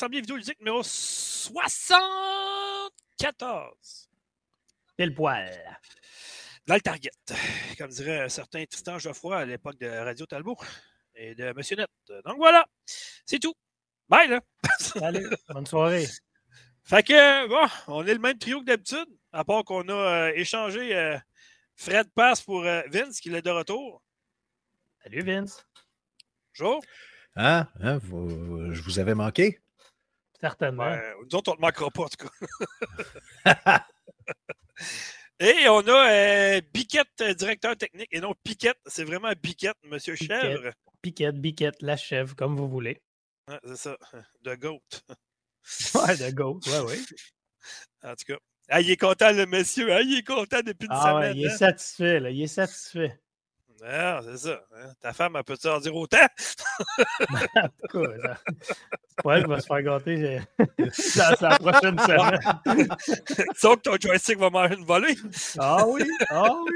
l'Assemblée vidéoludique numéro 74. Pile poil. Dans le target. Comme dirait un certain Tristan Geoffroy à l'époque de Radio Talbot et de Monsieur Net. Donc voilà, c'est tout. Bye, là! Allez, bonne soirée. Fait que, bon, on est le même trio que d'habitude, à part qu'on a euh, échangé euh, Fred Passe pour euh, Vince, qui est de retour. Salut Vince. Bonjour. Hein? hein vous- je vous avais manqué? Certainement. Ouais, nous autres, on ne te manquera pas, en tout cas. Et on a euh, Biquette, euh, directeur technique, et non Piquette, c'est vraiment Biquette, Monsieur. Chèvre. Piquette, biquette, la chèvre, comme vous voulez. C'est ça, de Goat. Ouais, de go. Ouais, oui. En tout cas. Ah, il est content, le monsieur. Ah, il est content depuis une Ah ouais, semaine. il est hein? satisfait, là. Il est satisfait. Ah, c'est ça. hein. Ta femme, elle peut-tu en dire autant? En tout cas, ça- c'est pas elle qui va se faire gâter euh, dans sa prochaine semaine. Sauf que ton joystick va manger une volée. Ah oui, ah oui.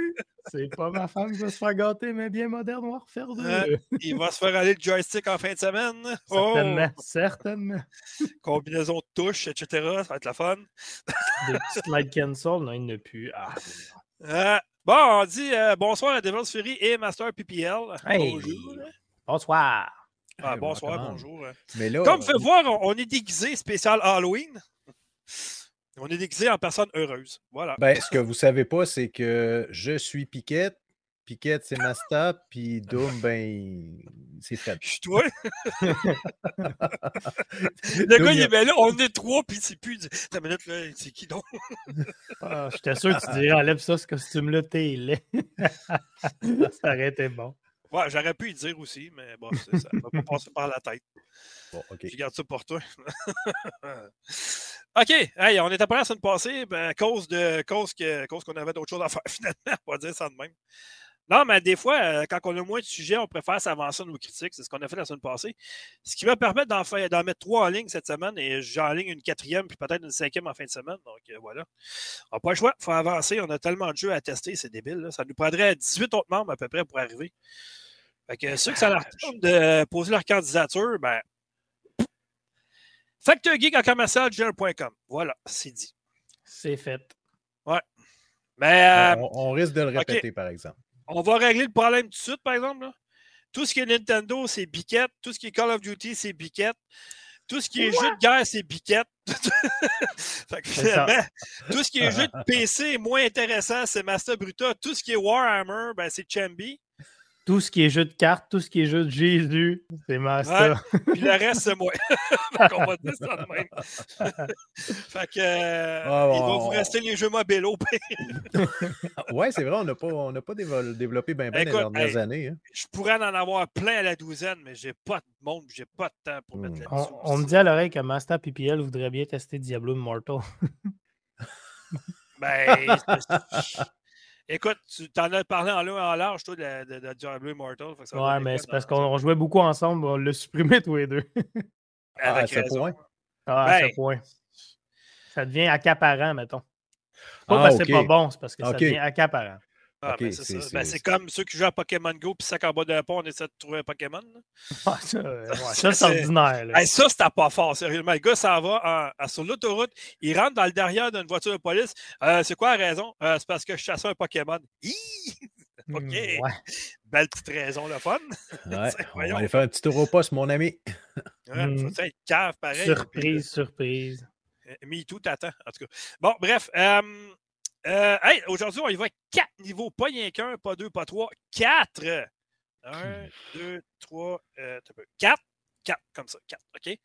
C'est pas ma femme qui va se faire gâter, mais bien moderne, on va refaire deux. Euh, Il va se faire aller le joystick en fin de semaine. Oh, Certainement, certainement. combinaison de touches, etc. Ça va être la fun. Des petites light cancel, non, il n'y en a plus. Ah, Euh, bon, on dit euh, bonsoir à Devil's Fury et Master PPL. Hey. Bonjour. bonsoir. Ah, Hey, bonsoir, bon, bonjour. Mais là, Comme vous on- pouvez voir, on, on est déguisé spécial Halloween. On est déguisé en personne heureuse. Voilà. ben, ce que vous savez pas, c'est que je suis Piquette. Piquette, c'est Masta, puis Doom, ben, c'est Fred. Je suis toi. Le Doom, gars, il est bien là, on est trois, puis c'est plus. T'as une minute, là, c'est qui donc? Ah, J'étais sûr que tu dirais enlève ça, ce costume-là, t'es laid. ça aurait été bon. Ouais, j'aurais pu y dire aussi, mais bon, ça m'a pas passé par la tête. Bon, OK. Je garde ça pour toi. OK. Hey, on était prêts la semaine passée, ben, à cause de cause que cause qu'on avait d'autres choses à faire, finalement. On va dire ça de même. Non, mais des fois, euh, quand on a moins de sujets, on préfère s'avancer dans nos critiques. C'est ce qu'on a fait la semaine passée. Ce qui va permettre d'en, faire- d'en mettre trois en ligne cette semaine et j'en ligne une quatrième puis peut-être une cinquième en fin de semaine. Donc euh, voilà. On n'a pas le choix. Il faut avancer. On a tellement de jeux à tester. C'est débile. là. Ça nous prendrait 18 autres membres à peu près pour arriver. Fait que ceux que ça leur tente de poser leur candidature, ben, facteurgeek en commercial. Voilà, c'est dit. C'est fait. Mais euh, on, on risque de le répéter, par exemple. On va régler le problème tout de suite, par exemple. là. Tout ce qui est Nintendo, c'est Biquette. Tout ce qui est Call of Duty, c'est Biquette. Tout ce qui est jeu de guerre, c'est Biquette. Fait que finalement, tout ce qui est jeu de PC moins intéressant, c'est Master Bruta. Tout ce qui est Warhammer, ben, c'est Chambi. Tout ce qui est jeu de cartes, tout ce qui est jeu de Jésus, c'est Master. Puis le reste, c'est moi. fait qu'on va dire ça de même. fait que, euh, Ah, il va vous on- rester les jeux mobiles au pire. Ouais, c'est vrai, on n'a pas, on n'a pas dévo- développé bien ben les Écoute, dernières hey, années. hein. Je pourrais en avoir plein à la douzaine, mais j'ai pas de monde, j'ai pas de temps pour mettre Hmm. là-dessus. On, on me dit à l'oreille que Master PPL voudrait bien tester Diablo Immortal. Ben, c'est- écoute, tu t'en as parlé en long et en large, toi, de, de, de Diablo Immortal. Fait que ça va Ouais, mais c'est parce qu'on on jouait beaucoup ensemble, on l'a supprimé tous les deux. Ah, Avec à ce raison. point? Ah, à Ben. ce point. Ça devient accaparant, mettons. Pas Ah, parce que c'est pas bon, c'est parce que ça devient accaparant. Ah, Ok, ben, c'est ça. Ben, c'est- comme ceux qui jouent à Pokémon Go puis sac en bas d'un pont, on essaie de trouver un Pokémon. Ah, ça, euh, ouais, Ça, ça, c'est ordinaire. Hey, ça, c'était pas fort, sérieusement. Le gars s'en va en- en- sur l'autoroute, il rentre dans le derrière d'une voiture de police. Euh, c'est quoi la raison? Euh, c'est parce que je chasse un Pokémon. Hi! OK. Hmm, ouais. Belle petite raison, le fun. Ouais, on va aller faire un petit tour au poste, mon ami. Hein, Mm. Faut être cave, pareil. Surprise, surprise. Euh, MeToo t'attend, en tout cas. Bon, bref. euh, euh, hey, aujourd'hui, on y va avec quatre niveaux. Pas rien qu'un, pas deux, pas trois. Quatre. Un, deux, trois, euh, quatre. Quatre, comme ça. Quatre, OK?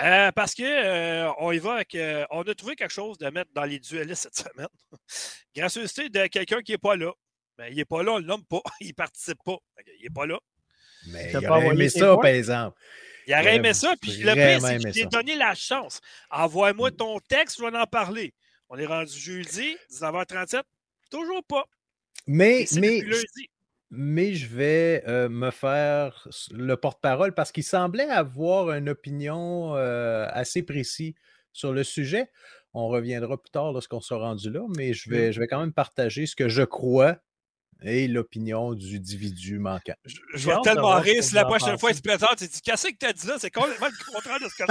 Euh, parce que euh, on y va avec. euh, on a trouvé quelque chose de mettre dans les duellistes cette semaine. Gracieuseté de quelqu'un qui n'est pas là. Ben, il n'est pas là, on ne le nomme pas. Il ne participe pas. Il n'est pas là. Mais il pas aurait aimé ça, points? par exemple. Il aurait aimé ça, puis le pire, c'est que je donné la chance. Envoie-moi ton texte, je vais en parler. On est rendu jeudi, 19h37. Toujours pas. Mais, mais, mais je vais euh, me faire le porte-parole parce qu'il semblait avoir une opinion euh, assez précise sur le sujet. On reviendra plus tard lorsqu'on sera rendu là, mais je vais, je vais quand même partager ce que je crois et l'opinion du individu manquant. Je, vais tellement rire si la prochaine fois il se présente et dit Qu'est-ce que t'as dit là? C'est complètement le contraire de ce que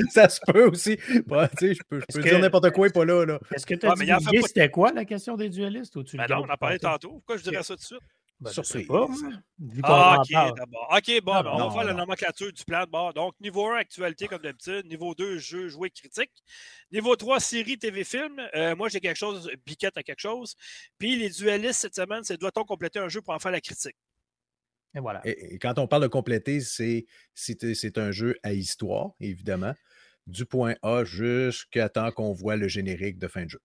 je ça se peut aussi. Bah, tu sais, je peux, je peux que- dire n'importe quoi et pas là. là. Est-ce que tu as mais il en fait divulgué pas- c'était quoi la question des duellistes ou tu Ben non, on en parlait tantôt. Pourquoi je dirais ça tout de suite? Ben, Surprise. Ah, ok, d'abord. Ok, bon, Ah, ben, on non, va faire la nomenclature du plan de bord. Donc, niveau 1, actualité comme d'habitude. Niveau 2, jeu, jouet, critique. Niveau 3, série, TV-film. Euh, moi, j'ai quelque chose, Biquette a quelque chose. Puis, les duellistes cette semaine, c'est doit-on compléter un jeu pour en faire la critique? Et voilà. Et, et quand on parle de compléter, c'est c'est c'est un jeu à histoire, évidemment, du point A jusqu'à temps qu'on voit le générique de fin de jeu.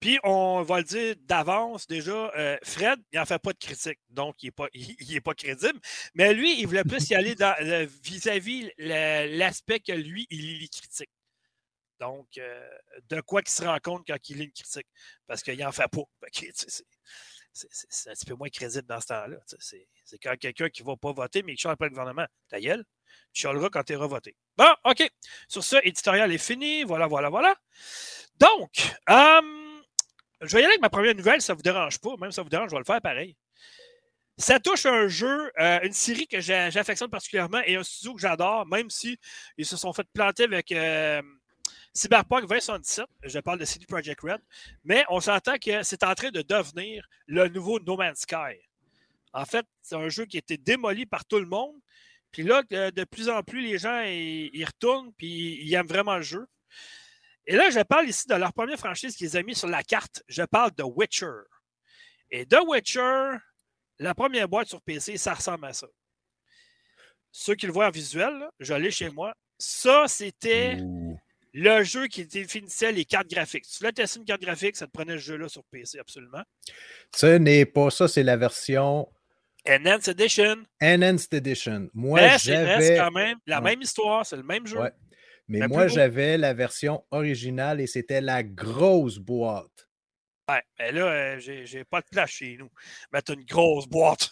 Puis, on va le dire d'avance déjà, euh, Fred, il n'en fait pas de critique, donc il n'est pas, il, pas crédible. Mais lui, il voulait plus y aller le- vis-à-vis l'aspect que lui, il lit les critiques. Donc, euh, de quoi qu'il se rend compte quand il lit une critique. Parce qu'il n'en fait pas. C'est- un petit peu moins crédible dans ce temps-là. C'est quand quelqu'un qui ne va pas voter, mais qui chante après le gouvernement. Ta gueule, tu chialeras quand tu iras voter. Bon, OK. Sur ce, éditorial est fini. Voilà, voilà, voilà. Donc, euh, je vais y aller avec ma première nouvelle, ça ne vous dérange pas. Même si ça vous dérange, je vais le faire pareil. Ça touche un jeu, euh, une série que j'affectionne particulièrement et un studio que j'adore, même si ils se sont fait planter avec euh, Cyberpunk 2077. Je parle de CD Projekt Red. Mais on s'entend que c'est en train de devenir le nouveau No Man's Sky. En fait, c'est un jeu qui a été démoli par tout le monde. Puis là, de, plus en plus, les gens ils retournent puis ils aiment vraiment le jeu. Et là, je parle ici de leur première franchise qu'ils ont mis sur la carte. Je parle de Witcher. Et The Witcher, la première boîte sur PC, ça ressemble à ça. Ceux qui le voient en visuel, je l'ai chez moi. Ça, c'était le jeu qui définissait les cartes graphiques. Si tu voulais tester une carte graphique, ça te prenait ce jeu-là sur PC, absolument. Ce n'est pas ça, c'est la version Enhanced Edition. Enhanced Edition. Moi, mais c'est reste j'avais. quand même la Ouais. même histoire, c'est le même jeu. Ouais. Mais Mais moi, j'avais la version originale et c'était la grosse boîte. Ouais, mais là, euh, j'ai pas de place chez nous. Mais t'as une grosse boîte.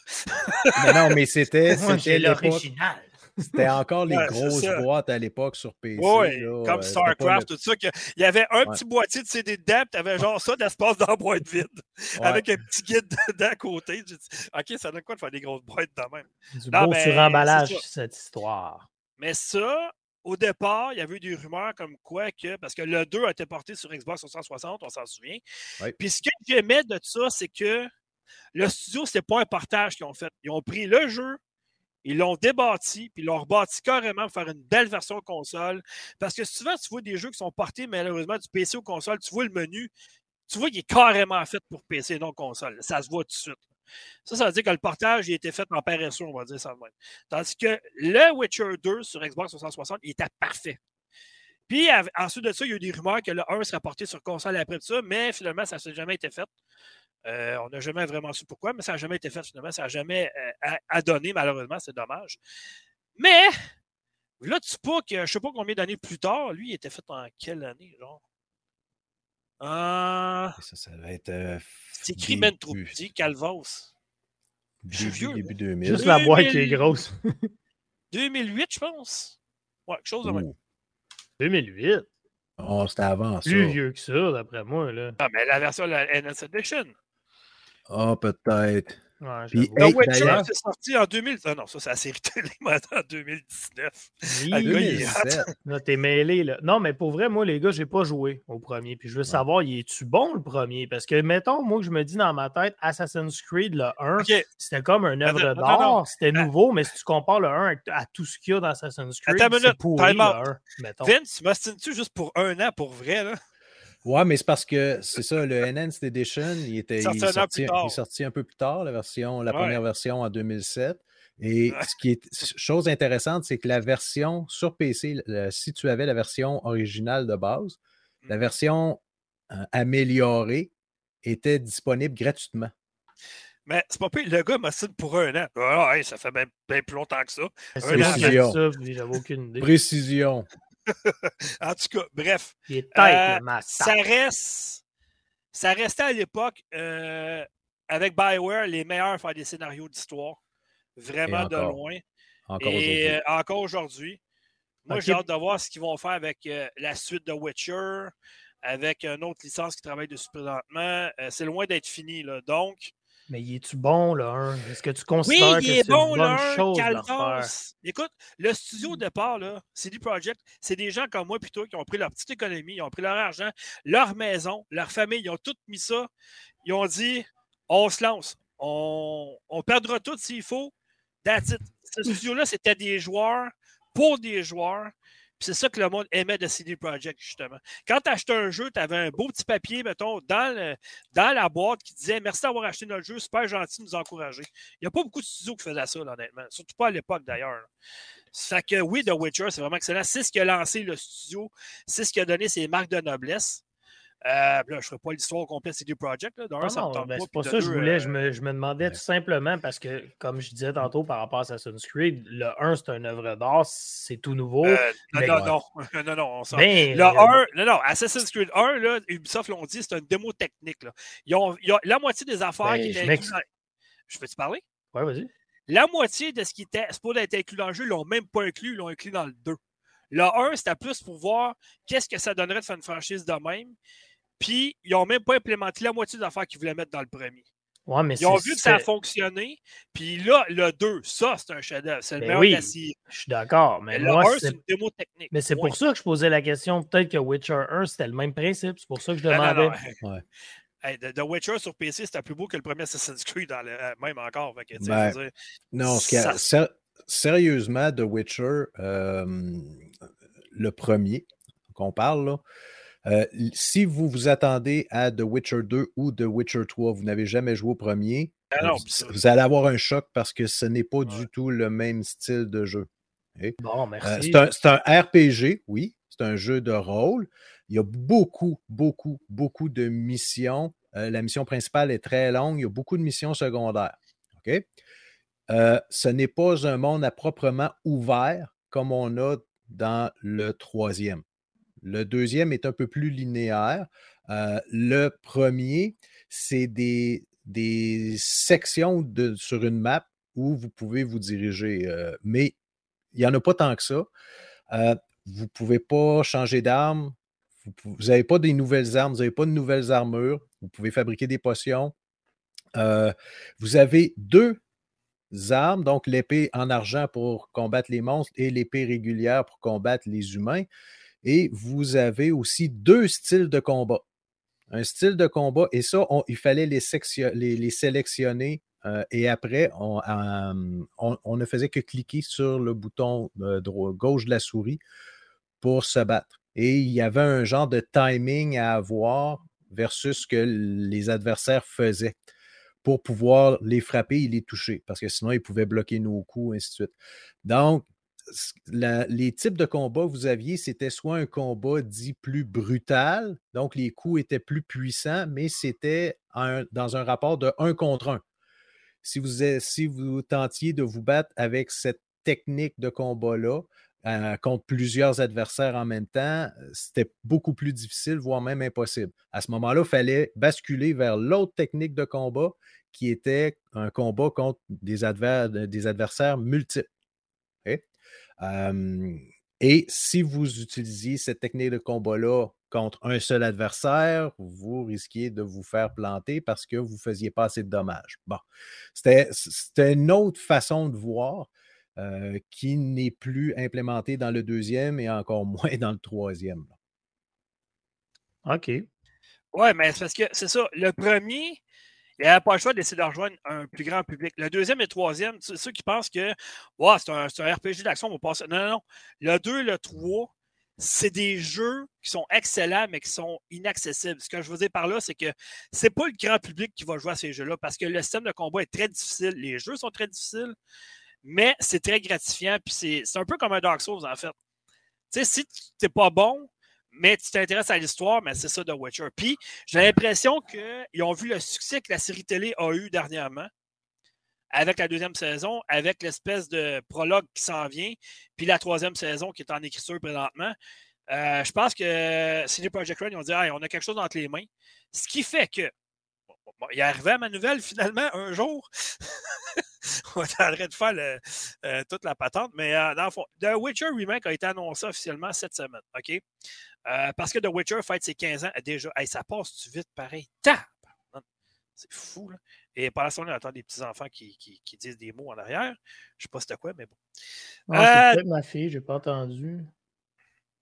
Mais non, mais c'était c'était l'original. C'était encore les Ouais, grosses boîtes à l'époque sur PC. Oui, là, comme euh, StarCraft, le- tout ça. que- Il y avait un Ouais. petit boîtier de CD dedans, puis t'avais genre ça d'espace dans la boîte vide, Ouais. avec un petit guide dedans à côté. J'ai dit, OK, ça donne quoi de faire des grosses boîtes de même? Du Non, beau mais c'est ça. cette histoire. Mais ça, au départ, il y avait eu des rumeurs comme quoi que, parce que le 2 a été porté sur Xbox 360, on s'en souvient. Puis ce que j'aimais de ça, c'est que le studio, c'était pas un partage qu'ils ont fait. Ils ont pris le jeu, ils l'ont débâti, puis ils l'ont rebâti carrément pour faire une belle version console. Parce que souvent, tu vois des jeux qui sont portés malheureusement du PC au console, tu vois le menu, tu vois qu'il est carrément fait pour PC, non console. Ça se voit tout de suite. Ça, ça veut dire que le portage il a été fait en paresseux, on va dire ça de même. Tandis que le Witcher 2 sur Xbox 360, il était parfait. Puis ensuite de ça, il y a eu des rumeurs que le 1 serait porté sur console après de ça, mais finalement, ça n'a jamais été fait. Euh, on n'a jamais vraiment su pourquoi, mais ça n'a jamais été fait finalement. Ça n'a jamais euh, à, malheureusement, c'est dommage. Mais là, tu pas que je ne sais pas combien d'années plus tard, lui, il était fait en quelle année, genre? Euh, Ça, ça va être. euh, c'est écrit début- même trop petit, Calvos. Je suis vieux, début là. 2000. Juste la boîte qui est 2000. grosse. 2008, je pense. Ouais, quelque chose de même. Ouh. 2008. Oh, c'était avant ça. Plus vieux que ça, d'après moi. Là. Ah, mais la version de la NS Edition. Ah, peut-être. Ouais, Puis, Hey, Witcher, c'est sorti en 2000. Ah non, ça, c'est la série télé, mais en 2019. Oui, Ah, le gars, il est hot. 2007. Là, t'es mêlé, là. Non, mais pour vrai, moi, les gars, j'ai pas joué au premier. Puis je veux savoir, il est-tu bon le premier? Parce que, mettons, moi, que je me dis dans ma tête, Assassin's Creed, le 1, OK, c'était comme un œuvre d'art, c'était nouveau, mais si tu compares le 1 à, tout ce qu'il y a dans Assassin's Creed, c'est pourri, le out. 1, mettons. Vince, tu m'ostines-tu juste pour un an pour vrai, là? Ouais, mais c'est parce que c'est ça, le Enhanced Edition, il, était, Sorti il, un est sorti, il est sorti un peu plus tard, la, version, la Ouais. première version en 2007. Et ce qui est chose intéressante, c'est que la version sur PC, le- si tu avais la version originale de base, la Mm. version euh, améliorée était disponible gratuitement. Mais c'est pas pire, le gars m'ostine pour un an. Ah, hey, ça fait bien, bien plus longtemps que ça. C'est Un moi an. ça, j'avais aucune idée. Précision. En tout cas, bref. Il est tête, Euh. Ça reste. Ça restait à l'époque, euh, avec Bioware, les meilleurs à faire des scénarios d'histoire. Vraiment de loin. Encore Et aujourd'hui. euh, encore aujourd'hui. Moi, j'ai hâte de voir ce qu'ils vont faire avec euh, la suite de Witcher, avec une autre licence qui travaille dessus présentement. Euh, c'est loin d'être fini. Là. Donc, Mais il est-tu bon, le 1? Est-ce que tu considères oui, il que est c'est bon, une bonne chose de le Calvas. Écoute, le studio au départ, là, CD Projekt, c'est des gens comme moi plutôt qui ont pris leur petite économie, ils ont pris leur argent, leur maison, leur famille, ils ont tout mis ça. Ils ont dit on se lance, on, on perdra tout s'il faut. That's it. Ce studio-là, c'était des joueurs pour des joueurs. C'est ça que le monde aimait de CD Projekt, justement. Quand tu achetais un jeu, tu avais un beau petit papier, mettons, dans, la boîte qui disait Merci d'avoir acheté notre jeu, super gentil de nous encourager. Il n'y a pas beaucoup de studios qui faisaient ça, là, honnêtement. Surtout pas à l'époque, d'ailleurs. fait que oui, The Witcher, c'est vraiment excellent. C'est ce qui a lancé le studio. C'est ce qui a donné ses marques de noblesse. Euh, là, je ne ferai pas l'histoire au complet de CD Projekt. là. D'un, Non, ça me non, tente ben, pas, c'est pas ça que je voulais. euh, Je, me, je me demandais ouais. tout simplement parce que, comme je disais tantôt par rapport à Assassin's Creed, le 1, c'est une œuvre d'art, c'est tout nouveau. euh, non, non, non, non, non, on s'en Ben, Le euh, 1, non, non, Assassin's Creed 1, là, Ubisoft l'ont dit, c'est une démo technique. Là. Ils ont, ils ont- la moitié des affaires Ben, qui je étaient dans- Je peux-tu parler? Ouais, vas-y. La moitié de ce qui était supposé être inclus dans le jeu, ils l'ont même pas inclus, ils l'ont inclus dans le 2. Le 1, c'était plus pour voir qu'est-ce que ça donnerait de faire une franchise de même. Puis, ils n'ont même pas implémenté la moitié des affaires qu'ils voulaient mettre dans le premier. Ouais, mais Ils ont vu que ça a fonctionné. Puis là, le 2, ça, c'est un chef-d'œuvre. C'est le Ben meilleur oui, de. Je suis d'accord, mais Mais le moi, 1, c'est une démo technique. mais c'est pour ça que je posais la question. Peut-être que Witcher 1, c'était le même principe. C'est pour ça que je Non, non, demandais. non. Ouais. Hey, The The Witcher sur PC, c'était plus beau que le premier Assassin's Creed, dans le- euh, même encore. Fait que, Ben, dire, Non, Ça- sérieusement, The Witcher, euh, le premier qu'on parle, là, euh, si vous vous attendez à The Witcher 2 ou The Witcher 3, vous n'avez jamais joué au premier, Ah non, vous, allez avoir un choc parce que ce n'est pas Ouais. du tout le même style de jeu. Bon, Euh, merci. c'est un, RPG, oui, c'est un jeu de rôle. Il y a beaucoup, beaucoup, beaucoup de missions. Euh, la mission principale est très longue. Il y a beaucoup de missions secondaires. OK? Euh, ce n'est pas un monde à proprement ouvert comme on a dans le troisième. Le deuxième est un peu plus linéaire. Euh, le premier, c'est des, sections sur une map où vous pouvez vous diriger. euh, mais il n'y en a pas tant que ça. Euh, vous ne pouvez pas changer d'arme. Vous n'avez pas des nouvelles armes, vous n'avez pas de nouvelles armures. Vous pouvez fabriquer des potions. Vous avez deux armes, donc l'épée en argent pour combattre les monstres et l'épée régulière pour combattre les humains. Et vous avez aussi deux styles de combat. Un style de combat, et ça, il fallait les, sélectionner. euh, et après, on, euh, on- ne faisait que cliquer sur le bouton euh, gauche de la souris pour se battre. Et il y avait un genre de timing à avoir versus ce que les adversaires faisaient pour pouvoir les frapper et les toucher, parce que sinon, ils pouvaient bloquer nos coups, ainsi de suite. Donc, les types de combats que vous aviez, c'était soit un combat dit plus brutal, donc les coups étaient plus puissants, mais c'était un- dans un rapport de 1 contre 1. Si vous, tentiez de vous battre avec cette technique de combat-là, euh, contre plusieurs adversaires en même temps, c'était beaucoup plus difficile, voire même impossible. À ce moment-là, il fallait basculer vers l'autre technique de combat qui était un combat contre des adversaires multiples. Euh, et si vous utilisiez cette technique de combat-là contre un seul adversaire, vous risquiez de vous faire planter parce que vous ne faisiez pas assez de dommages. Bon, c'était c'était une autre façon de voir euh, qui n'est plus implémentée dans le deuxième et encore moins dans le troisième. OK. Ouais, mais c'est parce que c'est ça. Le premier, il n'avait pas le choix d'essayer de rejoindre un plus grand public. Le deuxième et le troisième, ceux qui pensent que c'est un, RPG d'action, on va passer. Non, non, non. Le 2 le 3, c'est des jeux qui sont excellents, mais qui sont inaccessibles. Ce que je veux dire par là, c'est que c'est pas le grand public qui va jouer à ces jeux-là parce que le système de combat est très difficile. Les jeux sont très difficiles, mais c'est très gratifiant. Puis c'est un peu comme un Dark Souls, en fait. Tu sais, si tu n'es pas bon, mais tu t'intéresses à l'histoire, mais c'est ça de Witcher. Puis j'ai l'impression qu'ils ont vu le succès que la série télé a eu dernièrement avec la deuxième saison, avec l'espèce de prologue qui s'en vient, puis la troisième saison qui est en écriture présentement. Euh, je pense que CD Projekt Red, ils ont dit Hey, on a quelque chose entre les mains. Ce qui fait que. Il est arrivé à ma nouvelle finalement un jour. on est en train de faire le, euh, toute la patente, mais euh, dans le fond, The Witcher Remake a été annoncé officiellement cette semaine. OK? Euh, parce que The Witcher fête ses 15 ans déjà. Hey, ça passe-tu vite pareil? Tabarnak! C'est fou, là. Et pendant ce temps, on entend des petits-enfants qui, qui, qui, disent des mots en arrière. Je sais pas c'était quoi, mais bon. Ah, c'est euh, ma fille, j'ai pas entendu.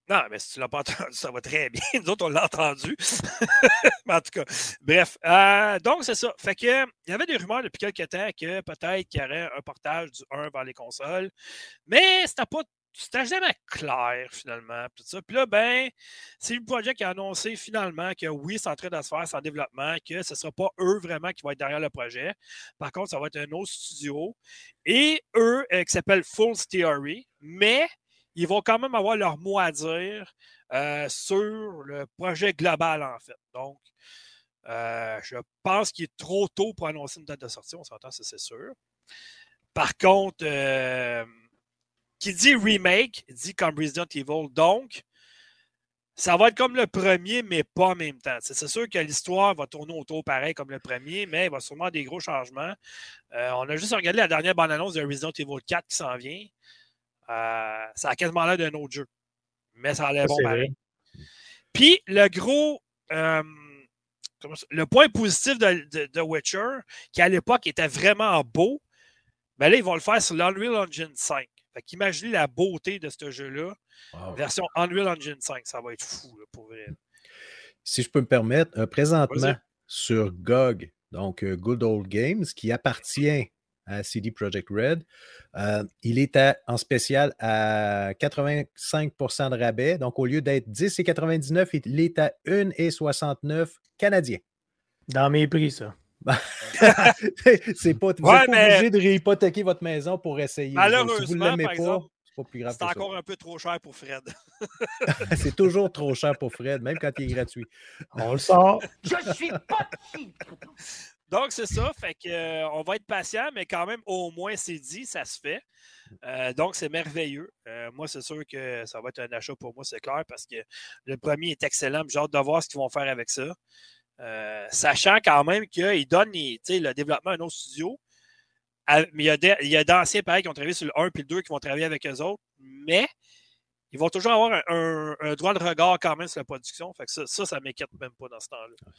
Non, mais si tu ne l'as pas entendu, ça va très bien. Nous autres, on l'a entendu. mais en tout cas, bref. Euh, donc, c'est ça. Fait que il y avait des rumeurs depuis quelques temps que peut-être qu'il y aurait un portage du 1 vers les consoles. Mais c'était pas. C'était jamais clair, finalement. Tout ça. Puis là, ben, c'est le projet qui a annoncé finalement que oui, c'est en train de se faire, c'est en développement, que ce ne sera pas eux vraiment qui vont être derrière le projet. Par contre, ça va être un autre studio. Et eux, euh, qui s'appelle Full Theory, mais ils vont quand même avoir leur mot à dire euh, sur le projet global, en fait. Donc, euh, je pense qu'il est trop tôt pour annoncer une date de sortie, on s'entend, ça c'est sûr. Par contre, euh, qui dit remake, dit comme Resident Evil. Donc, ça va être comme le premier, mais pas en même temps. C'est sûr que l'histoire va tourner autour pareil comme le premier, mais il va sûrement avoir des gros changements. on a juste regardé la dernière bande-annonce de Resident Evil 4 qui s'en vient. Euh, ça a quasiment l'air d'un autre jeu. Mais ça a l'air bon pareil. Puis le gros. Euh, le point positif de, de, Witcher, qui à l'époque était vraiment beau, mais ben là, ils vont le faire sur l'Unreal Engine 5. Fait qu'imaginez la beauté de ce jeu-là. Version Unreal Engine 5. Ça va être fou, pour vrai. Si je peux me permettre, euh, présentement sur GOG, donc Good Old Games, qui appartient à CD Projekt Red. Euh, il est en spécial à 85% de rabais. Donc, au lieu d'être 10 et 99, il est à 1,69 canadien. Dans mes prix, ça. c'est pas, vous êtes obligé de réhypothéquer votre maison pour essayer. Malheureusement, si vous l'aimez pas, c'est pas plus grave. C'est encore un peu trop cher pour Fred. c'est toujours trop cher pour Fred, même quand il est gratuit. On le sort. Je suis pas donc, c'est ça. Fait que, euh, on va être patient, mais quand même, au moins, c'est dit, ça se fait. Euh, donc, c'est merveilleux. Euh, moi, c'est sûr que ça va être un achat pour moi, c'est clair, parce que le premier est excellent. J'ai hâte de voir ce qu'ils vont faire avec ça. sachant quand même qu'ils donnent le développement à un autre studio. mais il y a d'anciens, pareil, qui ont travaillé sur le 1 et le 2 qui vont travailler avec eux autres. Mais ils vont toujours avoir un, droit de regard quand même sur la production. Fait que ça, ça, ça m'inquiète même pas dans ce temps-là.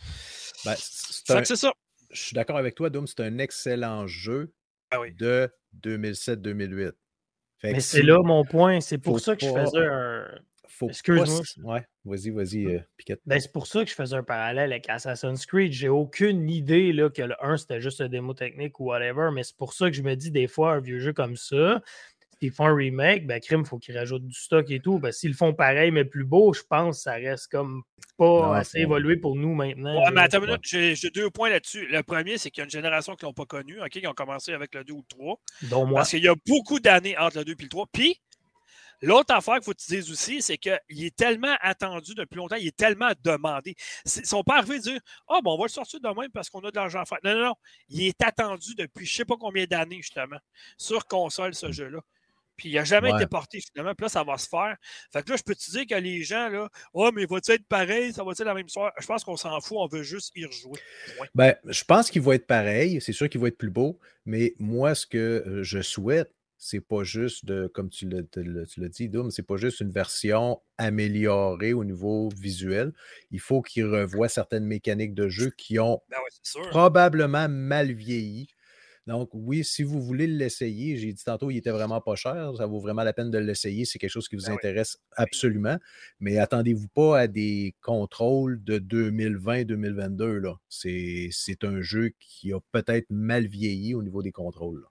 Ben, fait que c'est ça je suis d'accord avec toi, Doom, c'est un excellent jeu ah de 2007-2008. Mais c'est là mon point. C'est pour ça que je faisais un. Excuse-moi. Ouais, vas-y, vas-y, euh, Piquette. Ben, c'est pour ça que je faisais un parallèle avec Assassin's Creed. J'ai aucune idée là, que le 1 c'était juste un démo technique ou whatever, mais c'est pour ça que je me dis des fois un vieux jeu comme ça, s'ils font un remake, ben, crime, il faut qu'ils rajoutent du stock et tout. Ben, s'ils font pareil, mais plus beau, je pense que ça reste comme pas assez évolué pour nous maintenant. Ouais, mais attends une minute, j'ai deux points là-dessus. Le premier, c'est qu'il y a une génération qui ne l'ont pas connu, OK, qui ont commencé avec le 2 ou le 3. Parce qu'il y a beaucoup d'années entre le 2 et le 3. Puis, L'autre affaire qu'il faut que tu dises aussi, c'est qu'il est tellement attendu depuis longtemps, il est tellement demandé. Ils ne sont pas arrivés à dire Ah, oh, bon, on va le sortir de même parce qu'on a de l'argent à faire. Non, non, non. Il est attendu depuis je ne sais pas combien d'années, justement, sur console, ce jeu-là. Puis il n'a jamais été porté finalement. Puis là, ça va se faire. Fait que là, je peux te dire que les gens, là, oh, mais va-t-il être pareil? Ça va-t-il la même histoire? Je pense qu'on s'en fout, on veut juste y rejouer. Ben, je pense qu'il va être pareil. C'est sûr qu'il va être plus beau. Mais moi, ce que euh, je souhaite, c'est pas juste de, comme tu l'as dit, Doom, c'est pas juste une version améliorée au niveau visuel. Il faut qu'il revoie certaines mécaniques de jeu qui ont ben probablement mal vieilli. Donc, oui, si vous voulez l'essayer, j'ai dit tantôt, il était vraiment pas cher. Ça vaut vraiment la peine de l'essayer. C'est quelque chose qui vous ben intéresse absolument. Mais attendez-vous pas à des contrôles de 2020-2022. C'est un jeu qui a peut-être mal vieilli au niveau des contrôles.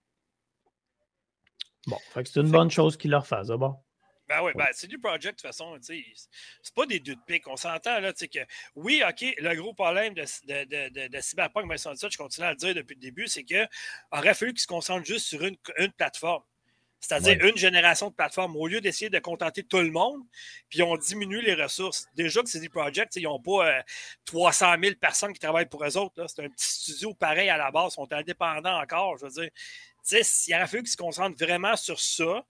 Bon, c'est une bonne chose qu'il leur fasse d'abord. Ben oui, ben, c'est du project de toute façon. C'est pas des deux de pique. On s'entend là, que oui, OK, le gros problème de, de, de, de Cyberpunk je continue à le dire depuis le début, c'est qu'il aurait fallu qu'ils se concentrent juste sur une, une plateforme. C'est-à-dire une génération de plateformes. Au lieu d'essayer de contenter tout le monde, puis on diminue les ressources. Déjà que c'est des projects, ils n'ont pas 300 euh, 000 personnes qui travaillent pour eux autres. C'est un petit studio pareil à la base, ils sont indépendants encore. Je veux dire, il aurait fallu qu'ils se concentrent vraiment sur ça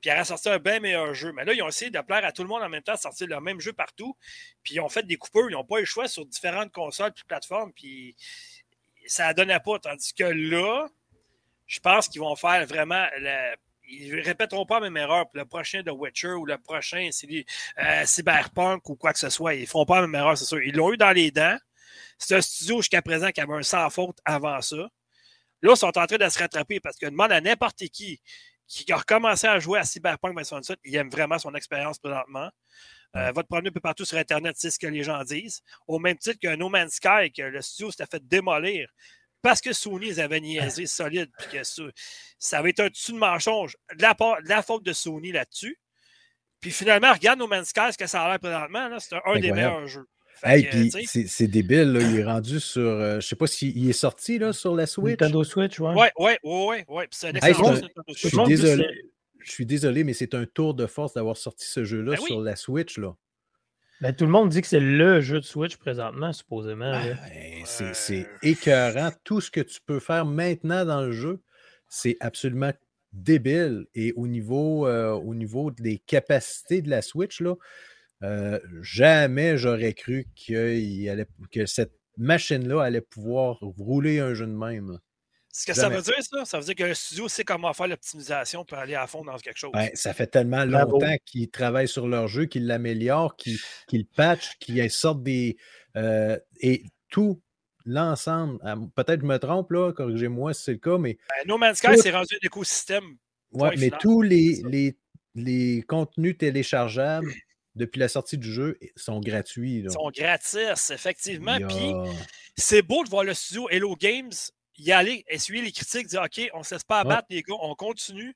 puis il aurait sorti un bien meilleur jeu. Mais là, ils ont essayé de plaire à tout le monde en même temps, de sortir le même jeu partout. Puis ils ont fait des coupeurs, ils n'ont pas eu le choix sur différentes consoles puis plateformes. Puis ça ne donnait pas. Tandis que là, je pense qu'ils vont faire vraiment. ils ne répéteront pas la même erreur le prochain The Witcher ou le prochain euh, Cyberpunk ou quoi que ce soit. Ils ne feront pas la même erreur, c'est sûr. Ils l'ont eu dans les dents. C'est un studio jusqu'à présent qui avait un sans faute avant ça. Là, ils sont en train de se rattraper parce que demande à n'importe qui qui a recommencé à jouer à Cyberpunk 2077, il aime vraiment son expérience présentement. Euh, votre premier peu partout sur Internet, c'est ce que les gens disent. Au même titre qu'un No Man's Sky, que le studio s'était fait démolir parce que Sony les avait niaisé solide, puis que ça, ça avait été un dessus de mensonge la, de la faute de Sony là-dessus. Puis finalement, regarde No Man's Sky, ce que ça a l'air présentement, c'est un, des meilleurs jeux. Hey, puis c'est débile, là, il est rendu sur. Euh, je sais pas s'il est sorti là, sur la Switch. Nintendo Switch, ouais. Ouais, ouais, ouais, ouais. Hey, je, je suis désolé. Je suis désolé, mais c'est un tour de force d'avoir sorti ce jeu-là ben sur la Switch. Là. Ben, tout le monde dit que c'est le jeu de Switch présentement, supposément. Ben, c'est écœurant. Tout ce que tu peux faire maintenant dans le jeu, c'est absolument débile. Et au niveau, euh, au niveau des capacités de la Switch, là, euh, jamais j'aurais cru allait, que cette machine-là allait pouvoir rouler un jeu de même. Ce que ça veut dire, ça, ça veut dire que le studio sait comment faire l'optimisation pour aller à fond dans quelque chose. Ben, ça fait tellement longtemps qu'ils travaillent sur leur jeu, qu'ils l'améliorent, qu'ils qu patchent, qu'ils sortent des. Euh, et tout l'ensemble, peut-être je me trompe, là, corrigez-moi si c'est le cas, mais. Ben, no Man's Sky, c'est rendu un écosystème. Oui, mais tous les, les, les contenus téléchargeables depuis la sortie du jeu sont gratuits. Ils sont gratis, effectivement. Puis c'est beau de voir le studio Hello Games y aller, essuyer les critiques, dire OK, on ne se laisse pas abattre, les gars, on continue.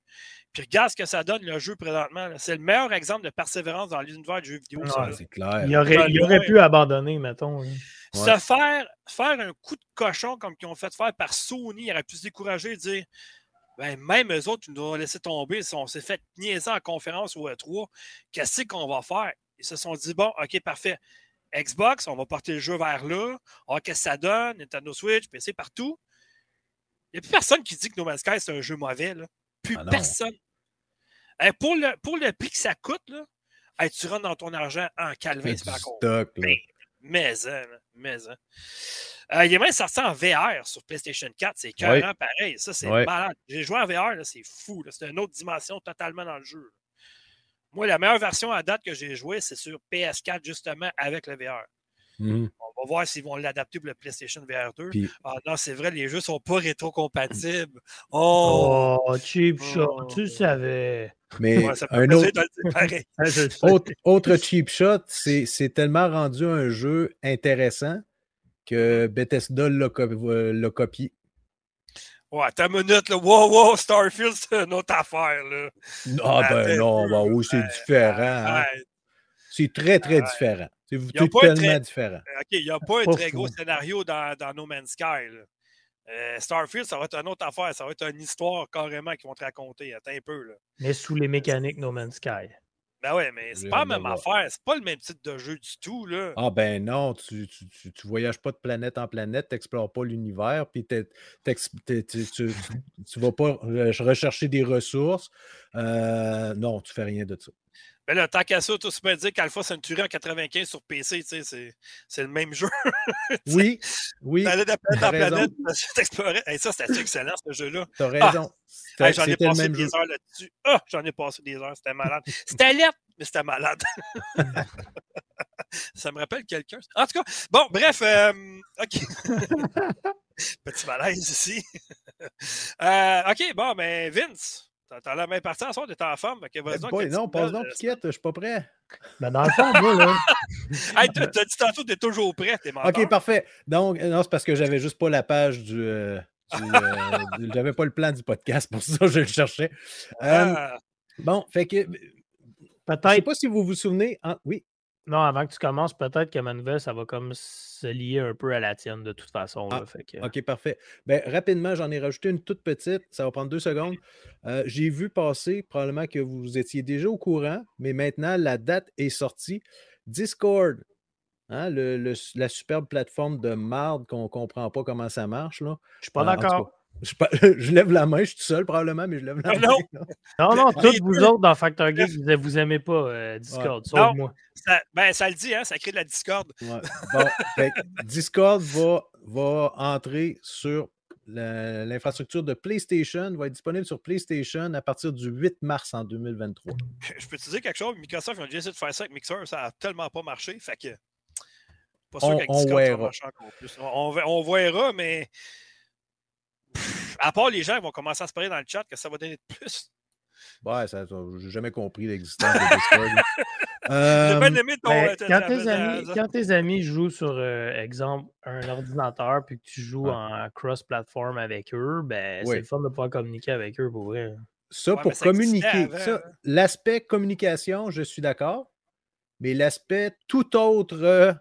Puis regarde ce que ça donne le jeu présentement. C'est le meilleur exemple de persévérance dans l'univers du jeu vidéo. c'est clair. Il aurait, il aurait pu abandonner, mettons. Se faire, faire un coup de cochon comme qu'ils ont fait faire par Sony, il aurait pu se décourager et dire ben, même eux autres, ils nous ont laissé tomber. Si on s'est fait niaiser en conférence ou E3, qu'est-ce qu'on va faire? Ils se sont dit bon, OK, parfait. Xbox, on va porter le jeu vers là. Oh, qu'est-ce que ça donne? Nintendo Switch, PC partout. Il n'y a plus personne qui dit que No Man's Sky, c'est un jeu mauvais. Là. Plus ah personne. pour, le, pour le prix que ça coûte, là, tu rentres dans ton argent en calvin, c'est pas stock, mais, mais, hein, mais, hein. Euh, il est même sorti en VR sur PlayStation 4. C'est carrément pareil. Ça, c'est malade. J'ai joué en VR, c'est fou. C'est une autre dimension totalement dans le jeu. Moi, la meilleure version à date que j'ai jouée, c'est sur PS4, justement, avec le VR. Mmh. On va voir s'ils vont l'adapter pour le PlayStation VR 2. Ah non, c'est vrai, les jeux ne sont pas rétro-compatibles. Oh! oh, cheap shot, tu oh. savais. Mais un autre... autre, autre, cheap shot, c'est tellement rendu un jeu intéressant que Bethesda l'a copié. Ouais, ta minute, là. Wow, wow, Starfield, c'est une autre affaire, là. Ah, ben non, ben oui, c'est différent. Hein. C'est très, très différent. C'est tellement différent. OK, il n'y a pas un très gros scénario dans, dans, No Man's Sky. Euh, Starfield, ça va être une autre affaire. Ça va être une histoire carrément qu'ils vont te raconter. Attends un peu. Là. Mais sous les mécaniques No Man's Sky. Ben ouais, mais c'est pas la même affaire. C'est pas le même type de jeu du tout. Là. Ah ben non, tu, tu, tu, voyages pas de planète en planète, tu n'explores pas l'univers, puis tu, tu vas pas rechercher des ressources. Euh, non, tu fais rien de ça. Mais là, tant qu'à ça, tu peux dire qu'Alpha Century en 95 sur PC, c'est le même jeu. oui, oui. T'allais de planète en planète, t'explorais. Hey, ça, c'était excellent, ce jeu-là? T'as raison. Ah, j'en ai passé des heures là-dessus. Ah, j'en ai passé des heures, c'était malade. C'était lettre, mais c'était malade. ça me rappelle quelqu'un. En tout cas, bon, bref, euh, OK. Petit malaise ici. Euh, OK, bon, mais Vince, T'as la main partie en soir, t'es en forme. Okay, hey non, passe donc, Piquette, je suis pas prêt. Ben dans le fond, moi, là. hey, t'as dit tantôt que t'es toujours prêt, t'es mort. OK, parfait. Donc, non, c'est parce que j'avais juste pas la page du. Euh, euh, j'avais pas le plan du podcast, pour ça je le cherchais. Euh, ah. bon, fait que. Peut-être. Je sais pas si vous vous souvenez. oui. Non, avant que tu commences, peut-être que ma nouvelle, ça va comme se lier un peu à la tienne de toute façon. Ah, OK, parfait. Ben, rapidement, j'en ai rajouté une toute petite. Ça va prendre deux secondes. Euh, j'ai vu passer, probablement que vous étiez déjà au courant, mais maintenant, la date est sortie. Discord, hein, le, la superbe plateforme de marde qu'on ne comprend pas comment ça marche. Là. Je suis pas euh, d'accord. Je, lève la main, je suis tout seul probablement, mais je lève la ah, main. Non, non, tous vous autres dans Factor Geek, vous, vous aimez pas euh, Discord, sauf moi. Ça, ben, ça le dit, hein, ça crée de la Discord. Bon, Discord va, va entrer sur l'infrastructure de PlayStation, va être disponible sur PlayStation à partir du 8 mars en 2023. Je peux te dire quelque chose, Microsoft a déjà essayé de faire ça avec Mixer, ça n'a tellement pas marché, fait que Pas sûr On- qu'avec on Discord, ça verra. encore plus. On, on verra, mais Pff, à part les gens qui vont commencer à se parler dans le chat que ça va donner de plus. Ouais, ça, ça- j'ai jamais compris l'existence de Discord. J'ai Euh, bien aimé ton. Ben, euh, ta- quand, tes amis, quand tes amis jouent sur, euh, exemple, un ordinateur, puis que tu joues Ouais. en cross-platform avec eux, ben, Oui. c'est le fun de pouvoir communiquer avec eux pour vrai. Ça, Ouais, pour mais ça communiquer, avant, ça, hein. l'aspect communication, je suis d'accord. Mais l'aspect tout autre euh,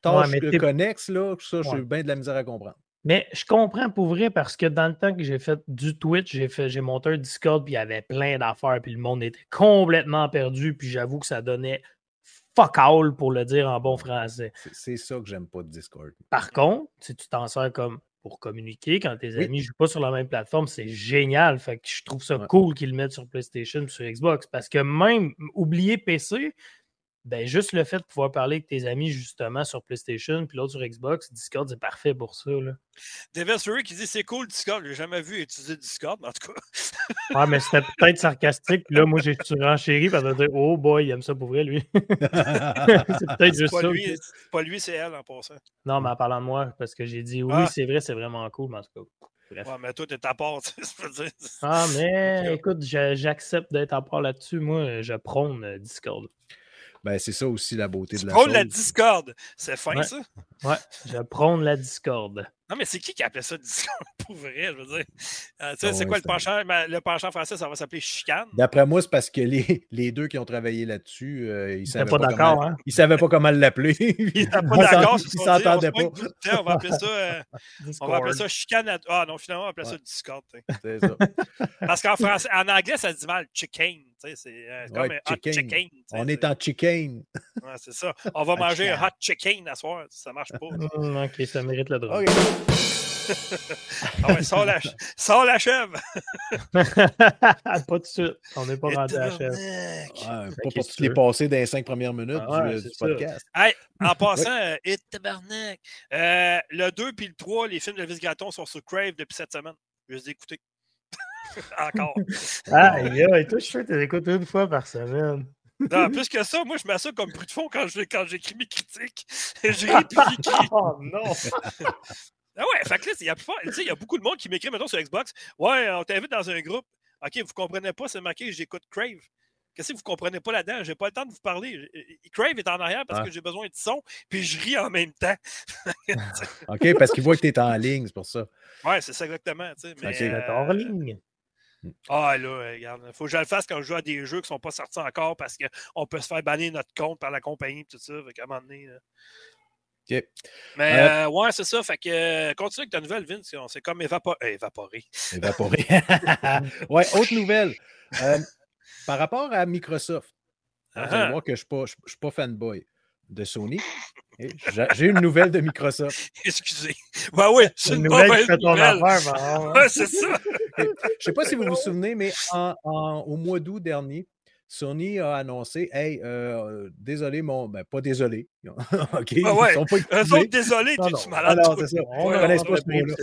tâche mais que t'es- connexe, là, ça, j'ai Ouais. bien de la misère à comprendre. Mais je comprends pour vrai parce que dans le temps que j'ai fait du Twitch, j'ai fait j'ai monté un Discord puis il y avait plein d'affaires puis le monde était complètement perdu puis j'avoue que ça donnait fuck all pour le dire en bon français. C'est- C'est ça que j'aime pas de Discord. Par contre, si tu t'en sers comme pour communiquer quand tes Oui. amis jouent pas sur la même plateforme, c'est génial. Fait que je trouve ça Ouais. cool qu'ils le mettent sur PlayStation, sur Xbox parce que même oublier PC, ben juste le fait de pouvoir parler avec tes amis justement sur PlayStation puis l'autre sur Xbox, Discord c'est parfait pour ça là. Qui dit c'est cool Discord. J'ai jamais vu utiliser Discord, mais en tout cas. Ah, mais c'était peut-être sarcastique. Puis là, moi, j'ai surenchéri parce que dire Oh boy, il aime ça pour vrai, lui. c'est peut-être juste pas, ça. lui, pas lui, c'est elle en passant. Non, mais en parlant de moi, parce que j'ai dit oui, Ah. c'est vrai, c'est vraiment cool, mais en tout cas. Bref. Ouais, mais toi, t'es à part. dire. Ah, mais écoute, j'accepte d'être à part là-dessus. Moi, je prône euh, Discord. Ben, c'est ça aussi la beauté Tu de la chose. la Discord. C'est fin, Ouais. ça? Ouais, je prône la Discord. Non, mais c'est qui qui appelait ça Discord pour vrai? Je veux dire? Euh, tu sais, Ah c'est quoi le penchant? Ben, le penchant français, ça va s'appeler chicane. D'après moi, c'est parce que les, les deux qui ont travaillé là-dessus, euh, ils T'es savaient pas pas, d'accord, comment, hein? ils savaient pas comment l'appeler. Ils étaient pas d'accord. Ils s'entendaient pas. On va appeler ça, euh, on va appeler ça chicane. à- Ah non, finalement, on va appeler ça Ouais. Discord. tu sais. C'est ça. Parce qu'en français, en anglais, ça se dit mal chicken. C'est euh, c'est comme Ouais, un hot chicken. On est en chicken. Ouais, c'est ça. On va manger un hot chicken à soir. Ça marche pas. Hum, ok, ça mérite le drôle. OK. Ah ouais, sors la, sors la chèvre. pas tout de suite. On n'est pas rendu à la. Tabarnak. Ouais, pas pour toutes les passer dans les cinq premières minutes Ah ouais, du, ça. podcast. Hey, en passant, euh, et tabarnak. Euh, le 2 puis le 3, les films de Elvis Gratton sont sur Crave depuis cette semaine. Je les ai écoutés. Encore. Ah, et toi, je fais tes écoutes une fois par semaine. Non, plus que ça, moi, je mets ça comme bruit de fond quand je- quand j'écris mes critiques. J'écris. Oh non! Ah ouais, fait que là, il y, a plus fort- tu sais, il y a beaucoup de monde qui m'écrit maintenant sur Xbox. Ouais, on t'invite dans un groupe. OK, vous comprenez pas, c'est marqué, j'écoute Crave. Qu'est-ce que vous comprenez pas là-dedans? J'ai pas le temps de vous parler. Crave est en arrière parce Ah. que j'ai besoin de son, puis je ris en même temps. OK, parce qu'ils voient que tu es en ligne, c'est pour ça. Ouais, c'est ça exactement. tu Mais, Ok. C'est euh, hors ligne. Ah là, euh, regarde, faut que je le fasse quand je joue à des jeux qui sont pas sortis encore parce qu'on peut se faire bannir notre compte par la compagnie et tout ça. Fait qu'à un moment donné. là. OK. Mais Euh, euh, ouais, c'est ça. Fait que euh, continue avec ta nouvelle, Vince. On s'est comme évapo- évaporé. Évaporé. ouais, autre nouvelle. Par rapport à Microsoft, vous allez Ah. voir que je ne suis, pas- je suis pas fanboy de Sony. J'ai une nouvelle de Microsoft. Excusez. Ben oui, c'est Une une nouvelle qui fait ton nouvelle. affaire, ben, Ouais, c'est ça. Je ne sais pas si vous vous souvenez, mais en- en- au mois d'août dernier, Sony a annoncé Hey, euh, désolé, mon. Ben, pas désolé. OK. Ah ouais. Ils sont pas Eux autres, désolé, t'es-tu non. malade? C'est ça. On Ouais, pas ce mot-là.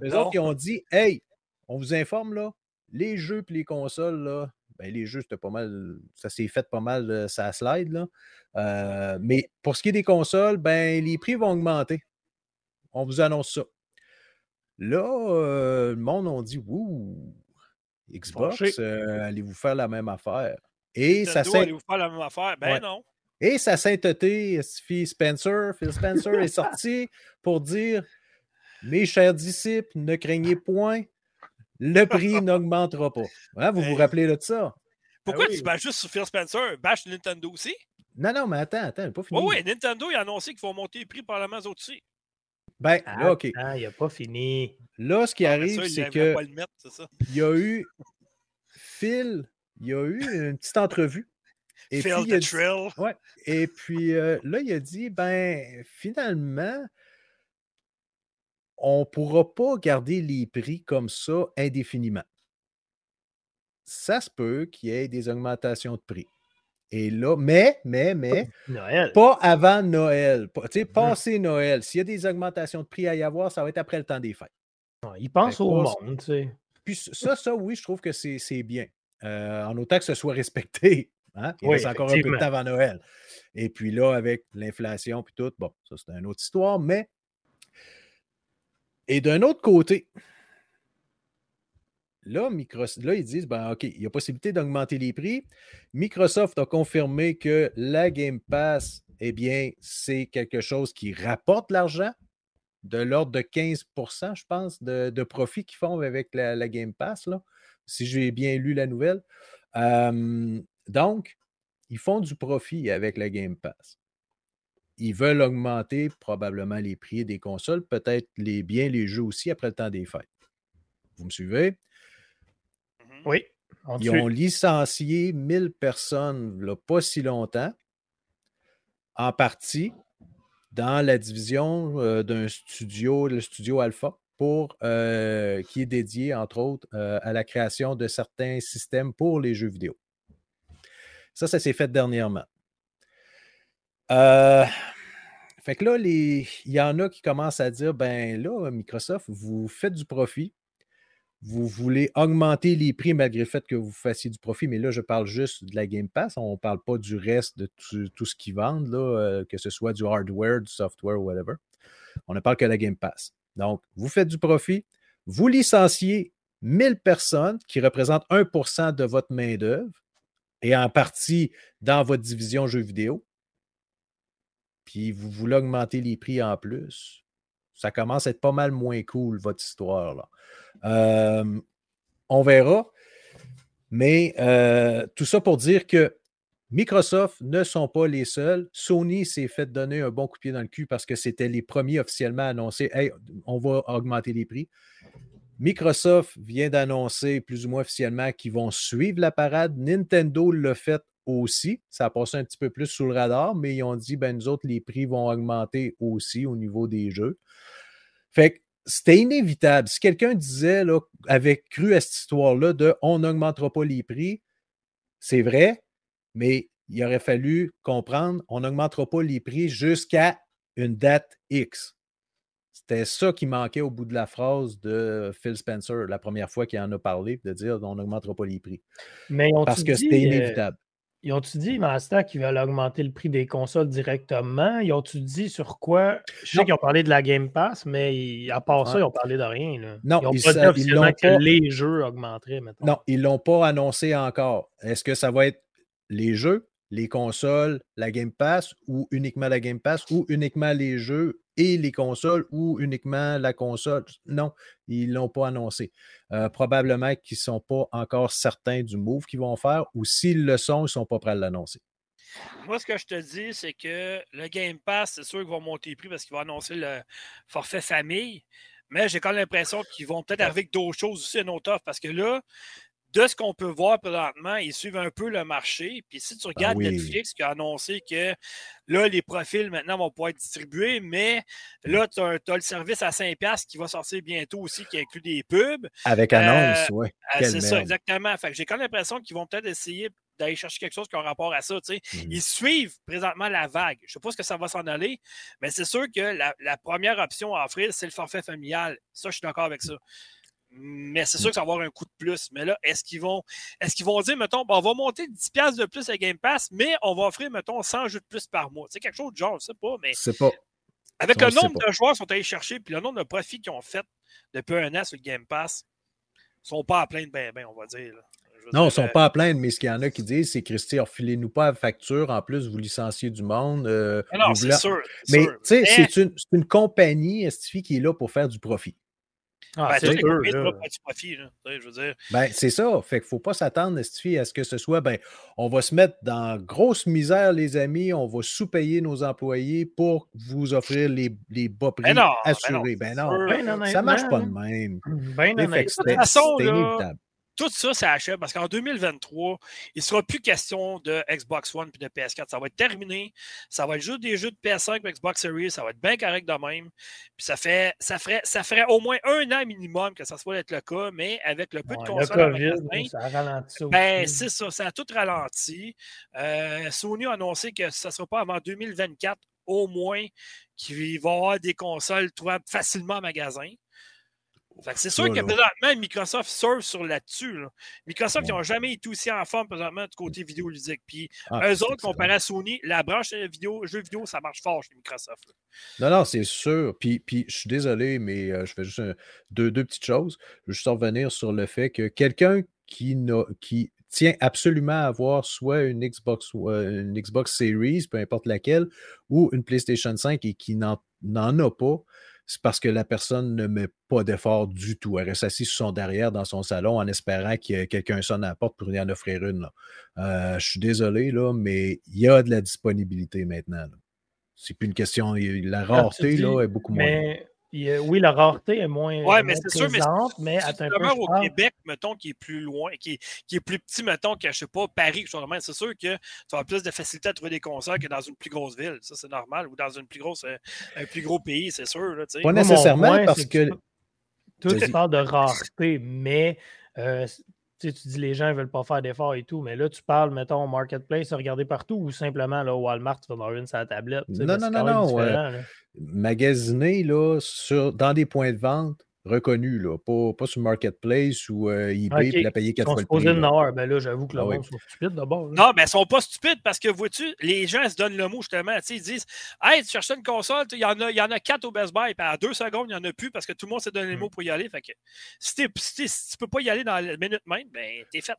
Les Non. autres qui ont dit Hey, on vous informe, là, les jeux et les consoles, là, ben, les jeux, c'était pas mal. Ça s'est fait pas mal, euh, ça slide, là. Euh, mais pour ce qui est des consoles, ben, les prix vont augmenter. On vous annonce ça. Là, euh, le monde a dit Ouh, Xbox, euh, allez-vous faire la même affaire? Et Nintendo, allez-vous faire la même affaire? Ben Ouais. non. et sa sainteté, Phil Spencer, Phil Spencer est sorti pour dire Mes chers disciples, ne craignez point, le prix n'augmentera pas. Hein, vous vous Hey. rappelez de ça? Pourquoi oui. tu bâches juste sur Phil Spencer? Bâche Nintendo aussi? Non, non, mais attends, attends, pas fini. Oui, oui, Nintendo, il a annoncé qu'ils vont monter les prix probablement eux autres aussi. Ben, là, OK. Ah, il n'a pas fini. Là, ce qui Ah, arrive, c'est que pas le mettre, c'est ça. il y a eu Phil, il y a eu une petite entrevue. Et Phil puis, il a the dit- Trill. Ouais. Et puis euh, là, il a dit ben, finalement, on ne pourra pas garder les prix comme ça indéfiniment. Ça se peut qu'il y ait des augmentations de prix. Et là, mais, mais, mais, Noël. pas avant Noël. Tu sais, Mhm. passé Noël. S'il y a des augmentations de prix à y avoir, ça va être après le temps des fêtes. Non, il pense Ben, au monde, tu sais. Puis ça, ça, oui, je trouve que c'est bien. Euh, en autant que ce soit respecté. Hein? Il reste encore un peu de temps avant Noël. Et puis là, avec l'inflation puis tout, bon, ça c'est une autre histoire, mais. Et d'un autre côté, là, Microsoft, là, ils disent, ben, OK, il y a possibilité d'augmenter les prix. Microsoft a confirmé que la Game Pass, eh bien, c'est quelque chose qui rapporte l'argent de l'ordre de 15% je pense, de, profit qu'ils font avec la, Game Pass, là, si j'ai bien lu la nouvelle. donc, ils font du profit avec la Game Pass. Ils veulent augmenter probablement les prix des consoles, peut-être les biens, les jeux aussi après le temps des fêtes. Vous me suivez? Oui. Ils ont licencié 1000 personnes là, pas si longtemps, en partie dans la division euh, d'un studio, le studio Alpha, pour, euh, qui est dédié, entre autres, euh, à la création de certains systèmes pour les jeux vidéo. Ça, ça s'est fait dernièrement. fait que là, il y en a qui commencent à dire, ben là, Microsoft, vous faites du profit, vous voulez augmenter les prix malgré le fait que vous fassiez du profit, mais là, je parle juste de la Game Pass. On ne parle pas du reste de tout, ce qu'ils vendent, là, euh, que ce soit du hardware, du software, whatever. On ne parle que de la Game Pass. Donc, vous faites du profit, vous licenciez 1000 personnes qui représentent 1% de votre main-d'œuvre et en partie dans votre division jeux vidéo. Puis vous voulez augmenter les prix en plus. Ça commence à être pas mal moins cool, votre histoire. Là. Euh, on verra. Mais euh, tout ça pour dire que Microsoft ne sont pas les seuls. Sony s'est fait donner un bon coup de pied dans le cul parce que c'était les premiers officiellement à annoncer Hey, on va augmenter les prix. Microsoft vient d'annoncer plus ou moins officiellement qu'ils vont suivre la parade. Nintendo l'a fait aussi. Ça a passé un petit peu plus sous le radar, mais ils ont dit ben nous autres, les prix vont augmenter aussi au niveau des jeux. Fait que c'était inévitable. Si quelqu'un disait, là, avait cru à cette histoire-là de on n'augmentera pas les prix, c'est vrai, mais il aurait fallu comprendre on n'augmentera pas les prix jusqu'à une date X. C'était ça qui manquait au bout de la phrase de Phil Spencer, la première fois qu'il en a parlé, de dire on n'augmentera pas les prix. Mais Parce que c'était euh, inévitable. Ils ont-tu dit, Master, qu'ils veulent augmenter le prix des consoles directement? Ils ont-tu dit sur quoi? Je sais qu'ils ont parlé de la Game Pass, mais à part ça, ils n'ont parlé de rien. Là. Non, ils n'ont pas dit officiellement que les jeux augmenteraient. Maintenant. Non, ils ne l'ont pas annoncé encore. Est-ce que ça va être les jeux, les consoles, la Game Pass ou uniquement la Game Pass ou uniquement les jeux et les consoles ou uniquement la console? Non, ils ne l'ont pas annoncé. Euh, probablement qu'ils ne sont pas encore certains du move qu'ils vont faire ou s'ils le sont, ils ne sont pas prêts à l'annoncer. Moi, ce que je te dis, c'est que le Game Pass, c'est sûr qu'ils vont monter les prix parce qu'ils vont annoncer le forfait famille. Mais j'ai quand même l'impression qu'ils vont peut-être arriver avec d'autres choses aussi, un autre offre. Parce que là, de ce qu'on peut voir présentement, ils suivent un peu le marché. Puis si tu ben regardes Netflix qui a annoncé que là, les profils maintenant vont pouvoir être distribués, mais là, tu as, le service à 5$ qui va sortir bientôt aussi, qui inclut des pubs. Avec annonce, euh, oui. Euh, c'est ça, exactement. Fait que j'ai quand même l'impression qu'ils vont peut-être essayer d'aller chercher quelque chose qui a rapport à ça. Mmh. Ils suivent présentement la vague. Je ne sais pas ce que ça va s'en aller, mais c'est sûr que la, la, première option à offrir, c'est le forfait familial. Ça, je suis d'accord avec ça. Mais c'est sûr que ça va avoir un coût de plus. Mais là, est-ce qu'ils vont est-ce qu'ils vont dire, mettons, on va monter 10$ de plus à Game Pass, mais on va offrir, mettons, 100 jeux de plus par mois. C'est quelque chose de genre, je sais pas, mais. C'est pas. Avec le nombre de joueurs qui sont allés chercher, puis le nombre de profits qu'ils ont fait depuis un an sur le Game Pass, ils sont pas à plein de ben, ben, on va dire. non, ils ne sont euh, pas à plaindre, mais ce qu'il y en a qui disent, c'est Christy, refilez-nous pas la facture. En plus, vous licenciez du monde. Euh, ah non, c'est sûr. Mais tu sais, c'est une, une, compagnie, Estifi, qui est là pour faire du profit. Ah, ben, ben, c'est ça. Fait qu'il ne faut pas s'attendre, à ce que ce soit, ben, on va se mettre dans grosse misère, les amis, on va sous-payer nos employés pour vous offrir les, les bas prix assurés. Ben non, ça ne marche pas de même. Ben non, c'est inévitable tout ça, ça achève parce qu'en 2023, il ne sera plus question de Xbox One et de PS4. Ça va être terminé. Ça va être juste des jeux de PS5 et Xbox Series. Ça va être bien correct de même. Puis ça, fait, ça, ferait, ça ferait au moins un an minimum que ça soit être le cas, mais avec le peu de consoles. ça a ralenti. Ben, c'est ça. Ça a tout ralenti. Euh, Sony a annoncé que ça ne sera pas avant 2024 au moins qu'il va y avoir des consoles trouvables facilement en magasin. C'est sûr que présentement, Microsoft surfe sur là-dessus. Microsoft, ils n'ont jamais été aussi en forme présentement du côté vidéoludique. Puis ah, eux autres, comparé à Sony, la branche vidéo, jeux vidéo, ça marche fort chez Microsoft. Non, non, c'est sûr. Puis, puis je suis désolé, mais euh, je fais juste deux, deux, petites choses. Je veux juste revenir sur le fait que quelqu'un qui, qui tient absolument à avoir soit une Xbox, une Xbox Series, peu importe laquelle, ou une PlayStation 5 et qui n'en a pas, c'est parce que la personne ne met pas d'effort du tout. Elle reste assise sur son derrière dans son salon en espérant que quelqu'un sonne à la porte pour y en offrir une. Euh, je suis désolé, là, mais il y a de la disponibilité maintenant. C'est plus une question. La rareté là, est beaucoup moins oui, la rareté est moins. Oui, mais c'est sûr, mais, mais un au Québec, mettons, qui est plus loin, qui est, plus petit, mettons, que je sais pas, Paris, c'est sûr que tu vas avoir plus de facilité à trouver des concerts que dans une plus grosse ville. Ça, c'est normal. Ou dans une plus grosse, euh, un plus gros pays, c'est sûr. pas nécessairement parce que. Tout parle de rareté, mais euh, tu, dis les gens ne veulent pas faire d'efforts et tout, mais là, tu parles, mettons, marketplace, regarder partout ou simplement là, Walmart, tu vas avoir une sur la tablette. Non, non, non, non. magasiner là, sur, dans des points de vente, reconnu, là, pas, pas sur Marketplace ou euh, eBay, puis la payer quatre fois le prix. Là. Ben là, j'avoue que le ah monde sont stupides d'abord. Non, mais ils sont pas stupides parce que, vois-tu, les gens se donnent le mot justement. Ils disent Hey, tu cherches une console, il y, en a, y en a quatre au Best Buy, puis à deux secondes, il n'y en a plus parce que tout le monde s'est donné le mot pour y aller. Fait que si, tu si, peux pas y aller dans la minute même, ben t'es fait.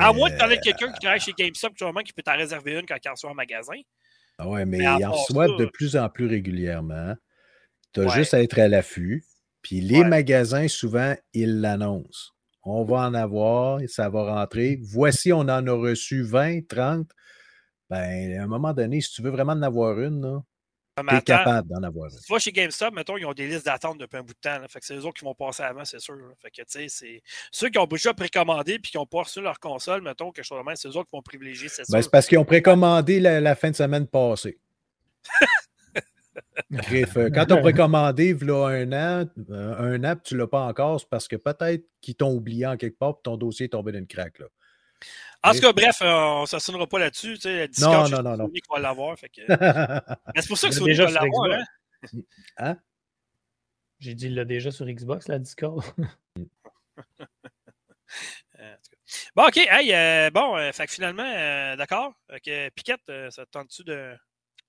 À moins que tu aies quelqu'un qui travaille chez GameStop qui peut t'en réserver une quand il reçoit un magasin. Ah ouais, mais, il en reçoit de plus en plus régulièrement. Tu as juste à être à l'affût. Puis les magasins, souvent, ils l'annoncent. On va en avoir, ça va rentrer. Voici, on en a reçu 20, 30. Ben, à un moment donné, si tu veux vraiment en avoir une, tu es capable d'en avoir une. Tu vois, chez GameStop, mettons, ils ont des listes d'attente depuis un bout de temps. Fait que c'est eux autres qui vont passer avant, c'est sûr. Fait que, tu sais, c'est ceux qui ont déjà précommandé et qui n'ont pas reçu leur console, mettons, quelque chose de même, c'est eux autres qui vont privilégier cette ben, C'est parce qu'ils ont précommandé la, fin de semaine passée. Bref, euh, quand tu as précommandé là, un an, euh, un an, tu ne l'as pas encore, c'est parce que peut-être qu'ils t'ont oublié en quelque part, et ton dossier est tombé d'une craque. Là. En tout cas, bref, euh, on ne s'assonera pas là-dessus. Tu sais, non, non, non, non. Sony va l'avoir. c'est pour ça que Sony va l'avoir. Hein? hein? J'ai dit, il l'a déjà sur Xbox, la Discord. bon, OK. Hey, bon, fait que finalement, d'accord. Piquette, ça te tente-tu de.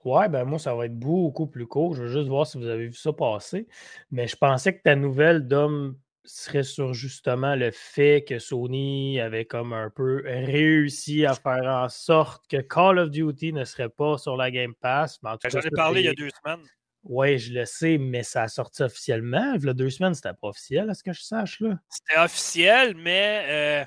Ouais, ben moi, ça va être beaucoup plus court. Je veux juste voir si vous avez vu ça passer. Mais je pensais que ta nouvelle d'homme serait sur justement le fait que Sony avait comme un peu réussi à faire en sorte que Call of Duty ne serait pas sur la Game Pass. Ben, J'en ai parlé il y a deux semaines. Oui, je le sais, mais ça a sorti officiellement. Il y a deux semaines, c'était pas officiel, à ce que je sache. là. C'était officiel, mais euh,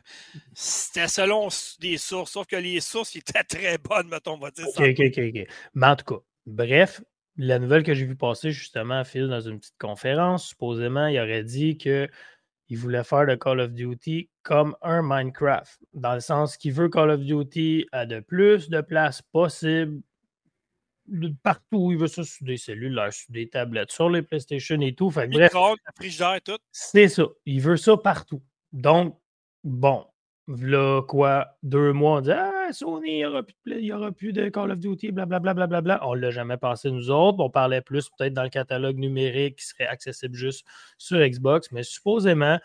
c'était selon des sources. Sauf que les sources étaient très bonnes, mettons, on va dire. OK, OK, OK. Mais en tout cas, bref, la nouvelle que j'ai vue passer, justement, Phil, dans une petite conférence, supposément, il aurait dit qu'il voulait faire de Call of Duty comme un Minecraft, dans le sens qu'il veut Call of Duty à de plus de place possible partout où il veut ça, sur des cellulaires, sur des tablettes, sur les PlayStation et tout. Fait bref, tout. C'est ça. Il veut ça partout. Donc, bon, là, quoi, deux mois, on dit Ah, Sony, il n'y aura, aura, plus de Call of Duty, blablabla. Bla, bla, bla, On ne l'a jamais passé, nous autres. On parlait plus peut-être dans le catalogue numérique qui serait accessible juste sur Xbox. Mais supposément,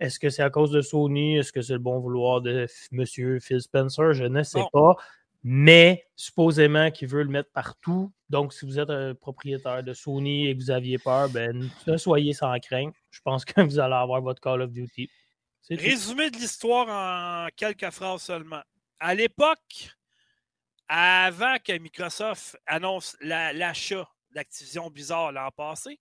est-ce que c'est à cause de Sony? Est-ce que c'est le bon vouloir de M. Phil Spencer? Je ne sais pas mais supposément qu'il veut le mettre partout. Donc, si vous êtes un propriétaire de Sony et que vous aviez peur, ben, soyez sans crainte. Je pense que vous allez avoir votre Call of Duty. Résumé de l'histoire en quelques phrases seulement. À l'époque, avant que Microsoft annonce l'achat d'Activision Blizzard l'an passé,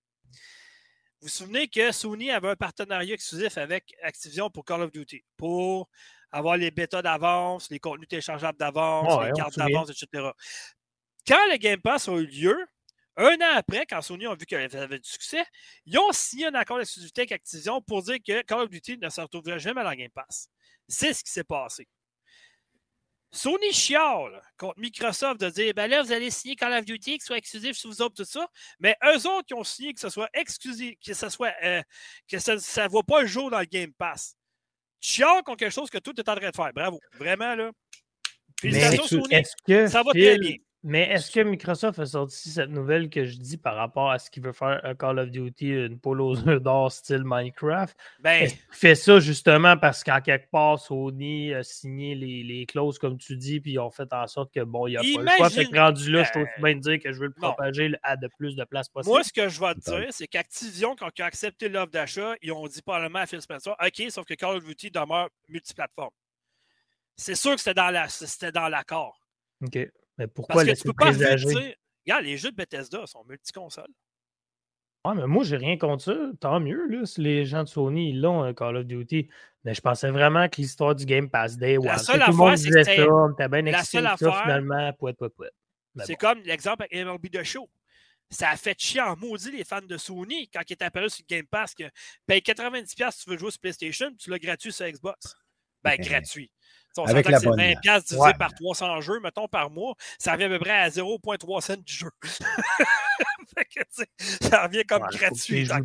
vous vous souvenez que Sony avait un partenariat exclusif avec Activision pour Call of Duty, pour avoir les bêtas d'avance, les contenus téléchargeables d'avance, les cartes d'avance, etc. Quand le Game Pass a eu lieu, un an après, quand Sony a vu qu'elle avait du succès, ils ont signé un accord d'exclusivité avec Activision pour dire que Call of Duty ne se retrouverait jamais dans le Game Pass. C'est ce qui s'est passé. Sony chiale contre Microsoft de dire ben là, vous allez signer Call of Duty, que ce soit exclusif sur vous autres, tout ça. Mais eux autres qui ont signé que ce soit exclusif, que ce soit euh, que ça ne voit pas le jour dans le Game Pass chiant quelque chose que tout est en train de faire. Bravo. Vraiment, là. Félicitations, Sony. Que ça va très bien. Mais est-ce que Microsoft a sorti cette nouvelle que je dis par rapport à ce qu'il veut faire à Call of Duty, une polo aux œufs d'or style Minecraft? Ben, Est-ce qu'il fait ça justement parce qu'en quelque part, Sony a signé les, les clauses, comme tu dis, puis ils ont fait en sorte que bon, il n'y a pas le choix. Fait que Imagine- rendu là, je trouve Euh, bien de dire que je veux le non. propager à de plus de places possible. moi, ce que je vais te dire, c'est qu'Activision, quand ils ont accepté l'offre d'achat, ils ont dit probablement à Phil Spencer OK, sauf que Call of Duty demeure multiplateforme. C'est sûr que c'était dans la- c'était dans l'accord. OK. Mais pourquoi Parce que tu peux pas présager? Regarde, les jeux de Bethesda sont multiconsoles. Ouais, mais moi, j'ai rien contre ça. Tant mieux, là, si les gens de Sony ils l'ont, euh, Call of Duty. Mais je pensais vraiment que l'histoire du Game Pass Day, ouais, seule tout le monde affaire, c'est que ça, on était bien la excité seule ça, affaire, finalement, pouet, pouet, pouet. C'est bon. comme l'exemple avec MLB de Show. Ça a fait chier en maudit les fans de Sony quand il est apparu sur le Game Pass que paye 90$ si tu veux jouer sur PlayStation, tu l'as gratuit sur Xbox. Ben, gratuit. On Avec s'entend que c'est l'abonnement. 20$ divisé Ouais. par 300 jeux, mettons, par mois. Ça revient à peu près à 0,3 cents du jeu. Fait que, ça revient comme Ouais, gratuit. là,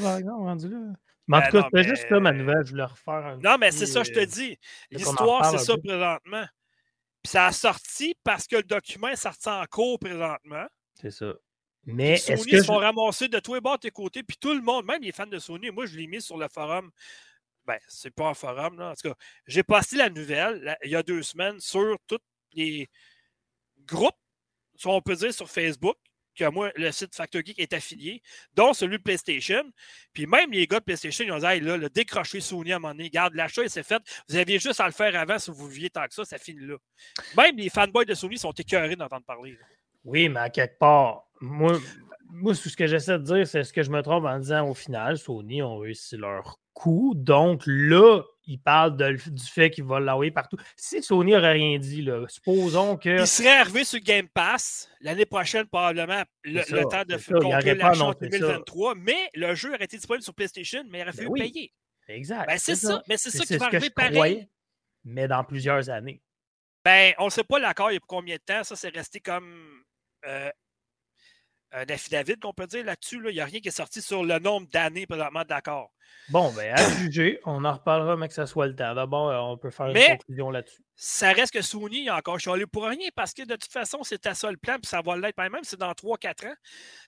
par exemple, rendu là. Mais en Ben tout cas, c'était juste ça, ma nouvelle. Je voulais refaire un Non, mais c'est ça, je te euh, dis. L'histoire, c'est ça peu. présentement. Puis ça a sorti parce que le document est sorti en cours présentement. C'est ça. Mais est-ce Sony que. se je- font ramasser de tous les bords, de tes côtés, puis tout le monde, même les fans de Sony, moi je l'ai mis sur le forum. Ben, c'est pas un forum, là. En tout cas, j'ai posté la nouvelle il y a deux semaines sur tous les groupes, si on peut dire sur Facebook, que moi, le site Factor Geek est affilié, dont celui de PlayStation. Puis même les gars de PlayStation, ils ont dit là, le décrocher Sony à un moment donné, regarde, l'achat, il s'est fait. Vous aviez juste à le faire avant si vous viviez tant que ça, ça finit là. Même les fanboys de Sony sont écœurés d'entendre parler. Oui, mais à quelque part, moi, moi ce que j'essaie de dire, c'est ce que je me trompe en disant au final, Sony ont réussi leur coup. Donc là, ils parlent de- du fait qu'ils vont l'envoyer partout. Si Sony n'aurait rien dit, là, supposons que. Il serait arrivé sur Game Pass l'année prochaine, probablement, le, temps de il pas l'achat en annoncé ça. 2023, mais le jeu aurait été disponible sur PlayStation, mais il aurait Ben fallu oui. payer. Exact. Ben, c'est ça, mais c'est ça qui va arriver pareil. croyais, mais dans plusieurs années. Ben, on ne sait pas l'accord il y a pour combien de temps. Ça, c'est resté comme euh, un affidavit qu'on peut dire là-dessus. là. Il n'y a rien qui est sorti sur le nombre d'années présentement d'accord. Bon, ben, à juger, on en reparlera, mais que ça soit le temps. D'abord, euh, on peut faire Mais- une conclusion là-dessus. Ça reste que Sony a encore chialé pour rien parce que de toute façon, c'était ça le plan, puis ça va l'être. Même c'est dans 3-4 ans,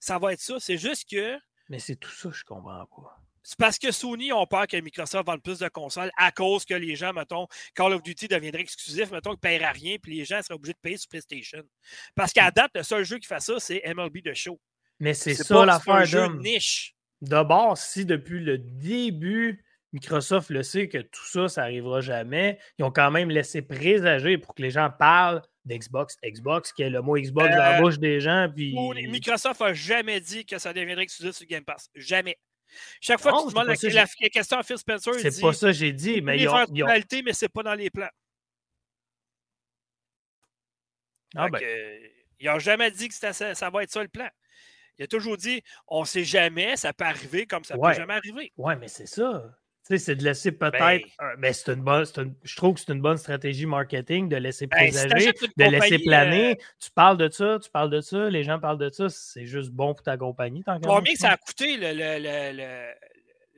ça va être ça. C'est juste que Mais c'est tout ça, je comprends pas. C'est parce que Sony ont peur que Microsoft vende plus de consoles à cause que les gens, mettons, Call of Duty deviendrait exclusif, mettons, qu'ils ne paieraient rien, puis les gens seraient obligés de payer sur PlayStation. Parce qu'à date, le seul jeu qui fait ça, c'est MLB The Show. Mais c'est ça l'affaire un jeu niche. D'abord, si depuis le début, Microsoft le sait que tout ça, ça n'arrivera jamais, ils ont quand même laissé présager pour que les gens parlent d'Xbox. Xbox, qui est le mot Xbox dans la Euh, bouche des gens. Puis... Microsoft n'a jamais dit que ça deviendrait exclusif sur Game Pass. Jamais. Chaque fois Non, que tu demandes la, ça, la- la question à Phil Spencer, il C'est pas ça que j'ai dit, mais mais ils ont. faire ils ont- réalité, mais c'est pas dans les plans. Ah ben, que, euh, ils n'ont jamais dit que ça, ça va être ça le plan. Il a toujours dit on ne sait jamais, ça peut arriver comme ça Ouais. peut jamais arriver. Ouais, mais c'est ça. C'est de laisser peut-être. Ben- ben, c'est une bonne. une- je trouve que c'est une bonne stratégie marketing de laisser Ben, présager, de laisser compagnie, euh, planer. Tu parles de ça, tu parles de ça, les gens parlent de ça, c'est juste bon pour ta compagnie. Combien que ça a coûté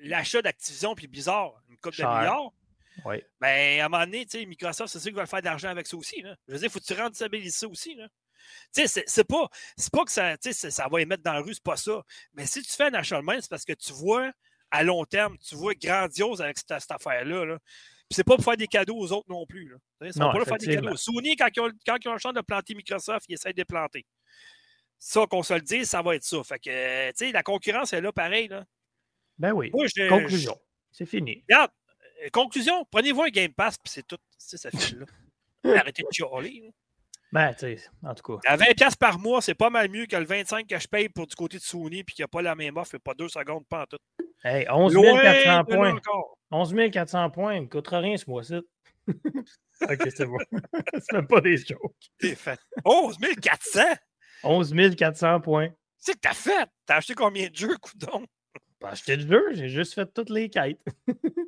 l'achat d'Activision puis Blizzard? Une coupe de Cher. milliards? Ouais. Ben, à un moment donné, tu sais, Microsoft, c'est sûr qu'ils veulent faire de l'argent avec ça aussi. Là. Je veux dire, il faut que tu rentabilises ça aussi. Là. Tu sais, c'est- pas, pas que ça, ça va les mettre dans la rue, c'est pas ça. Mais si tu fais un achat de main, c'est parce que tu vois à long terme, tu vois grandiose avec cette, cette affaire-là. Là. Puis c'est pas pour faire des cadeaux aux autres non plus. Là. Tu sais, Ils sont Non, pas là pour faire des cadeaux. Sony, quand ils, ont, quand ils ont le chance de planter Microsoft, ils essaient de les planter. Ça, qu'on se le dise, ça va être ça. Fait que, euh, tu sais, la concurrence est là pareil. Là. Ben oui. Moi, je- Conclusion. C'est fini. Regarde, euh, conclusion, prenez-vous un Game Pass, puis c'est tout. C'est ça là. Arrêtez de chialer. Ben, tu sais, en tout cas. À 20$ par mois, c'est pas mal mieux que le 25$ que je paye pour du côté de Sony, puis qu'il n'y a pas la même offre, et pas deux secondes, pas en tout. Hey, 11 Loin 400 de là points. encore. 11 400 points, il ne coûtera rien ce mois-ci. ok, c'est bon. c'est même pas des jokes. T'es fait. 11 400! 11 400 points. C'est que t'as fait! T'as acheté combien de jeux, coudon? Pas acheté de jeu, j'ai juste fait toutes les quêtes.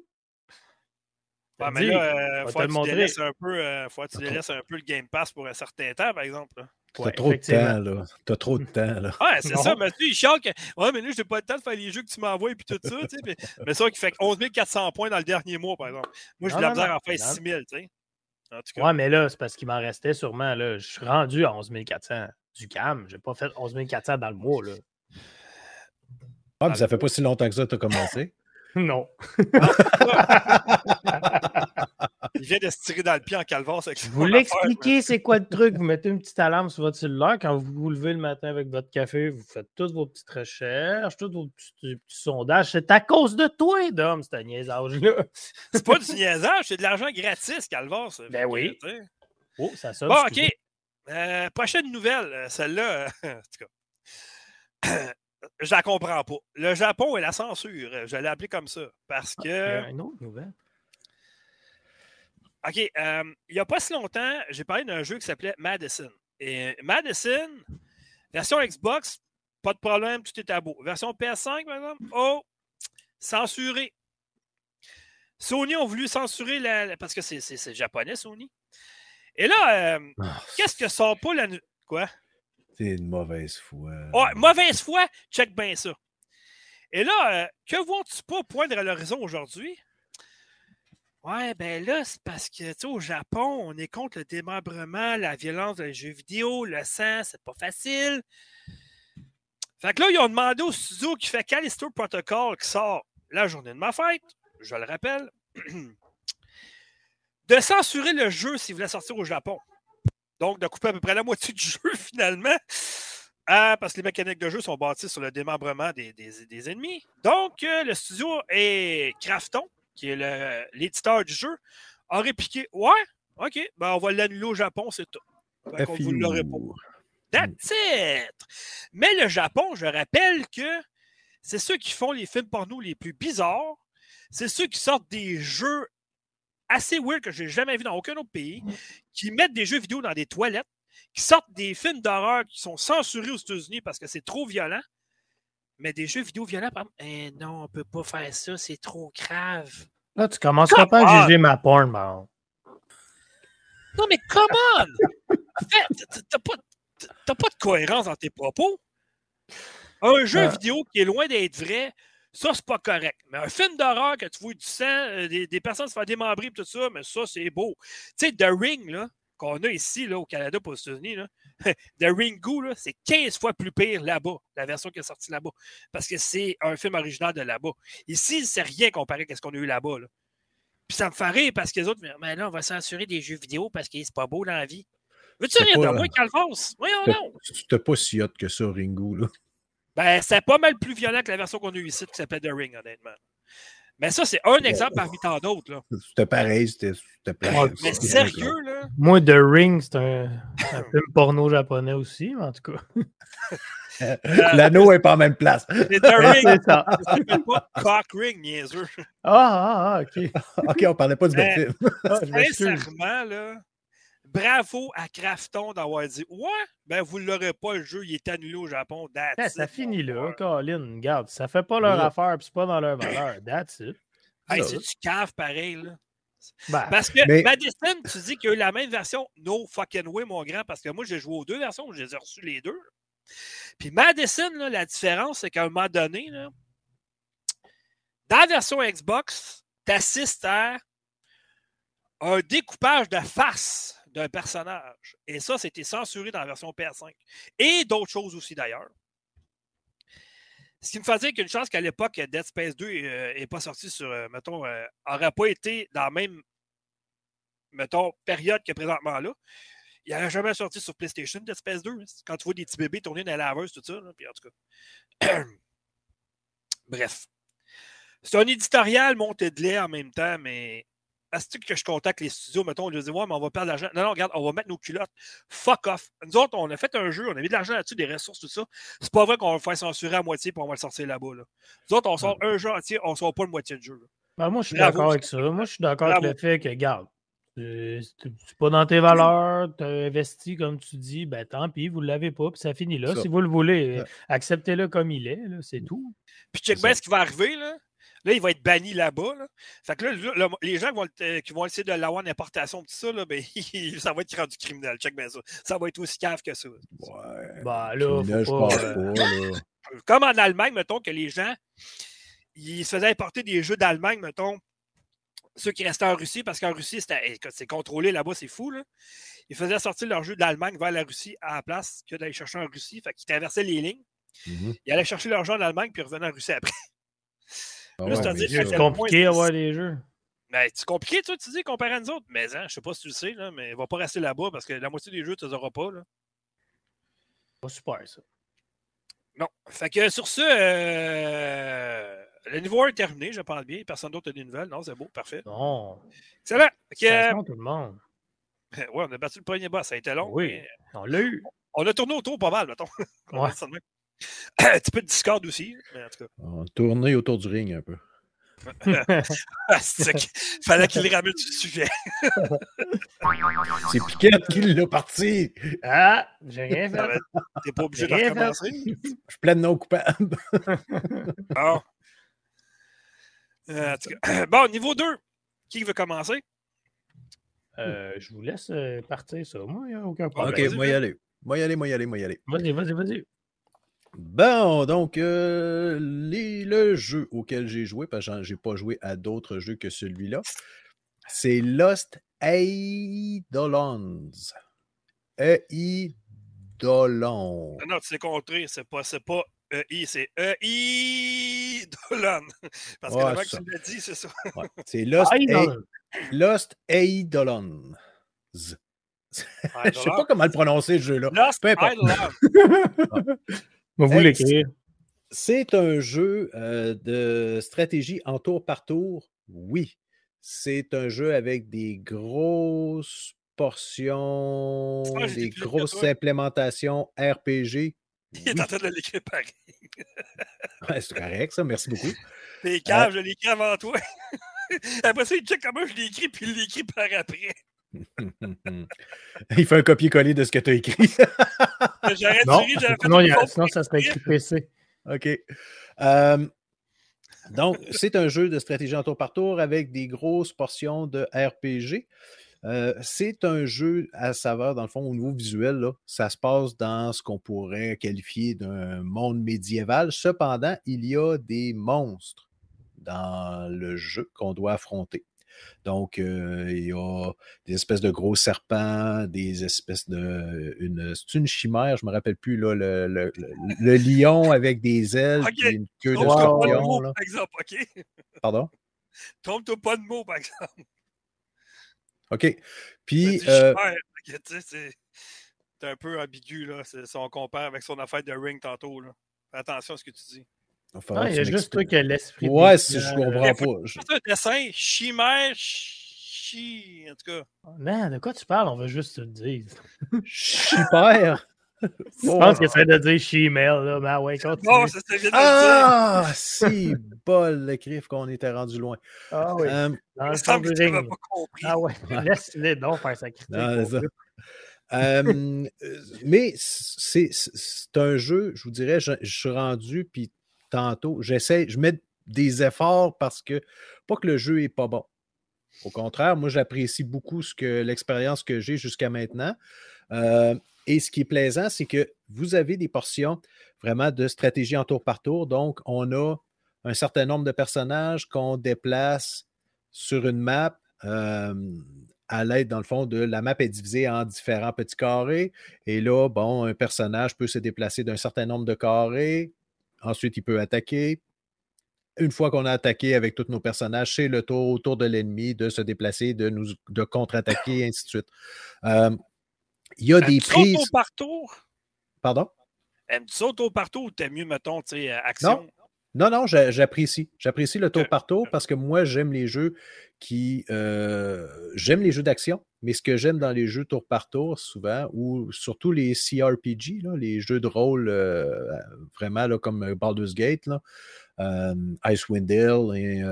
Ouais, mais là, euh, faut te que tu délaisses un peu, euh, faut que tu délaisses un peu le Game Pass pour un certain temps, par exemple. là. T'as Ouais, trop de temps, là. T'as trop de temps, là. Ouais, c'est ça, mais tu il que. Ouais, mais là, j'ai pas le temps de faire les jeux que tu m'envoies et puis tout ça, tu sais. Mais, mais ça, qui fait 11 400 points dans le dernier mois, par exemple. Moi, j'ai de la misère à faire non. 6 000, tu sais. En tout cas. Ouais, mais là, c'est parce qu'il m'en restait sûrement. Là. Je suis rendu à 11 400 du CAM. J'ai pas fait 11 400 dans le mois. Là. Ah, mais ça fait pas si longtemps que ça que tu as commencé. Non. Il vient de se tirer dans le pied en Je vous l'expliquer, c'est quoi le truc? Vous mettez une petite alarme sur votre cellulaire. Quand vous vous levez le matin avec votre café, vous faites toutes vos petites recherches, tous vos petits, petits sondages. C'est à cause de toi, Dom, ce niaisage-là. C'est pas du niaisage, c'est de l'argent gratis, Calvas. Ben oui. Oh, ça sonne. Bon, OK. Euh, prochaine nouvelle, euh, celle-là, en tout cas. Je la comprends pas. Le Japon et la censure, je l'ai appelé comme ça. Parce Ah, que. une autre nouvelle. OK. euh, il n'y a pas si longtemps, j'ai parlé d'un jeu qui s'appelait Madison. Et Madison, version Xbox, pas de problème, tout est à beau. Version PS5, par exemple, oh, censuré. Sony ont voulu censurer la. la- parce que c'est- japonais, Sony. Et là, euh, Ah, qu'est-ce que sort pas la. Quoi? C'est une mauvaise foi. Ouais, mauvaise foi, check bien ça. Et là, euh, que vois-tu pas poindre à l'horizon aujourd'hui? Ouais, ben là, c'est parce que, tu sais, au Japon, on est contre le démembrement, la violence dans les jeux vidéo, le sang, c'est pas facile. Fait que là, ils ont demandé au studio qui fait Callisto Protocol, qui sort la journée de ma fête, je le rappelle, de censurer le jeu s'il voulait sortir au Japon. Donc, de couper à peu près la moitié du jeu, finalement. Ah, parce que les mécaniques de jeu sont bâties sur le démembrement des, des- des ennemis. Donc, euh, le studio est Crafton, qui est l'éditeur du jeu, a répliqué Ouais, OK, ben on va l'annuler au Japon, c'est tout. Fait qu'on vous l'aurez pas. That's it! Mais le Japon, je rappelle que c'est ceux qui font les films porno les plus bizarres. C'est ceux qui sortent des jeux assez weird que j'ai jamais vu dans aucun autre pays, qui mettent des jeux vidéo dans des toilettes, qui sortent des films d'horreur qui sont censurés aux États-Unis parce que c'est trop violent. Mais des jeux vidéo violents, par exemple, eh non, on peut pas faire ça, c'est trop grave. Là, tu commenceras Come pas à juger ma porn, man. Non, mais come on! T'as- pas, pas de cohérence dans tes propos. Un jeu Euh. vidéo qui est loin d'être vrai, ça, c'est pas correct. Mais un film d'horreur que tu vois du sang, euh, des, des personnes se faire démembrer et tout ça, mais ça, c'est beau. Tu sais, The Ring, là, qu'on a ici, là, au Canada, pas aux États-Unis, The Ringu, là, c'est 15 fois plus pire là-bas, la version qui est sortie là-bas. Parce que c'est un film original de là-bas. Ici, c'est rien comparé à ce qu'on a eu là-bas. Là. Puis ça me fait rire parce que les autres, mais là, on va censurer des jeux vidéo parce que c'est pas beau dans la vie. Veux-tu rire de moi, Calvance? Voyons non! C'était pas si hot que ça, Ringo. Là. Ben, c'est pas mal plus violent que la version qu'on a eue ici qui s'appelle The Ring, honnêtement. Mais ça, c'est un exemple parmi tant d'autres. Là. C'était pareil, c'était. Ouais, Mais sérieux, là? Moi, The Ring, c'est un, un film porno japonais aussi, mais en tout cas. L'anneau est pas en même place. C'est The Ring. C'est ça. S'appelle pas Cock Ring, niaiseux. Ah, ah, ah, ok. OK, on parlait pas du même film. Ah. Sincèrement, là, bravo à Crafton d'avoir dit Ouais, ben vous l'aurez pas, le jeu, il est annulé au Japon. That's Eh, ça it, finit là. Colin. Regarde, ça fait pas leur affaire, puis c'est pas dans leur valeur. That's it. Hey, Ça. c'est du cave pareil, là. Ben, Parce que Mais- Madison, tu dis qu'il y a eu la même version. No fucking way, mon grand, parce que moi, j'ai joué aux deux versions, je les ai reçus les deux. Puis Madison, là, la différence, c'est qu'à un moment donné, là, dans la version Xbox, tu assistes à un découpage de face d'un personnage. Et ça, c'était censuré dans la version PS5. Et d'autres choses aussi, d'ailleurs. Ce qui me fait dire qu'une chance qu'à l'époque, Dead Space 2 n'est pas sorti sur, euh, mettons, euh, aurait pas été dans la même, mettons, période que présentement là. Il n'aurait jamais sorti sur PlayStation, Dead Space 2. hein. Quand tu vois des petits bébés tourner dans la laveuse, tout ça. puis en tout cas. Bref. C'est un éditorial monté de lait en même temps, mais est-ce que je contacte les studios, mettons, on lui dit Ouais, mais on va perdre de l'argent. Non, non, regarde, on va mettre nos culottes. Fuck off. Nous autres, on a fait un jeu, on a mis de l'argent là-dessus, des ressources, tout ça. C'est pas vrai qu'on va le faire censurer à moitié et on va le sortir là-bas. Là. Nous autres, on sort un jeu entier, on sort pas le moitié du jeu. ben, moi, je suis d'accord avec ça. Moi, je suis d'accord avec le fait que, regarde, euh, c'est pas dans tes valeurs, tu as investi comme tu dis, ben tant pis, vous ne l'avez pas, puis ça finit là. Ça. Si vous le voulez, euh, Ouais. acceptez-le comme il est, c'est tout. Puis check bien ce qui va arriver. Là. Là, il va être banni là-bas. Là. Fait que là, le- le- les gens qui vont, le- euh, qui vont essayer de l'avoir en importation, tout ça, là, ben, ça va être rendu criminel. Check bien ça. Ça va être aussi cave que ça. Ouais. Ben là, faut pas. euh, pas. là. Comme en Allemagne, mettons, que les gens, ils se faisaient importer des jeux d'Allemagne, mettons, ceux qui restaient en Russie, parce qu'en Russie, c'est contrôlé là-bas, c'est fou. Là. Ils faisaient sortir leur jeu d'Allemagne vers la Russie à la place que d'aller chercher en Russie. Fait qu'ils traversaient les lignes. Mhm. Ils allaient chercher leur jeu en Allemagne, puis ils revenaient en Russie après. Ah c'est compliqué à avoir les jeux. Mais c'est compliqué, toi, tu dis, comparé à nous autres. Mais hein, je sais pas si tu le sais, là, mais va pas rester là-bas parce que la moitié des jeux, tu les auras pas. Là. Pas super, ça. Non. Fait que sur ce, euh, le niveau 1 est terminé, je parle bien. Personne d'autre a des nouvelles. Non, c'est beau, parfait. Non. Excellent. C'est tout le monde. ouais, on a battu le premier boss. Ça a été long. Oui, on l'a eu. On a tourné autour pas mal, mettons. Ouais. Un petit peu de Discord aussi, mais en tout cas. On autour du ring un peu. Fallait qu'il ramène du sujet. C'est Piquette qui l'a parti. Ah, j'ai rien fait. T'es pas obligé de recommencer. Je suis plein de noms coupables. bon. Euh, bon, niveau 2. Qui veut commencer? Euh, je vous laisse euh, partir ça. Moi, il n'y a aucun problème. Ok, moi y aller. Moi y aller, moi y aller, moi y aller. Vas-y, vas-y, vas-y. Bon, donc, le jeu auquel j'ai joué, parce que j'ai pas joué à d'autres jeux que celui-là, c'est Lost Eidolons. Eidolons. Non, non, tu contré, c'est pas, c'est pas EI, c'est Eidolon. Parce que ouais, que tu l'as dit, c'est ça. Ouais, c'est Lost, Lost Eidolons. Je sais pas comment le prononcer, ce jeu-là. Lost Vous l'écrire. C'est un jeu euh, de stratégie en tour par tour, oui. C'est un jeu avec des grosses portions, des grosses implémentations RPG. Il est en train de l'écrire pareil. ouais, c'est correct, ça. Merci beaucoup. T'es euh, cave, je l'ai écrit avant toi. après ça, il check comment je l'ai écrit, puis il l'écrit par après. il fait un copier-coller de ce que tu as écrit. J'aurais non, sinon, sinon, ça serait écrit PC. OK. Euh, donc, c'est un jeu de stratégie en tour par tour avec des grosses portions de RPG. Euh, c'est un jeu à saveur, dans le fond, au niveau visuel. Là, ça se passe dans ce qu'on pourrait qualifier d'un monde médiéval. Cependant, il y a des monstres dans le jeu qu'on doit affronter. Donc, euh, il y a des espèces de gros serpents, des espèces de. Une, c'est une chimère, je ne me rappelle plus, là, le, le, le, lion avec des ailes et une queue de scorpion. Par exemple, OK? Pardon? Trompe-toi pas de mots, par exemple. OK. Puis. Euh, c'est un peu ambigu, là. Si on compare avec son affaire de ring tantôt, là. Fais attention à ce que tu dis. Ah, il y a juste toi qui as l'esprit. Ouais, si je comprends pas. C'est un dessin? Chimère, chi. En tout cas. Non, de quoi tu parles? On veut juste te le dire. Chimère? Je pense que c'est de dire chimère, là. Mais ouais, continue. Non, ça bien Ah, si, bol, le griffe qu'on était rendu loin. Ah oui. Euh, Dans le sens pas compris. Ah ouais, laisse-les donc faire sa critique. euh, mais c'est un jeu, je vous dirais, je, je suis rendu, puis tantôt. J'essaie, je mets des efforts parce que, pas que le jeu n'est pas bon. Au contraire, moi, j'apprécie beaucoup ce que l'expérience que j'ai jusqu'à maintenant. Euh, et ce qui est plaisant, c'est que vous avez des portions vraiment de stratégie en tour par tour. Donc, on a un certain nombre de personnages qu'on déplace sur une map euh, à l'aide, dans le fond, de la map est divisée en différents petits carrés. Et là, bon, un personnage peut se déplacer d'un certain nombre de carrés. Ensuite, il peut attaquer. Une fois qu'on a attaqué avec tous nos personnages, c'est le tour autour de l'ennemi de se déplacer, de nous de contre-attaquer, et ainsi de suite. Euh, il y a des prises. Au par tour? Pardon? Tu sautes au partout ou t'es mieux, mettons, tu sais, action? Non, non, j'apprécie. J'apprécie le tour par tour parce que moi, j'aime les jeux qui. Euh, j'aime les jeux d'action, mais ce que j'aime dans les jeux tour par tour, souvent, ou surtout les CRPG, les jeux de rôle euh, vraiment comme Baldur's Gate, là, euh, Icewind Dale et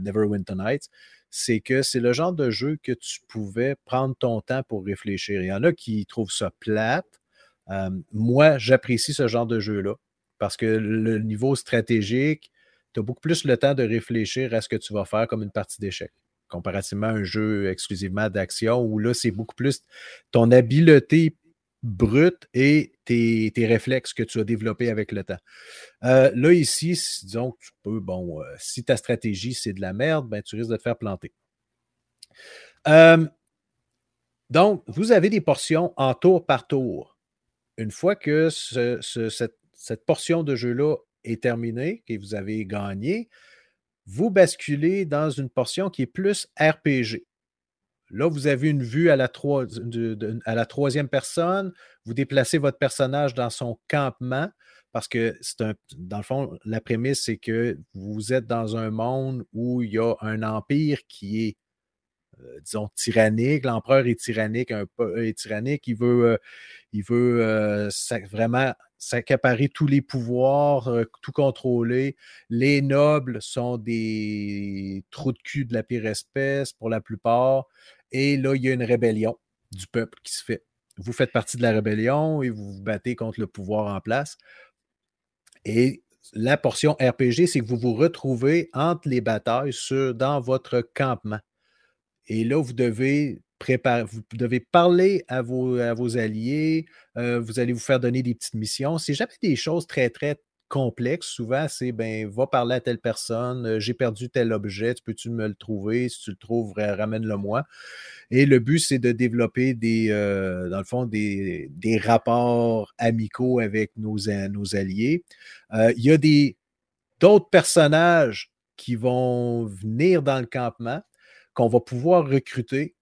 Neverwinter Nights, c'est que c'est le genre de jeu que tu pouvais prendre ton temps pour réfléchir. Il y en a qui trouvent ça plate. moi, j'apprécie ce genre de jeu-là parce que le niveau stratégique, tu as beaucoup plus le temps de réfléchir à ce que tu vas faire comme une partie d'échec, comparativement à un jeu exclusivement d'action où là, c'est beaucoup plus ton habileté brute et tes, réflexes que tu as développés avec le temps. Euh, là, ici, disons que tu peux, bon, euh, si ta stratégie, c'est de la merde, ben, tu risques de te faire planter. Euh, donc, vous avez des portions en tour par tour. Une fois que cette, portion de jeu-là est terminée, que vous avez gagné, vous basculez dans une portion qui est plus RPG. Là, vous avez une vue à la, troisième personne. Vous déplacez votre personnage dans son campement parce que c'est un, dans le fond, la prémisse, c'est que vous êtes dans un monde où il y a un empire qui est, euh, disons, tyrannique. L'empereur est tyrannique, un peu est tyrannique. Il veut, euh, euh, vraiment s'accaparer tous les pouvoirs, tout contrôler. Les nobles sont des trous de cul de la pire espèce pour la plupart. Et là, il y a une rébellion du peuple qui se fait. Vous faites partie de la rébellion et vous vous battez contre le pouvoir en place. Et la portion RPG, c'est que vous vous retrouvez entre les batailles dans votre campement. Et là, vous devez vous devez parler à vos, alliés, euh, vous allez vous faire donner des petites missions. C'est jamais des choses très, très complexe, souvent, c'est ben, va parler à telle personne, euh, j'ai perdu tel objet, tu peux-tu me le trouver? Si tu le trouves, ramène-le-moi. Et le but, c'est de développer des, euh, dans le fond, des, rapports amicaux avec nos, alliés. Il y a d'autres personnages qui vont venir dans le campement qu'on va pouvoir recruter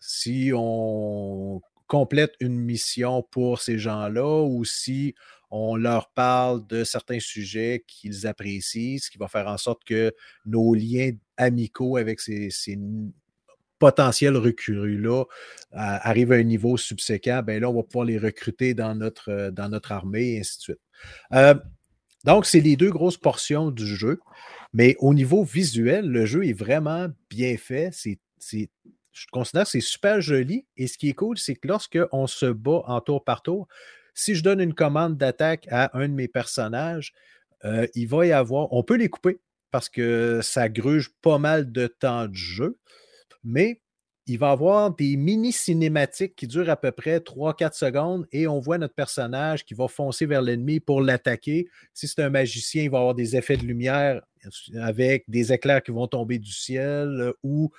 si on complète une mission pour ces gens-là ou si on leur parle de certains sujets qu'ils apprécient, ce qui va faire en sorte que nos liens amicaux avec ces, potentiels recrues-là arrivent à un niveau subséquent, ben là, on va pouvoir les recruter dans notre, dans notre armée, et ainsi de suite. Euh, donc, c'est les deux grosses portions du jeu. Mais au niveau visuel, le jeu est vraiment bien fait. C'est, je considère que c'est super joli. Et ce qui est cool, c'est que lorsqu'on se bat en tour par tour, si je donne une commande d'attaque à un de mes personnages, euh, il va y avoir, on peut les couper parce que ça gruge pas mal de temps de jeu, mais il va y avoir des mini cinématiques qui durent à peu près 3-4 secondes et on voit notre personnage qui va foncer vers l'ennemi pour l'attaquer. Si c'est un magicien, il va avoir des effets de lumière avec des éclairs qui vont tomber du ciel euh, ou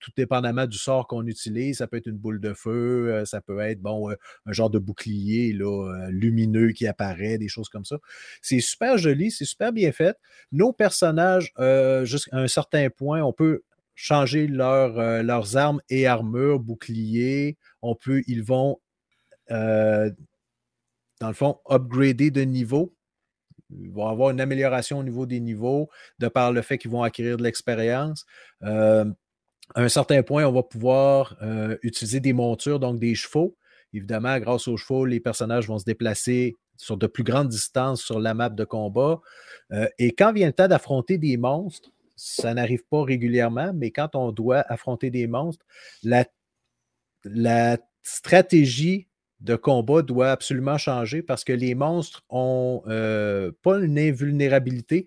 tout dépendamment du sort qu'on utilise, ça peut être une boule de feu, euh, ça peut être euh, un genre de bouclier lumineux qui apparaît, des choses comme ça. C'est super joli, c'est super bien fait. Nos personnages, jusqu'à un certain point, on peut changer leurs armes et armures, boucliers. On peut, ils vont, dans le fond, upgrader de niveau ils vont avoir une amélioration au niveau des niveaux de par le fait qu'ils vont acquérir de l'expérience. Euh, à un certain point, on va pouvoir euh, utiliser des montures, donc des chevaux. Évidemment, grâce aux chevaux, les personnages vont se déplacer sur de plus grandes distances sur la map de combat. Euh, et quand vient le temps d'affronter des monstres, ça n'arrive pas régulièrement, mais quand on doit affronter des monstres, la, la stratégie de combat doit absolument changer parce que les monstres ont euh, pas une invulnérabilité,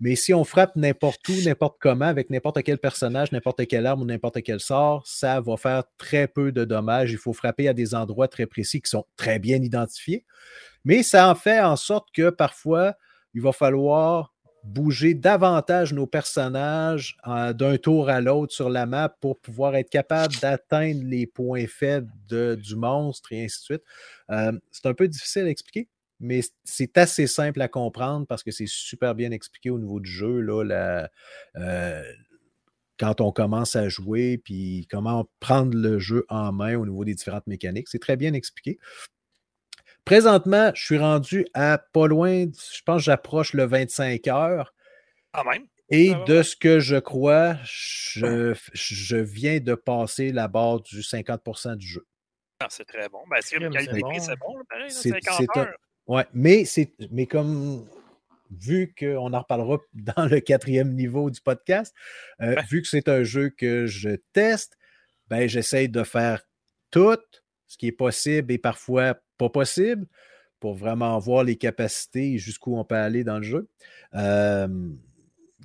mais si on frappe n'importe où, n'importe comment, avec n'importe quel personnage, n'importe quelle arme ou n'importe quel sort, ça va faire très peu de dommages. Il faut frapper à des endroits très précis qui sont très bien identifiés. Mais ça en fait en sorte que parfois, il va falloir bouger davantage nos personnages d'un tour à l'autre sur la map pour pouvoir être capable d'atteindre les points faibles du monstre et ainsi de suite. Euh, c'est un peu difficile à expliquer, mais c'est assez simple à comprendre parce que c'est super bien expliqué au niveau du jeu. Là, euh, quand on commence à jouer, puis comment prendre le jeu en main au niveau des différentes mécaniques. C'est très bien expliqué. Présentement, je suis rendu à pas loin, je pense que j'approche le 25 heures. Quand même. Et de ce que je crois, je, viens de passer la barre du 50% du jeu. Ah, c'est très bon. Ben, c'est bon, c'est bon, pareil, 50 heures. Ouais, mais, mais comme vu qu'on en reparlera dans le quatrième niveau du podcast, euh, vu que c'est un jeu que je teste, ben, j'essaye de faire tout ce qui est possible et parfois pas possible pour vraiment voir les capacités et jusqu'où on peut aller dans le jeu.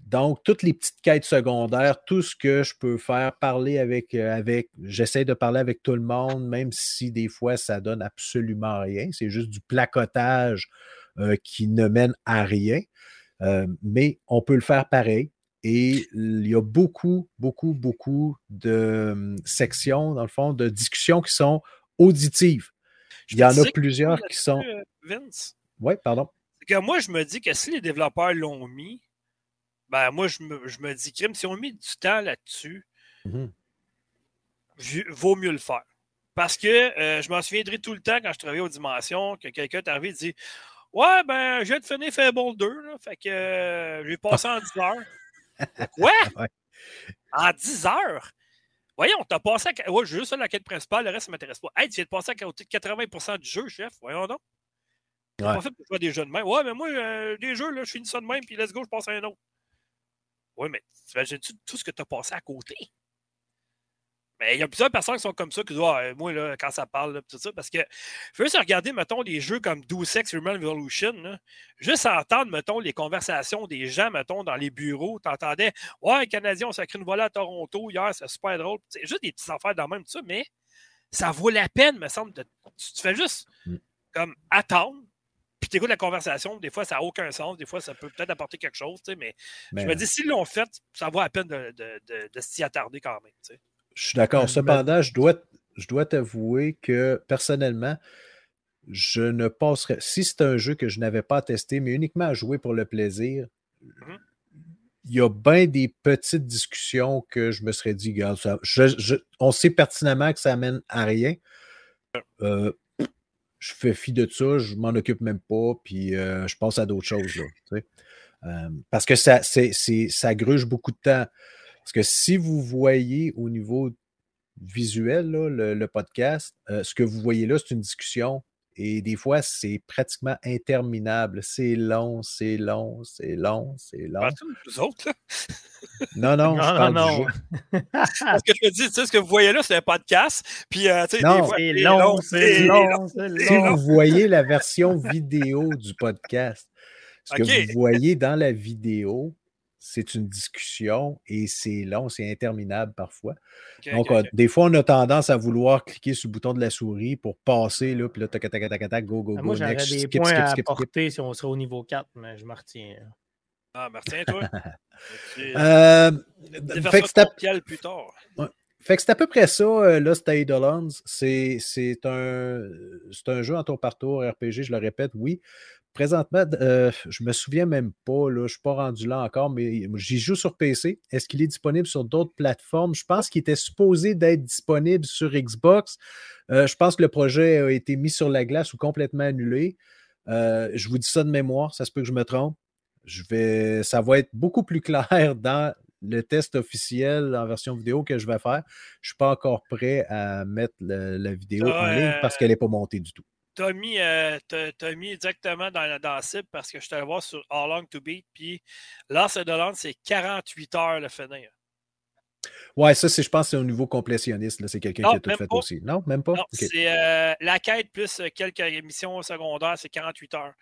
donc, toutes les petites quêtes secondaires, tout ce que je peux faire, parler avec, euh, avec j'essaie de parler avec tout le monde, même si des fois ça donne absolument rien. C'est juste du placotage euh, qui ne mène à rien. mais on peut le faire pareil. et il y a beaucoup, beaucoup, beaucoup de sections, dans le fond, de discussions qui sont auditives. Il y en a plusieurs qui sont. Euh, Vince? Oui, pardon. Que moi, je me dis que si les développeurs l'ont mis, ben moi, je me, je me dis, crime, si on met du temps là-dessus, Mhm. vaut mieux le faire. Parce que euh, je m'en souviendrai tout le temps quand je travaillais aux dimensions, que quelqu'un est arrivé et dit Ouais, ben, je viens de finir Fable 2, là, fait que euh, j'ai passé en 10 heures. Quoi? Ouais. En 10 heures? Voyons, t'as passé à. Ouais, juste la quête principale, le reste, ça m'intéresse pas. Hey, tu viens de passer à côté de 80% du jeu, chef. Voyons donc. Ouais. pas fait pour jouer à des jeux de même. Ouais, mais moi, euh, des jeux, là, je finis ça de même, puis let's go, je passe à un autre. Ouais, mais t'imagines-tu tout ce que t'as passé à côté? Mais il y a plusieurs personnes qui sont comme ça, qui disent Ah, moi, là, quand ça parle, là, tout ça, parce que je veux juste regarder, mettons, des jeux comme Deus Ex Human Revolution, là, juste entendre, mettons, les conversations des gens, mettons, dans les bureaux, t'entendais Ouais, les Canadiens ont sacré une volée à Toronto hier, c'est super drôle. C'est juste des petites affaires dans le même, tout ça, mais ça vaut la peine, me semble. de- tu, tu fais juste Mm. comme attendre, puis tu écoutes la conversation. Des fois, ça n'a aucun sens. Des fois, ça peut peut-être apporter quelque chose, tu sais, mais je Mais me dis, s'ils l'ont fait, ça vaut la peine de, de- de- de s'y attarder quand même. Je suis d'accord. Cependant, je dois, je dois t'avouer que personnellement, je ne passerais. Si c'est un jeu que je n'avais pas testé, mais uniquement à jouer pour le plaisir, Mhm. il y a bien des petites discussions que je me serais dit, regarde, ça- je- je- on sait pertinemment que ça amène à rien. Euh, je fais fi de ça, je m'en occupe même pas, puis euh, je passe à d'autres choses. Là, tu sais. Euh, parce que ça, ça gruge beaucoup de temps. Parce que si vous voyez au niveau visuel, là, le, le podcast, euh, ce que vous voyez là, c'est une discussion. Et des fois, c'est pratiquement interminable. C'est long, c'est long, c'est long, c'est long. Nous autres, là? Non, non, je Non, parle non, du non. jeu. Parce que je te dis, tu sais, ce que vous voyez là, c'est un podcast. Puis, euh, tu sais, Non. des fois, C'est c'est long, c'est long. long, c'est Si long. vous voyez la version vidéo du podcast, ce que vous voyez dans la vidéo, c'est une discussion et c'est long, c'est interminable parfois. Donc, des fois, on a tendance à vouloir cliquer sur le bouton de la souris pour passer, là, puis là, tac, tac, tac, tac, tac, go, go, Ah, go, Moi, j'aurais next, des skip, points skip, à skip, skip. apporter si on serait au niveau 4, mais je me retiens. Ah, Martin, toi. Euh, fait que plus tard. Fait que c'est à peu près ça, euh, Lost Eidolons. C'est un, un jeu en tour par tour, RPG, je le répète, oui. Présentement, euh, je me souviens même pas, là, je ne suis pas rendu là encore, mais j'y joue sur PC. Est-ce qu'il est disponible sur d'autres plateformes? Je pense qu'il était supposé d'être disponible sur Xbox. Euh, je pense que le projet a été mis sur la glace ou complètement annulé. Euh, je vous dis ça de mémoire, ça se peut que je me trompe. Je vais, ça va être beaucoup plus clair dans le test officiel en version vidéo que je vais faire. Je ne suis pas encore prêt à mettre le- la vidéo Ah, en ligne parce qu'elle n'est pas montée du tout. T'as mis, euh, t'as- mis exactement dans, la- dans la cible parce que je te le voir sur How Long to Beat. Puis là, de l'ordre, c'est 48 heures le finir. Ouais, ça, c'est, je pense que c'est au niveau complétionniste. là. C'est quelqu'un Non, qui a tout fait pas. aussi. Non, même pas? Non, c'est euh, la quête plus quelques émissions secondaires, c'est 48 heures.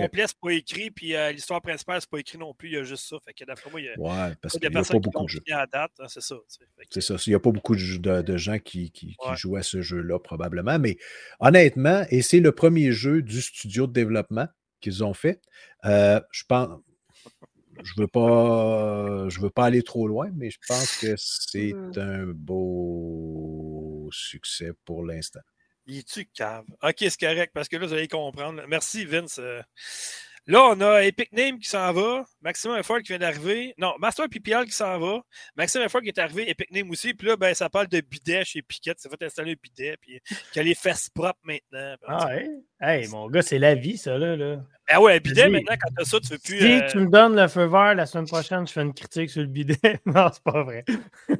Complet, c'est pas écrit, puis euh, l'histoire principale, c'est pas écrit non plus, il y a juste ça. Fait que d'après moi, il y a, Ouais, parce il y a qu'il n'y a personne pas beaucoup de jeux. fini à date, hein, c'est ça. C'est ça. Il n'y a pas beaucoup de, jeux- de- de gens qui, qui- qui Ouais. jouent à ce jeu-là, probablement. Mais honnêtement, et c'est le premier jeu du studio de développement qu'ils ont fait. euh, je pense. Je veux pas. Je veux pas aller trop loin, mais je pense que c'est Hmm. un beau succès pour l'instant. Il est-tu cave? Ok, c'est correct, parce que là, vous allez comprendre. Merci, Vince. Euh, Là, on a Epic Name qui s'en va, Maximum Effort qui vient d'arriver. Non, Master PPL qui s'en va, Maximum Effort qui est arrivé, Epic Name aussi. Puis là, ben, ça parle de bidet chez Piquette. Ça fait installer un bidet, puis qu'il a les fesses maintenant. Ah, ouais? Hey, mon gars, c'est la vie, ça, là. là. Ah ouais, bidet, Vas-y. maintenant, quand t'as ça, tu veux plus. Si euh, tu me donnes le feu vert la semaine prochaine, je fais une critique sur le bidet. non, c'est pas vrai. euh,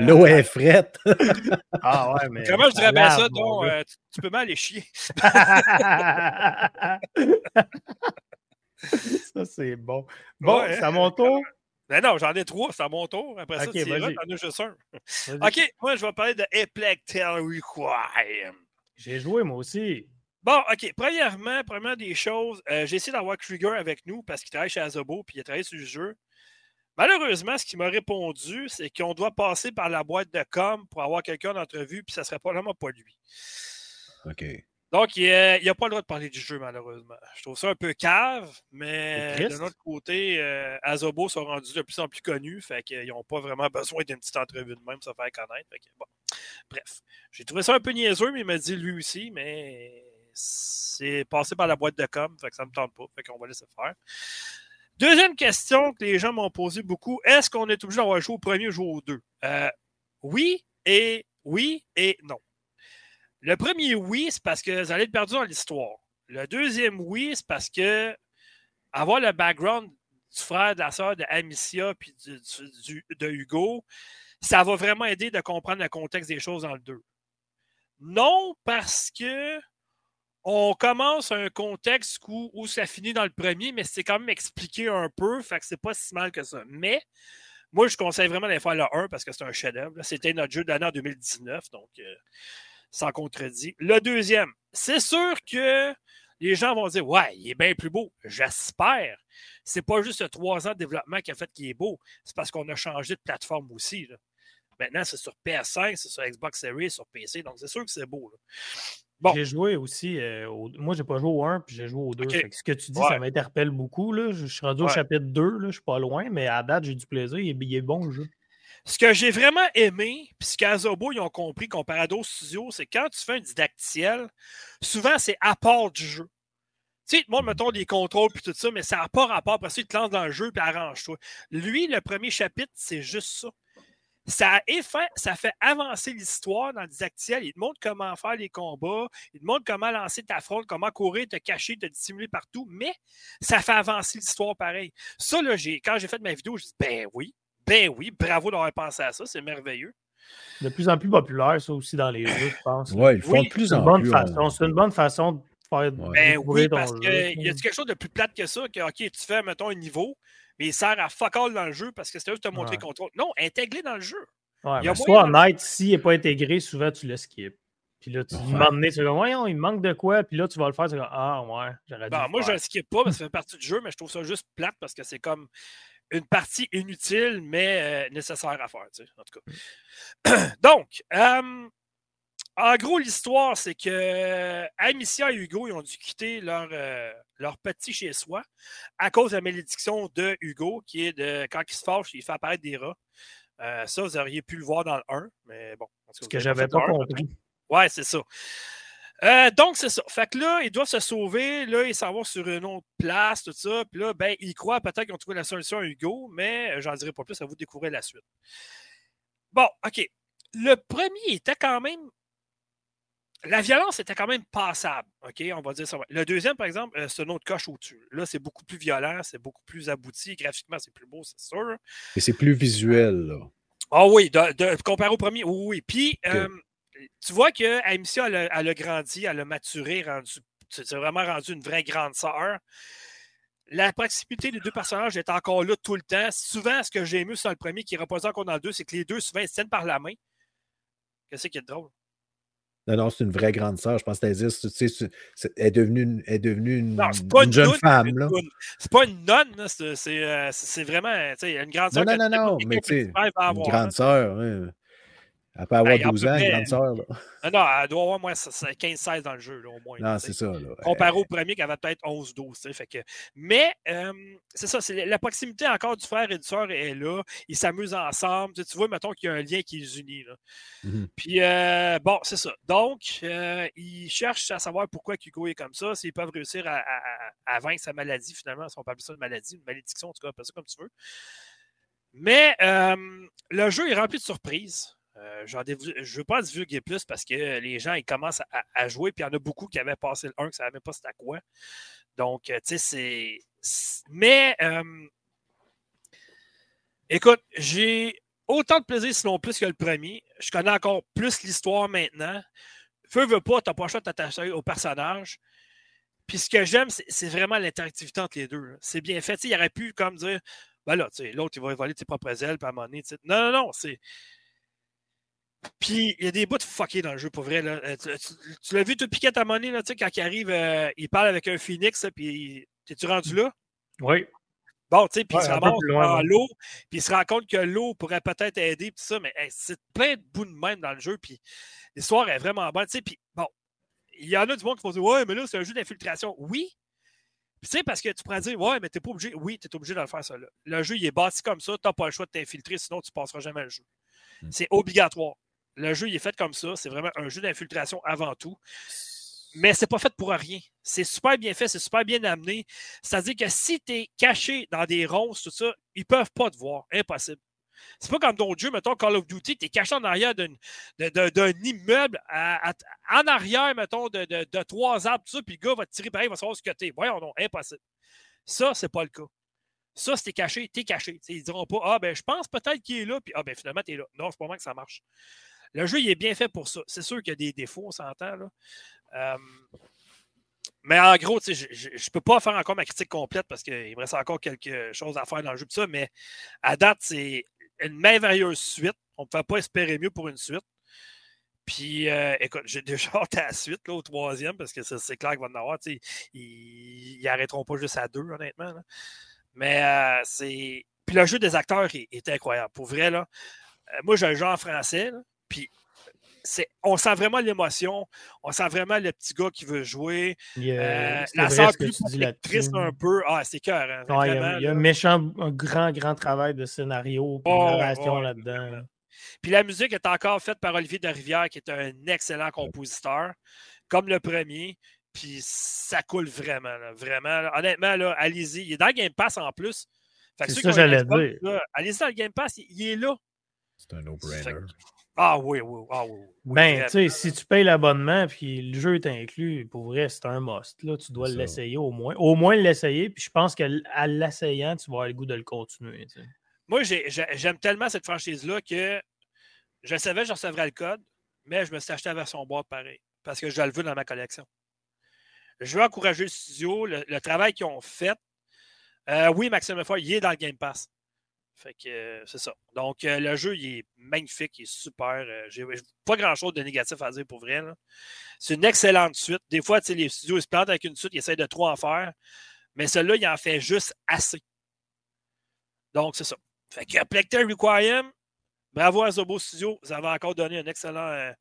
L'eau est frette. Ah ouais, mais. Comment je dirais bien ça, donc, euh, tu, tu peux mal aller chier. ça, c'est bon. Bon, Ouais, c'est à mon tour? Ben non, j'en ai trois, c'est à mon tour. Après ça, Ok, tu t'en as juste un. Vas-y. OK, moi, je vais parler de Epic Tell Requiem. J'ai joué, moi aussi. Bon, OK. Premièrement, premièrement des choses, euh, j'ai essayé d'avoir Krieger avec nous parce qu'il travaille chez Azobo puis il a travaillé sur le jeu. Malheureusement, ce qu'il m'a répondu, c'est qu'on doit passer par la boîte de com pour avoir quelqu'un d'entrevue, puis ça serait probablement pas lui. OK. Donc, il n'a pas le droit de parler du jeu, malheureusement. Je trouve ça un peu cave, mais de notre côté, euh, Azobo sont rendus de plus en plus connus, fait qu'ils n'ont pas vraiment besoin d'une petite entrevue de même, pour se faire connaître. bon. Bref, j'ai trouvé ça un peu niaiseux, mais il m'a dit lui aussi, mais c'est passé par la boîte de com, fait que ça ne me tente pas, fait qu'on va laisser faire. Deuxième question que les gens m'ont posé beaucoup, est-ce qu'on est obligé d'avoir joué au premier ou au deux? Euh, oui et oui et non. Le premier oui, c'est parce que vous allez être perdu dans l'histoire. Le deuxième oui, c'est parce que avoir le background du frère, de la sœur de Amicia puis de Hugo, ça va vraiment aider de comprendre le contexte des choses dans le 2. Non, parce que on commence un contexte où, où, ça finit dans le premier, mais c'est quand même expliqué un peu, fait que c'est pas si mal que ça. Mais moi, je conseille vraiment d'aller faire le 1 parce que c'est un chef-d'œuvre. C'était notre jeu de l'année en 2019, donc euh, sans contredit. Le deuxième, c'est sûr que les gens vont dire Ouais, il est bien plus beau. J'espère. C'est pas juste trois ans de développement qui a fait qu'il est beau, c'est parce qu'on a changé de plateforme aussi. Maintenant, c'est sur PS5, c'est sur Xbox Series, sur PC, donc c'est sûr que c'est beau. Bon. J'ai joué aussi, euh, au... moi j'ai pas joué au 1 puis j'ai joué au 2. Ce que tu dis, ça m'interpelle beaucoup. Là. Je suis rendu au chapitre 2, là. je suis pas loin, mais à date, j'ai du plaisir, il est, bon le jeu. Ce que j'ai vraiment aimé, puis ce qu'Azobo ils ont compris comparé à d'autres studios, c'est quand tu fais un didactiel, souvent c'est à part du jeu. Tu sais, moi, mettons des contrôles puis tout ça, mais ça n'a pas rapport. Après ça, il te lance dans le jeu puis arrange-toi. Lui, le premier chapitre, c'est juste ça. Ça, fait, ça fait avancer l'histoire dans le didactiel. Il te montre comment faire les combats, il te montre comment lancer ta fronde, comment courir, te cacher, te dissimuler partout, mais ça fait avancer l'histoire pareil. Ça, là, quand j'ai fait ma vidéo, je dis ben oui, ben oui, bravo d'avoir pensé à ça, c'est merveilleux. De plus en plus populaire, ça aussi, dans les jeux, je pense. Oui, ils font de plus en plus. C'est une bonne façon de faire. Ben oui, parce qu'il y a quelque chose de plus plate que ça, que, OK, tu fais, mettons, un niveau, mais il sert à fuck all dans le jeu parce que c'était juste te montrer le contrôle. Non, intégré dans le jeu. Ouais, mais soit Night, s'il n'est pas intégré, souvent tu le skip. Puis là, tu ouais. m'emmener, tu vas voyons, il manque de quoi, puis là, tu vas le faire, tu vas ah ouais, j'aurais dû. Ben, moi, je le skip pas parce que ça fait partie du jeu, mais je trouve ça juste plate parce que c'est comme une partie inutile, mais euh, nécessaire à faire, tu sais, en tout cas. Donc, euh, en gros, l'histoire, c'est que Amicia et Hugo, ils ont dû quitter leur, euh, leur petit chez-soi à cause de la malédiction de Hugo, qui est de quand il se fâche, il fait apparaître des rats. ça, vous auriez pu le voir dans le 1, mais bon. Ce que j'avais pas compris. Ouais, c'est ça. Euh, donc, c'est ça. Fait que là, ils doivent se sauver. Là, ils s'en vont sur une autre place, tout ça. Puis là, ben, ils croient peut-être qu'ils ont trouvé la solution à Hugo, mais euh, j'en dirai pas plus à vous découvrir la suite. Bon, OK. Le premier était quand même. La violence était quand même passable. OK, on va dire ça. Le deuxième, par exemple, euh, c'est une autre coche au-dessus. Là, c'est beaucoup plus violent, c'est beaucoup plus abouti. Graphiquement, c'est plus beau, c'est sûr. Et c'est plus visuel, là. Ah oui, de, comparé au premier, oui, oui. Puis, tu vois que elle, a, grandi, elle a maturé, rendu, c'est vraiment rendu une vraie grande sœur. La proximité des deux personnages est encore là tout le temps. Souvent, ce que j'ai aimé sur le premier, qui repose encore dans le deux, c'est que les deux, souvent, ils se tiennent par la main. Qu'est-ce qui est drôle? Non, non, c'est une vraie grande sœur. Je pense que tu sais, elle est devenue une, est devenue une, une jeune femme. C'est pas une nonne, c'est euh, vraiment une grande sœur. Non, non, non, non, mais tu sais, une grande sœur. Elle peut avoir 12 ben, ans, grande sœur. Non, non, elle doit avoir moins 15-16 dans le jeu, là, au moins. Non, c'est ça. Comparé au premier qui avait peut-être 11-12. Fait que... Mais euh, c'est ça, la proximité encore du frère et du sœur est là. Ils s'amusent ensemble. Tu, vois, mettons qu'il y a un lien qui les unit. Là. Mm-hmm. Puis, euh, bon, c'est ça. Donc, euh, ils cherchent à savoir pourquoi Hugo est comme ça, s'ils peuvent réussir à, à, vaincre sa maladie, finalement. Si on peut appeler ça une maladie, une malédiction, en tout cas, appelle ça comme tu veux. Mais le jeu est rempli de surprises. Euh, je veux pas divulguer plus parce que les gens ils commencent à, jouer, puis il y en a beaucoup qui avaient passé le 1 qui ne savaient même pas c'était à quoi. Donc, euh, tu sais, c'est. Mais, euh, écoute, j'ai autant de plaisir, sinon plus que le premier. Je connais encore plus l'histoire maintenant. Feu veut pas, tu n'as pas le choix de t'attacher au personnage. Puis ce que j'aime, c'est vraiment l'interactivité entre les deux. C'est bien fait. il aurait pu comme dire, ben là, l'autre, il va voler tes propres ailes, puis à un moment non, non, non, c'est puis il y a des bouts de fuckés dans le jeu, pour vrai. Là. Euh, tu, l'as vu, tu piquer ta monnaie, là, quand il arrive, euh, il parle avec un phoenix, puis t'es-tu rendu là? Oui. Bon, tu sais, puis il se ramasse dans l'eau, puis il se rend compte que l'eau pourrait peut-être aider, puis ça, mais c'est plein de bouts de même dans le jeu, puis l'histoire est vraiment bonne, tu sais, puis bon, il y en a du monde qui vont dire Ouais, mais là, c'est un jeu d'infiltration. Oui. Tu sais, parce que tu pourrais dire Ouais, mais t'es pas obligé. Oui, tu es obligé de le faire, ça. Là. Le jeu, il est bâti comme ça. Tu n'as pas le choix de t'infiltrer, sinon tu passeras jamais le jeu. Mm. C'est obligatoire. Le jeu, il est fait comme ça. C'est vraiment un jeu d'infiltration avant tout. Mais c'est pas fait pour rien. C'est super bien fait, c'est super bien amené. C'est-à-dire que si tu es caché dans des ronces, tout ça, ils peuvent pas te voir. Impossible. C'est pas comme d'autres jeux, mettons Call of Duty, tu es caché en arrière d'un immeuble, en arrière, mettons, de, trois arbres, tout ça, puis le gars va te tirer pareil, il va savoir ce que t'es. Voyons, non, impossible. Ça, c'est pas le cas. Ça, si t'es caché, t'es caché. T'sais, ils diront pas Ah, ben, je pense peut-être qu'il est là, puis Ah, ben, finalement, t'es là. Non, c'est pas moi que ça marche. Le jeu, il est bien fait pour ça. C'est sûr qu'il y a des défauts, on s'entend. Euh, mais en gros, je ne peux pas faire encore ma critique complète parce qu'il me reste encore quelque chose à faire dans le jeu. Ça, mais à date, c'est une merveilleuse suite. On ne peut pas espérer mieux pour une suite. Puis, euh, écoute, j'ai déjà hâte la suite, au troisième, parce que c'est clair qu'il va en avoir. Ils n'arrêteront pas juste à deux, honnêtement. Mais euh, c'est. Puis le jeu des acteurs est, incroyable. Pour vrai, moi, j'ai un jeu en français, puis on sent vraiment l'émotion, on sent vraiment le petit gars qui veut jouer. Euh, la sœur plus triste un peu. Ah, c'est cœur. Hein, il, y a, un méchant, un grand, grand travail de scénario et de narration là-dedans. Puis la musique est encore faite par Olivier de Rivière, qui est un excellent compositeur, comme le premier. Puis ça coule vraiment, vraiment. Honnêtement, allez-y. Il est dans le Game Pass en plus. C'est ça que j'allais dire. Allez-y dans le Game Pass, il, est là. C'est un no-brainer. Ah oui, oui, ah oui. ben, tu sais, si tu payes l'abonnement puis le jeu est inclus, pour vrai, c'est un must. Là, tu dois l'essayer au moins. Au moins l'essayer, puis je pense qu'à l'essayant, tu vas avoir le goût de le continuer. Moi, j'aime tellement cette franchise-là que je savais que je recevrais le code, mais je me suis acheté la version boîte pareil, parce que je le veux dans ma collection. Je veux encourager le studio, le, travail qu'ils ont fait. Euh, oui, Maxime Lefort, il est dans le Game Pass. Fait que euh, c'est ça. Donc, euh, le jeu, il est magnifique, il est super. Euh, j'ai pas grand-chose de négatif à dire pour vrai. C'est une excellente suite. Des fois, les studios ils se plantent avec une suite, ils essayent de trop en faire. Mais celui-là, il en fait juste assez. Donc, c'est ça. Fait que Plecter Requiem, bravo à Zobo Studio. Vous avez encore donné un excellent.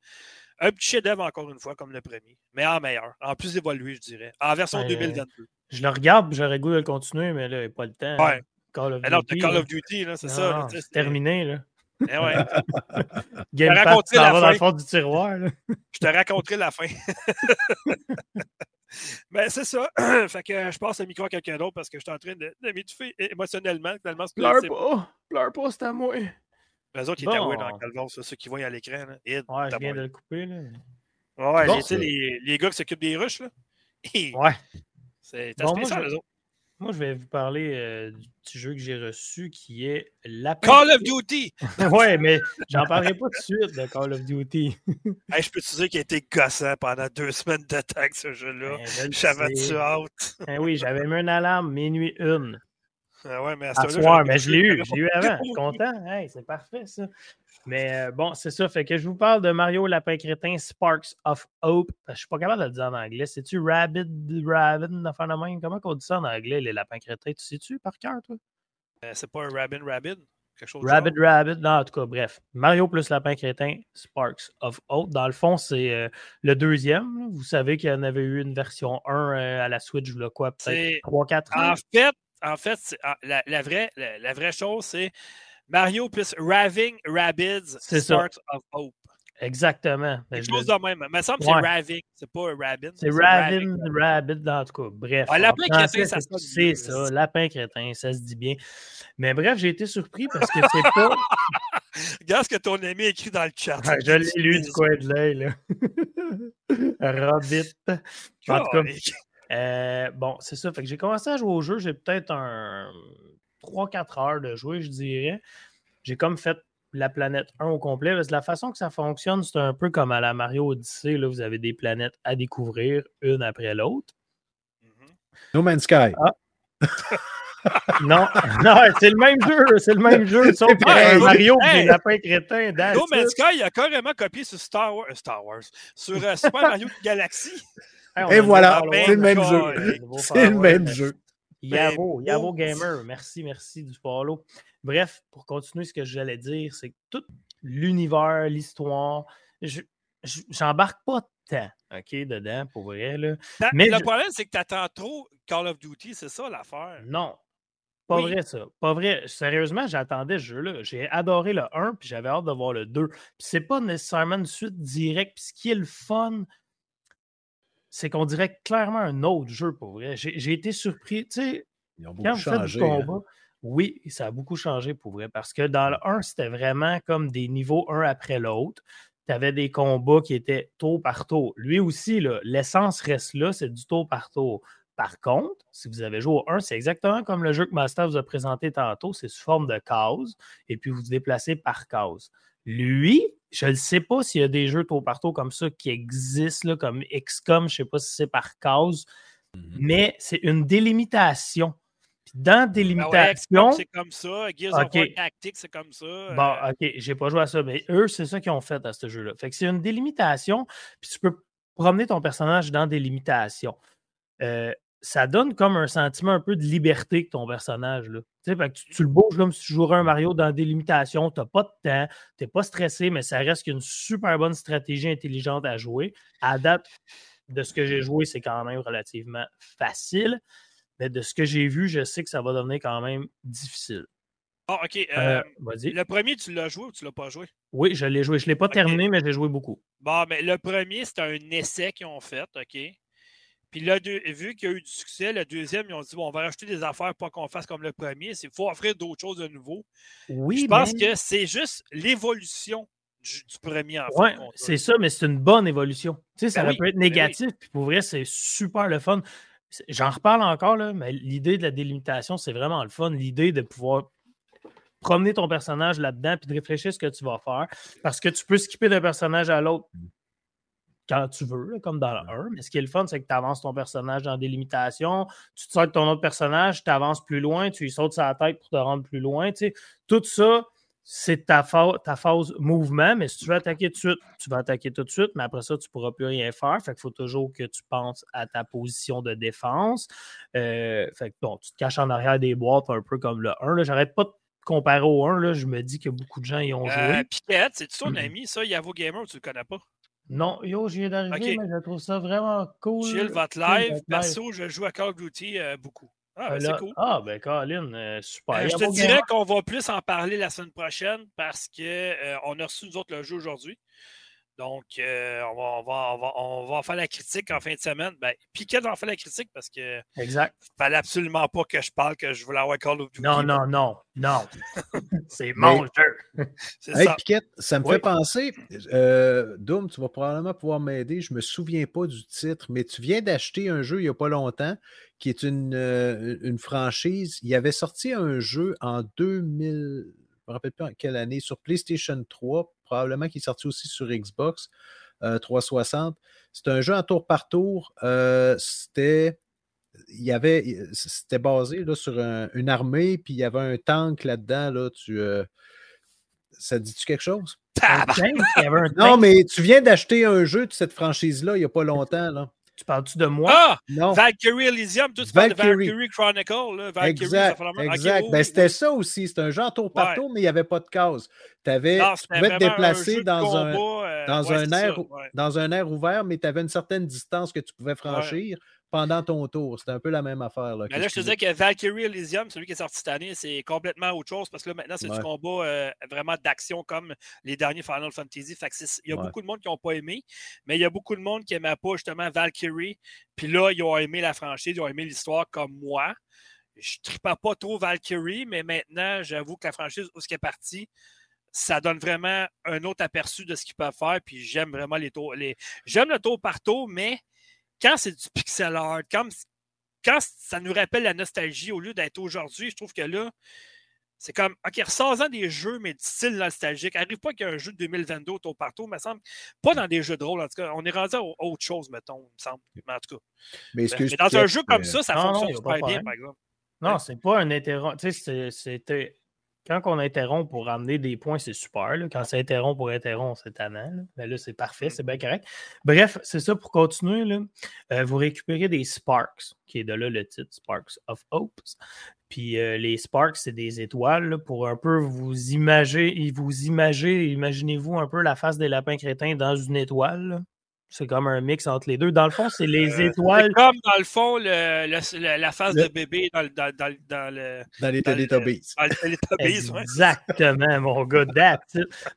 un petit chef-d'œuvre, encore une fois, comme le premier. Mais en meilleur. En plus évolué, je dirais. En version 2022. Je le regarde, j'aurais goût de le continuer, mais là, il n'y a pas le temps. Ouais. Call of ah Duty. Call of Duty, c'est ça. C'est terminé, là. Eh ouais. Game Pass, ça va dans le fond du tiroir. je te raconterai la fin. Mais c'est ça. fait que je passe le micro à quelqu'un d'autre parce que je suis en train de, de m'étouffer émotionnellement. Tellement Pleure pas. Pleure pas, c'est à moi. Les autres, ils étaient bon. dans le calvon, ceux qui voient à l'écran. Ouais, je viens de le couper. Là. Ouais, bon, les, les, les, gars qui s'occupent des rushs. Là. ouais. C'est bon, spécial, les autres. Moi, je vais vous parler euh, du jeu que j'ai reçu qui est la Call of Duty! ouais, mais j'en parlerai pas tout de suite de Call of Duty. je peux te dire qu'il a été gossant pendant deux semaines de temps ce jeu-là. Ben, J'avais-tu hâte? ben oui, j'avais mis une alarme minuit une. Ah ouais, mais à, ce soir, mais je l'ai eu, je l'ai eu avant. Je suis content. Hey, c'est parfait, ça. Mais euh, bon, c'est ça. Fait que je vous parle de Mario Lapin Crétin Sparks of Hope. Je suis pas capable de le dire en anglais. C'est-tu Rabbit, Rabbit, enfin de même? Comment on dit ça en anglais, les lapins crétins? Tu sais-tu par cœur, toi? Euh, c'est pas un Rabbit, Rabbit? Quelque chose Rabbit, Rabbit. Non, en tout cas, bref. Mario plus Lapin Crétin, Sparks of Hope. Dans le fond, c'est euh, le deuxième. Vous savez qu'il y en avait eu une version 1 à la Switch, je quoi, peut-être 3-4 ans? En fait, en fait ah, la, la, vraie, la vraie chose, c'est Mario plus Raving Rabbids Start of Hope. Exactement. Ben, chose de même. Mais ça me semble que c'est Raving, c'est pas Rabbin. C'est Raving, Rabbit, en tout cas. Bref. Ah, lapin crétin, ça se dit C'est ça, lapin crétin, ça se dit bien. Mais bref, j'ai été surpris parce que c'est pas. Regarde ce que ton ami écrit dans le chat. Ah, je l'ai lu du coin de l'œil, là. Rabbit. En tout cas. Euh, bon, c'est ça. Fait que j'ai commencé à jouer au jeu. J'ai peut-être un 3-4 heures de jouer, je dirais. J'ai comme fait la planète 1 au complet. Parce que la façon que ça fonctionne, c'est un peu comme à la Mario Odyssey. Là, vous avez des planètes à découvrir une après l'autre. Mm-hmm. No Man's Sky. Ah. non, non c'est le même jeu, c'est le même jeu. Sauf que Mario hey, des lapins crétins. No Man's Sky, il a carrément copié sur Star Wars, euh, Star Wars sur uh, Super Mario Galaxy. Et voilà, c'est le même jeu. C'est le même jeu. Yavo, Yavo Gamer, merci, merci du follow. Bref, pour continuer ce que j'allais dire, c'est que tout l'univers, l'histoire, j'embarque pas temps, OK, dedans, pour vrai. Là. Mais le problème, c'est que tu attends trop Call of Duty, c'est ça l'affaire. Non. Pas vrai, ça. Pas vrai. Sérieusement, j'attendais ce jeu-là. J'ai adoré le 1, puis j'avais hâte de voir le 2. Puis c'est pas nécessairement une suite directe. Puis ce qui est le fun, c'est qu'on dirait clairement un autre jeu, pour vrai. J'ai été surpris. Tu sais, quand vous faites du hein. combat, oui, ça a beaucoup changé, pour vrai. Parce que dans le 1, c'était vraiment comme des niveaux un après l'autre tu avais des combats qui étaient tour par tour. Lui aussi, l'essence reste là, c'est du tour par tour. Par contre, si vous avez joué au 1, c'est exactement comme le jeu que Master vous a présenté tantôt, c'est sous forme de case, et puis vous vous déplacez par case. Lui, je ne sais pas s'il y a des jeux tour par tour comme ça qui existent, là, comme XCOM, je ne sais pas si c'est par case, mmh mais c'est une délimitation dans des ben limitations. c'est comme ça. Gears of War Tactics, c'est comme ça. Bon, euh. OK, j'ai pas joué à ça, mais eux, c'est ça qu'ils ont fait à ce jeu-là. Fait que c'est une délimitation, puis tu peux promener ton personnage dans des limitations. Euh, ça donne comme un sentiment un peu de liberté que ton personnage. Là. Tu, le bouges comme si tu jouerais un Mario dans des limitations, tu n'as pas de temps, tu n'es pas stressé, mais ça reste une super bonne stratégie intelligente à jouer. À date de ce que j'ai joué, c'est quand même relativement facile. Mais de ce que j'ai vu, je sais que ça va devenir quand même difficile. Ah, ok. Euh, le premier, tu l'as joué ou tu l'as pas joué? Oui, je l'ai joué. Je ne l'ai pas terminé, mais j'ai joué beaucoup. Bon, mais le premier, c'était un essai qu'ils ont fait, OK? Puis là, vu qu'il y a eu du succès, le deuxième, ils ont dit bon, on va rajouter des affaires pour qu'on fasse comme le premier. Il faut offrir d'autres choses de nouveau. Oui, je pense que c'est juste l'évolution du, premier en Oui, c'est ça, mais c'est une bonne évolution. Tu sais, ça ben peut être ben négatif, puis pour vrai, c'est super le fun. J'en reparle encore, là, mais l'idée de la délimitation, c'est vraiment le fun. L'idée de pouvoir promener ton personnage là-dedans puis de réfléchir à ce que tu vas faire. Parce que tu peux skipper d'un personnage à l'autre. Quand tu veux, comme dans le 1. Mais ce qui est le fun, c'est que tu avances ton personnage dans des limitations. Tu te sors de ton autre personnage, tu avances plus loin, tu lui sautes la tête pour te rendre plus loin. Tout ça, c'est ta, ta, phase mouvement, mais si tu veux attaquer tout de suite, tu vas attaquer tout de suite, mais après ça, tu ne pourras plus rien faire. Fait qu'il faut toujours que tu penses à ta position de défense. Euh, fait que bon, tu te caches en arrière des boîtes un peu comme le 1. J'arrête pas de comparer au 1. Là, je me dis que beaucoup de gens y ont joué. Euh, Piquette, c'est ton ami, ça, Yavo Gamer, tu le connais pas? Non, yo, je viens d'arriver, mais je trouve ça vraiment cool. Chill votre live. Perso, je joue à Call of Duty euh, beaucoup. Ah, ben, c'est cool. Ah, ben, Colin, euh, super. Euh, je te dirais qu'on va plus en parler la semaine prochaine parce qu'on a reçu, nous autres, le jeu aujourd'hui. Donc, euh, on, va, on, va, on, va, faire la critique en fin de semaine. Ben, Piquet va en faire la critique parce que exact. fallait absolument pas que je parle que je voulais avoir Call of Duty. Non, non, non, non. C'est mon jeu. hey, ça. Piquet, ça me fait penser, euh, Doom, tu vas probablement pouvoir m'aider. Je me souviens pas du titre, mais tu viens d'acheter un jeu il n'y a pas longtemps qui est une, euh, une franchise. Il avait sorti un jeu en 2000 me rappelle plus en quelle année, sur PlayStation 3, probablement qui est sorti aussi sur Xbox 360. Euh, c'est un jeu en tour par tour. Euh, c'était. Il y avait. C'était basé là, sur une armée, puis il y avait un tank là-dedans. Là, tu, euh, ça dit-tu quelque chose? non, mais tu viens d'acheter un jeu de cette franchise-là il n'y a pas longtemps. Là. Tu parles-tu de moi? Ah! Non. Valkyrie Elysium, tu parles de Valkyrie Chronicle. Là. Valkyrie, exact, exact. ben, c'était ça aussi. C'était un genre tour par tour, mais il n'y avait pas de case. Avais, tu pouvais te déplacer dans, un, euh, dans, un air, dans un air ouvert, mais tu avais une certaine distance que tu pouvais franchir pendant ton tour. C'était un peu la même affaire. Là, mais là, je te disais que Valkyrie Elysium, celui qui est sorti cette année, c'est complètement autre chose parce que là, maintenant, c'est du combat euh, vraiment d'action comme les derniers Final Fantasy. Fait il y a beaucoup de monde qui n'ont pas aimé, mais il y a beaucoup de monde qui n'aimait pas justement Valkyrie. Puis là, ils ont aimé la franchise, ils ont aimé l'histoire comme moi. Je ne tripais pas trop Valkyrie, mais maintenant, j'avoue que la franchise, où ce qui est parti, ça donne vraiment un autre aperçu de ce qu'ils peuvent faire. Puis j'aime vraiment les tours. Les... J'aime le tour par tour, mais quand c'est du pixel art, quand, quand ça nous rappelle la nostalgie au lieu d'être aujourd'hui, je trouve que là, c'est comme, OK, ressort-en des jeux, mais de style nostalgique. Arrive pas qu'il y ait un jeu de 2022 au partout, me semble. Pas dans des jeux de rôle, en tout cas. On est rendu à autre chose, mettons, il me semble. Mais en tout cas. Mais, dans un jeu comme ça, ça fonctionne super bien, par exemple. Non, c'est pas un interrompt. Tu sais, c'était quand on interrompt pour ramener des points, c'est super. Quand c'est interrompt pour interrompre, c'est tannant. Là. Mais là, c'est parfait, c'est bien correct. Bref, c'est ça pour continuer. Là. Euh, vous récupérez des Sparks, qui est de là le titre Sparks of Hopes. Puis euh, les Sparks, c'est des étoiles pour un peu vous imager, vous imager, imaginez-vous un peu la face des lapins crétins dans une étoile. C'est comme un mix entre les deux. Dans le fond, c'est les étoiles. comme dans le fond, le, le, la face de bébé dans, dans, dans, dans le. Dans les Teletubbies. Dans les Teletubbies, Exactement, mon gars.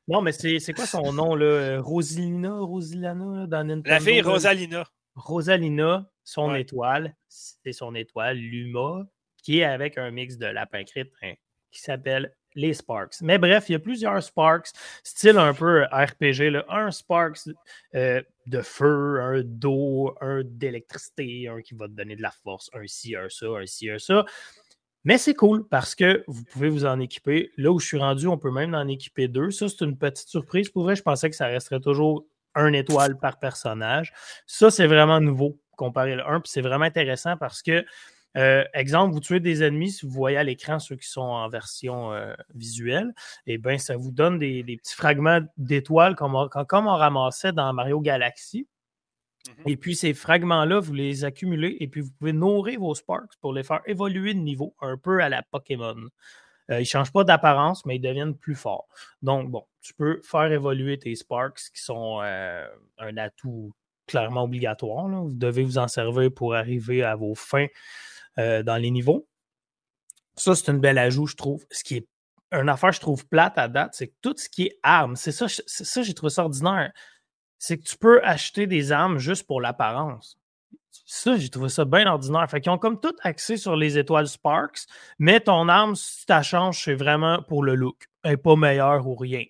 Non, mais c'est quoi son nom, là? Rosalina, Rosilana, dans Nintendo? La fille Rosalina. Rosalina, son étoile, c'est son étoile, Luma, qui est avec un mix de lapin crétin qui s'appelle les Sparks. Mais bref, il y a plusieurs Sparks, style un peu RPG. Un Sparks euh, de feu, un d'eau, un d'électricité, un qui va te donner de la force, un ci, un ça, un ci, un ça. Mais c'est cool parce que vous pouvez vous en équiper. Là où je suis rendu, on peut même en équiper deux. Ça, c'est une petite surprise. Pour vrai, je pensais que ça resterait toujours un étoile par personnage. Ça, c'est vraiment nouveau comparé le 1. Puis c'est vraiment intéressant parce que euh, exemple, vous tuez des ennemis, si vous voyez à l'écran ceux qui sont en version euh, visuelle, et eh bien, ça vous donne des, petits fragments d'étoiles comme, on, comme on ramassait dans Mario Galaxy. Mhm. Et puis, ces fragments-là, vous les accumulez et puis vous pouvez nourrir vos Sparks pour les faire évoluer de niveau, un peu à la Pokémon. Euh, ils ne changent pas d'apparence, mais ils deviennent plus forts. Donc, bon, tu peux faire évoluer tes Sparks qui sont un atout clairement obligatoire. Vous devez vous en servir pour arriver à vos fins euh, dans les niveaux. Ça, c'est une belle ajout, je trouve. Ce qui est une affaire, je trouve plate à date, c'est que tout ce qui est armes, c'est ça, ça j'ai trouvé ça ordinaire. C'est que tu peux acheter des armes juste pour l'apparence. Ça, j'ai trouvé ça bien ordinaire. Fait qu'ils ont comme tout axé sur les étoiles Sparks, mais ton arme, si tu la changes, c'est vraiment pour le look. Elle n'est pas meilleure ou rien.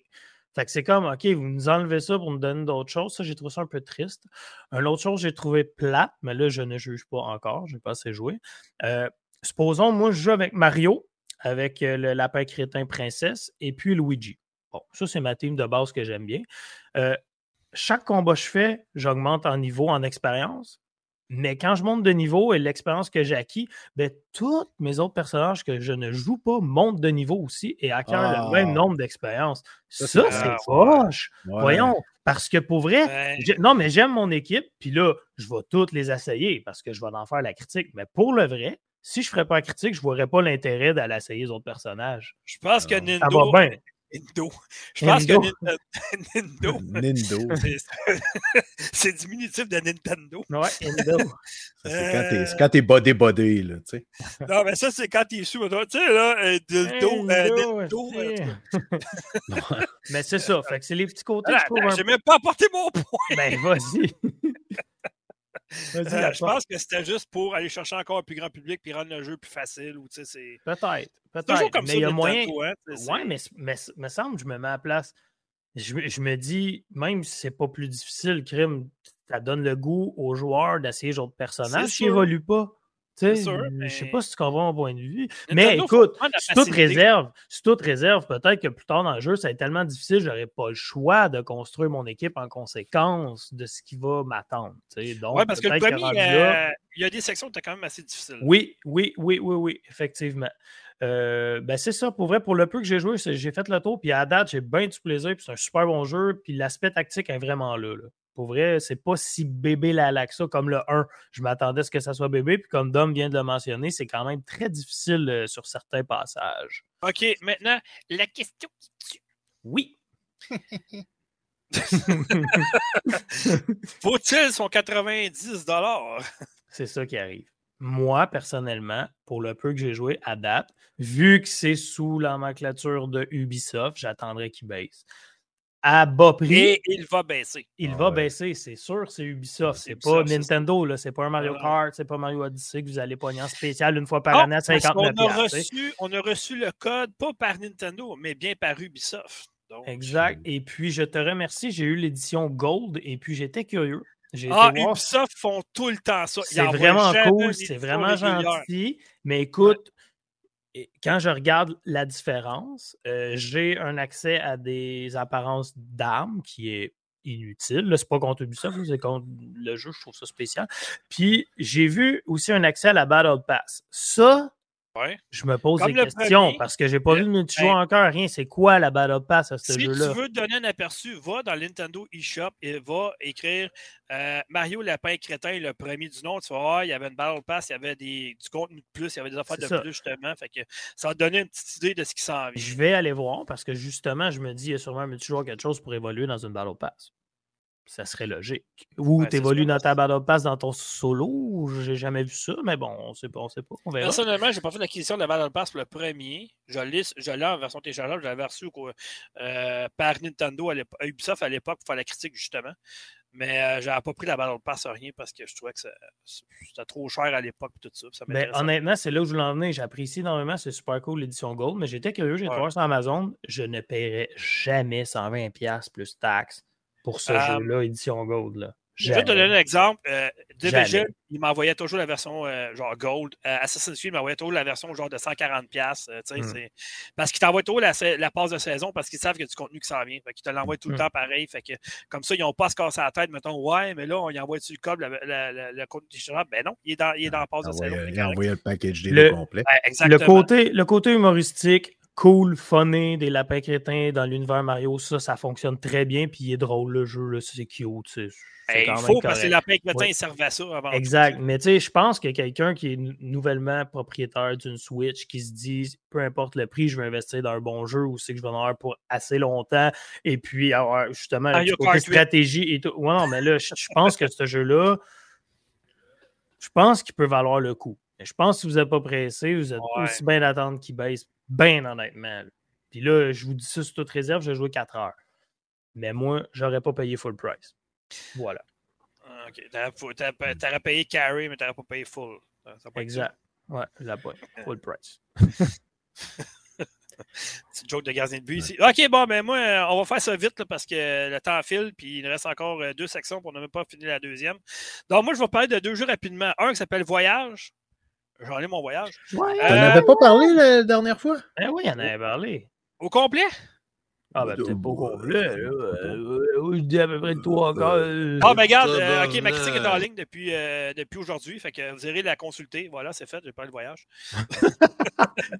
Fait que c'est comme, OK, vous nous enlevez ça pour nous donner d'autres choses. Ça, j'ai trouvé ça un peu triste. Une autre chose, j'ai trouvé plate, mais là, je ne juge pas encore. Je n'ai pas assez joué. Euh, supposons, moi, je joue avec Mario, avec euh, le lapin crétin princesse, et puis Luigi. Bon, ça, c'est ma team de base que j'aime bien. Euh, chaque combat que je fais, j'augmente en niveau, en expérience. Mais quand je monte de niveau et l'expérience que j'ai acquis, ben, tous mes autres personnages que je ne joue pas montent de niveau aussi et acquièrent le même ah. nombre d'expériences. Ça, c'est poche. Voyons. Parce que pour vrai, non, mais j'aime mon équipe, puis là, je vais toutes les essayer parce que je vais en faire la critique. Mais pour le vrai, si je ne ferais pas la critique, je ne verrais pas l'intérêt d'aller essayer les autres personnages. Je pense que Nintendo, ça va bien. Nindo. Je pense que Nindo. Nindo. C'est diminutif de Nintendo. Ouais, Nindo. C'est quand t'es body body, là, tu sais. Non, mais ça, c'est quand t'es sous. Tu sais, là, euh, Dildo, euh, Mais c'est ça. Fait que c'est les petits côtés. je J'ai même pas apporté mon point. Ben, vas-y. Euh, je pense que c'était juste pour aller chercher encore un plus grand public puis rendre le jeu plus facile. Ou, c'est... Peut-être. Peut-être. Comme mais il y a moyen. Hein, ouais, mais, mais, me semble je me mets à la place. Je, je me dis, même si c'est pas plus difficile, crime, ça donne le goût aux joueurs d'essayer d'autres personnages qui n'évoluent pas. Je ne sais pas si tu comprends mon point de vue. mais écoute, si toute réserve, si toute réserve, peut-être que plus tard dans le jeu, ça va être tellement difficile, je n'aurai pas le choix de construire mon équipe en conséquence de ce qui va m'attendre. Oui, parce que le premier, euh, il y a des sections qui étaient quand même assez difficiles. Oui, oui, oui, oui, oui, effectivement. Euh, ben c'est ça, pour vrai, pour le peu que j'ai joué, j'ai fait le tour, puis à date, j'ai bien du plaisir, puis c'est un super bon jeu, puis l'aspect tactique est vraiment là. là. Pour vrai, c'est pas si bébé la laxa comme le 1. Je m'attendais à ce que ça soit bébé. Puis comme Dom vient de le mentionner, c'est quand même très difficile euh, sur certains passages. OK, maintenant, la question qui tue. Oui. Faut-il son 90 C'est ça qui arrive. Moi, personnellement, pour le peu que j'ai joué à date, vu que c'est sous la nomenclature de Ubisoft, j'attendrai qu'il baisse à bas prix. Et il va baisser. Il ah va baisser, c'est sûr, c'est Ubisoft. C'est pas Nintendo, là, c'est pas un Mario Kart, c'est pas Mario Odyssey que vous allez pogner en spécial une fois par année à 59 on a, reçu, on a reçu le code, pas par Nintendo, mais bien par Ubisoft. exact. Et puis, je te remercie, j'ai eu l'édition Gold et puis j'étais curieux. Ah, Ubisoft font tout le temps ça. C'est vraiment cool, c'est vraiment gentil. Mais écoute, quand je regarde la différence, euh, j'ai un accès à des apparences d'armes qui est inutile. C'est pas contre Ubisoft, c'est contre le jeu, je trouve ça spécial. Puis j'ai vu aussi un accès à la Battle Pass. Ça, je me pose des questions parce que j'ai pas vu de multijoueur encore, rien. C'est quoi la Battle Pass à ce jeu-là? Si tu veux te donner un aperçu, va dans Nintendo eShop et va écrire euh, Mario Lapin Crétin, le premier du nom. Tu vas voir, il y avait une Battle Pass, il y avait des, du contenu de plus, il y avait des affaires de plus, justement. Fait que ça va te donner une petite idée de ce qui s'en vient. Je vais aller voir parce que justement, je me dis, il y a sûrement un multijoueur quelque chose pour évoluer dans une Battle Pass. Ça serait logique. Ou Ouais, tu c'est évolues sûr. dans ta Battle Pass dans ton solo, j'ai jamais vu ça, mais bon, on sait pas, on sait pas, on verra. Personnellement, j'ai pas fait l'acquisition de la Battle Pass pour le premier. Je l'ai, je l'ai en version téléchargeable. Je l'avais reçu quoi, euh, par Nintendo à Ubisoft à l'époque pour faire la critique, justement. Mais euh, j'avais pas pris la Battle Pass rien parce que je trouvais que c'était trop cher à l'époque et tout ça. ça Ben, honnêtement, c'est là où je voulais en venir. J'apprécie énormément, c'est super cool l'édition Gold, mais j'étais curieux, j'ai Ouais. voir sur Amazon. Je ne paierais jamais 120$ plus taxes pour ce Euh, jeu-là, édition Gold. Là. Je vais te donner un exemple. Euh, Division, Jamais. il m'envoyait toujours la version euh, genre Gold. Euh, Assassin's Creed, il m'envoyait toujours la version genre de 140$. pièces Mm. Parce qu'ils t'envoient toujours la, la passe de saison parce qu'ils savent qu'il y a du contenu qui s'en vient. Fait qu'ils te l'envoient tout le Mm. temps pareil. Fait que comme ça, ils n'ont pas à se casser la tête. Mettons, ouais, mais là, on y envoie-tu le code, la- la- la- le contenu téléchargeable? Ben non, il est dans, il est dans la passe de saison. Il a envoyé le package deal Le- complet. Le côté, le côté humoristique, cool, funny, des lapins crétins dans l'univers Mario, ça, ça fonctionne très bien, puis il est drôle le jeu, c'est cute. c'est- Hey, il faut parce que correct. la pain crétin, Ouais. il servait à ça avant. Exact. Mais tu sais, je pense que quelqu'un qui est nou- nouvellement propriétaire d'une Switch, qui se dit, peu importe le prix, je vais investir dans un bon jeu ou c'est que je vais en avoir pour assez longtemps et puis avoir justement 8. stratégie et tout. Ouais, non, mais là, je, pense que ce jeu-là, je pense qu'il peut valoir le coup. Mais je pense que si vous n'êtes pas pressé, vous êtes Ouais. aussi bien d'attendre qu'il baisse, bien honnêtement. Puis là, je vous dis ça sous toute réserve, je vais jouer 4 heures. Mais moi, j'aurais pas payé full price. Voilà. Ah, Ok. T'aurais payé carry, mais t'aurais pas payé full. Été Exact. Ouais, la pas. Full price. C'est une joke de gardien de but ici. OK, bon, ben moi, euh, on va faire ça vite là, parce que le temps file, puis il nous reste encore euh, deux sections, on n'a même pas fini la deuxième. Donc, moi, je vais parler de deux jeux rapidement. Un qui s'appelle Voyage. J'en ai mon voyage. Ouais. T'en Euh, avais pas parlé la dernière fois? Ben oui, il en avait parlé. Au complet? Ah, ben peut-être pas au complet. là. Euh, euh, je dis à peu près toi encore. euh, Ah, ben regarde, euh, OK, ma critique est en ligne depuis, euh, depuis aujourd'hui, fait que vous irez la consulter. Voilà, c'est fait, j'ai parlé de voyage.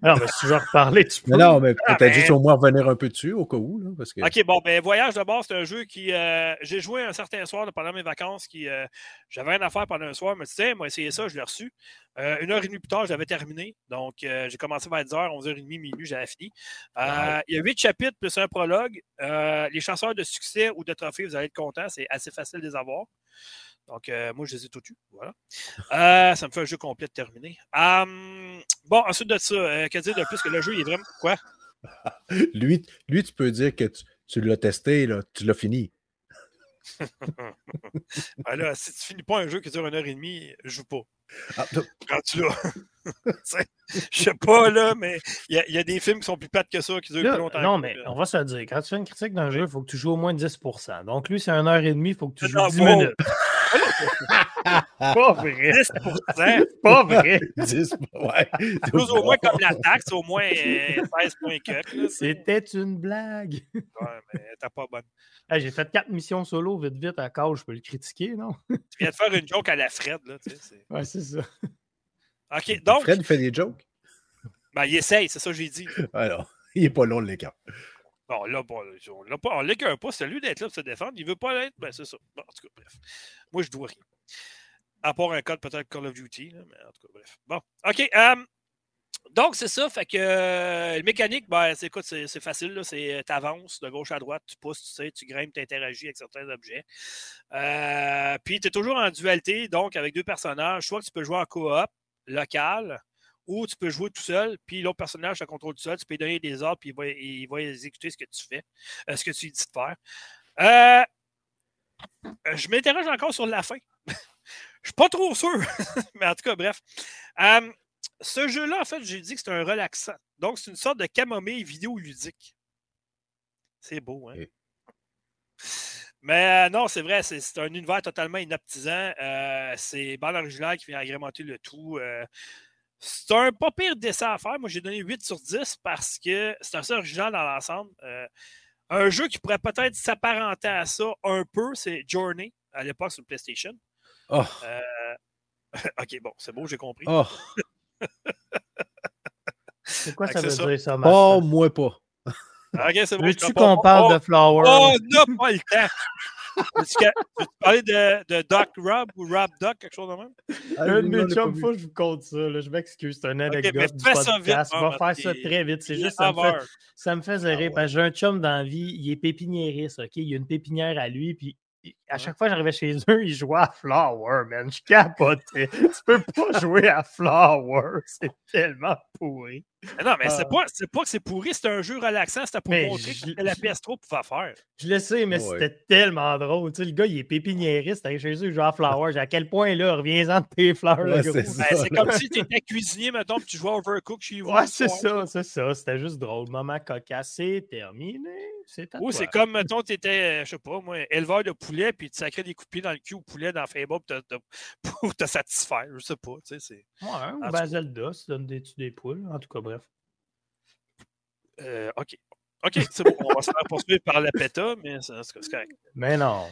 Non, mais si tu veux en reparler, tu peux. Mais non, mais Ah, peut-être ben- juste au moins revenir un peu dessus, au cas où. Là, parce que... OK, bon, ben Voyage d'abord, c'est un jeu qui. euh, j'ai joué un certain soir là, pendant mes vacances. qui euh, J'avais rien à faire pendant un soir. Je me suis dit, Tiens, moi, essayer ça, je l'ai reçu. Euh, une heure et demie plus tard, j'avais terminé. Donc, euh, j'ai commencé vers 10h, 11h30, minuit, j'avais fini. Euh, Il y a huit chapitres plus un prologue. Les chasseurs de succès ou de trophées, vous allez être contents. C'est assez facile de les avoir. Donc, moi, je les ai tous eus. Voilà. Ça me fait un jeu complet de terminer. Hum, bon, ensuite de ça, que dire de plus que le jeu, il est vraiment. Quoi? Lui, lui, tu peux dire que tu, tu l'as testé, là, tu l'as fini. Ben là, si tu finis pas un jeu qui dure une heure et demie, je joue pas. Ah, t- Quand tu l'as. Tu sais, Je sais pas, là, mais il y, a- il y a des films qui sont plus plates que ça, qui durent Là, plus longtemps. non, mais on va se le dire. Quand tu fais une critique d'un jeu, il faut que tu joues au moins 10% Donc, lui, c'est une heure et demie, il faut que tu joues Non, 10 wow. minutes. pas vrai. 10%, Pas vrai. 10, ouais. plus au moins comme la taxe, au moins euh, 16 points que. là, tu sais. C'était une blague. Ouais, mais t'as pas bonne. Hey, J'ai fait 4 missions solo vite, vite à cause. Je peux le critiquer, non? Tu viens de faire une joke à la Fred, là, tu sais. c'est- Ouais, c'est ça. OK, donc, Fred fait des jokes? ben, il essaye, c'est ça que j'ai dit. Alors, il est pas long, l'écart. Bon, là, bon, on l'a pas, on pas. C'est lui d'être là pour se défendre. Il veut pas l'être. Ben, c'est ça. Bon, en tout cas, bref. Moi, je dois rien. À part un code peut-être Call of Duty, là, mais en tout cas, bref. Bon, OK. euh, donc, c'est ça. Fait que euh, le mécanique, ben, c'est, c'est, facile. C'est, t'avances de gauche à droite, tu pousses, tu sais, tu grimpes, tu interagis avec certains objets. Euh, puis, tu es toujours en dualité, donc avec deux personnages. Soit que tu peux jouer en coop local, ou tu peux jouer tout seul, puis l'autre personnage te contrôle tout seul, tu peux lui donner des ordres, puis il va, il va exécuter ce que tu fais, euh, ce que tu lui dis de faire. Euh, je m'interroge encore sur la fin. je suis pas trop sûr, mais en tout cas, bref. Euh, ce jeu-là, en fait, j'ai dit que c'est un relaxant. Donc, c'est une sorte de camomille vidéoludique. C'est beau, hein? Mais euh, non, c'est vrai, c'est un univers totalement inaptisant. Euh, c'est bande originale qui vient agrémenter le tout. Euh, c'est un pas pire dessin à faire. Moi, j'ai donné 8 sur 10 parce que c'est assez original dans l'ensemble. Euh, un jeu qui pourrait peut-être s'apparenter à ça un peu, c'est Journey, à l'époque sur le PlayStation. Oh, Euh, ok, bon, c'est beau, j'ai compris. oh, C'est quoi ça veut ça. dire, ça, oh, moi pas. Ok, c'est bon. Veux-tu qu'on parle Oh, de Flower? Oh, on n'a pas le temps. Que- veux-tu parler de, de Doc Rob ou Rob Doc, quelque chose de même? Un de mes chums, faut que je vous compte ça. là. Je m'excuse, c'est une anecdote mais du fais ça vite, podcast. hein, On va faire ça très vite. C'est juste, ça me, fait, ça me fait rire Ah ouais. j'ai un chum dans la vie, il est pépiniériste, OK? Il a une pépinière à lui, puis À chaque fois que j'arrivais chez eux, ils jouaient à Flower, man. Je capotais. tu peux pas jouer à Flower. C'est tellement pourri. Non, mais c'est Ah. pas, c'est pas que c'est pourri, c'est un jeu relaxant, c'était pour Mais montrer je- que la PS3 pouvait faire. Je le sais, mais Ouais. c'était tellement drôle. Tu sais, le gars, il est pépiniériste. T'arrives chez eux, il joue à Flower. À quel point, là, reviens-en de tes fleurs, Ouais, c'est. Ben, c'est comme si tu étais cuisinier, mettons, puis tu jouais à Overcook chez vous. Ouais, c'est ça, c'est ça. C'était juste drôle. Moment cocasse, c'est terminé. C'est à Ou toi. c'est comme, mettons, tu étais, je sais pas, moi, éleveur de poulet, puis tu sacrais des coups de pied dans le cul au poulet dans Fable pour te, te- pour te satisfaire. Je sais pas, tu sais, c'est. Ouais, ou En ben Zelda, ça donne des, des poules. En tout cas, bref. Euh, OK. OK, c'est bon, on va se faire poursuivre par la PETA, mais c'est correct. Mais non.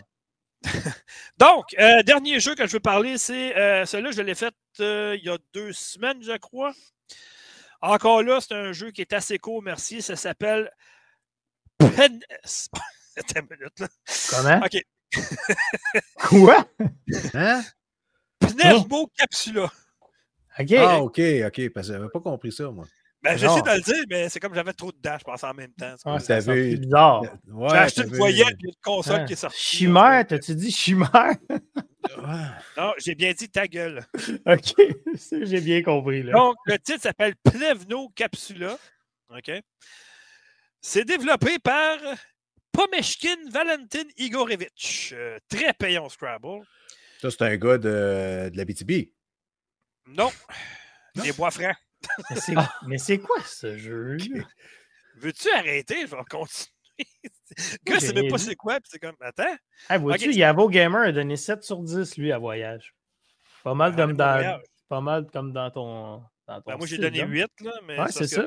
Donc, euh, dernier jeu que je veux parler, c'est euh, celui-là, je l'ai fait il y a deux semaines, je crois. Encore là, c'est un jeu qui est assez court, merci. Ça s'appelle Pen... Attends une minute, là. Comment? OK. Quoi? Hein? Pneumo Capsula. OK. Ah, OK, OK, parce que j'avais pas compris ça, moi. Ben, j'essaie de le dire, mais c'est comme j'avais trop de dash, je pense, en même temps. Ah, ça sent bizarre. Ouais, J'ai acheté une voyelle et une console Hein? qui est sortie. Chimère, t'as-tu dit chimère? Non, j'ai bien dit ta gueule. OK. J'ai bien compris, là. Donc, le titre s'appelle Plevno Capsula. OK? C'est développé par Pomeshkin Valentin Igorevich. Euh, très payant Scrabble. Ça, c'est un gars de, de la BTB. Non. Non? Des bois francs. Mais c'est- Mais c'est quoi ce jeu? Veux-tu arrêter? Je vais continuer. Le gars, c'est même pas c'est quoi, puis c'est comme, attends. Hey, vois-tu, Ok. Yavo Gamer a donné 7 sur 10, lui, à Voyage. Pas mal, Ah, comme, pas dans, pas mal comme dans ton. Dans ton Ben, moi, j'ai donné là. 8, là, mais Ouais, ça. ça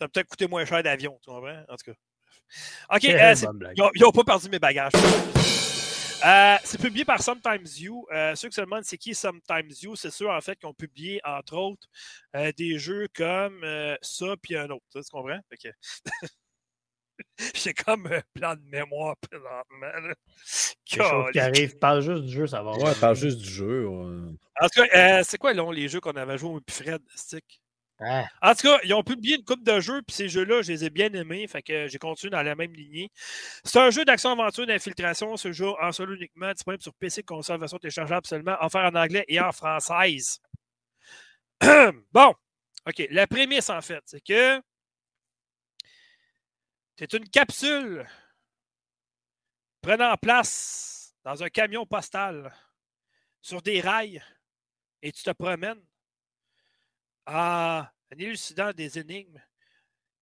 a peut-être coûté moins cher d'avion, tu comprends? En tout cas. OK, euh. Ils n'ont pas perdu mes bagages. Euh, c'est publié par Sometimes You. Euh, ceux qui se demandent c'est qui Sometimes You, c'est ceux en fait qui ont publié, entre autres, euh, des jeux comme euh, ça puis un autre. Tu comprends? Que... J'ai comme un plan de mémoire présentement. chose qui arrive, parle juste du jeu, ça va. Ouais, parle juste du jeu. ouais. En tout cas, euh, c'est quoi long, les jeux qu'on avait joués au Fred Stick? Ah, En tout cas, ils ont publié une coupe de jeux, puis ces jeux-là, je les ai bien aimés. Fait que j'ai continué dans la même lignée. C'est un jeu d'action-aventure d'infiltration. Ce jeu en solo uniquement, disponible sur PC, console, version téléchargeable seulement, offert en anglais et en française. bon, OK. La prémisse, en fait, c'est que c'est une capsule prenant place dans un camion postal sur des rails et tu te promènes en élucidant des énigmes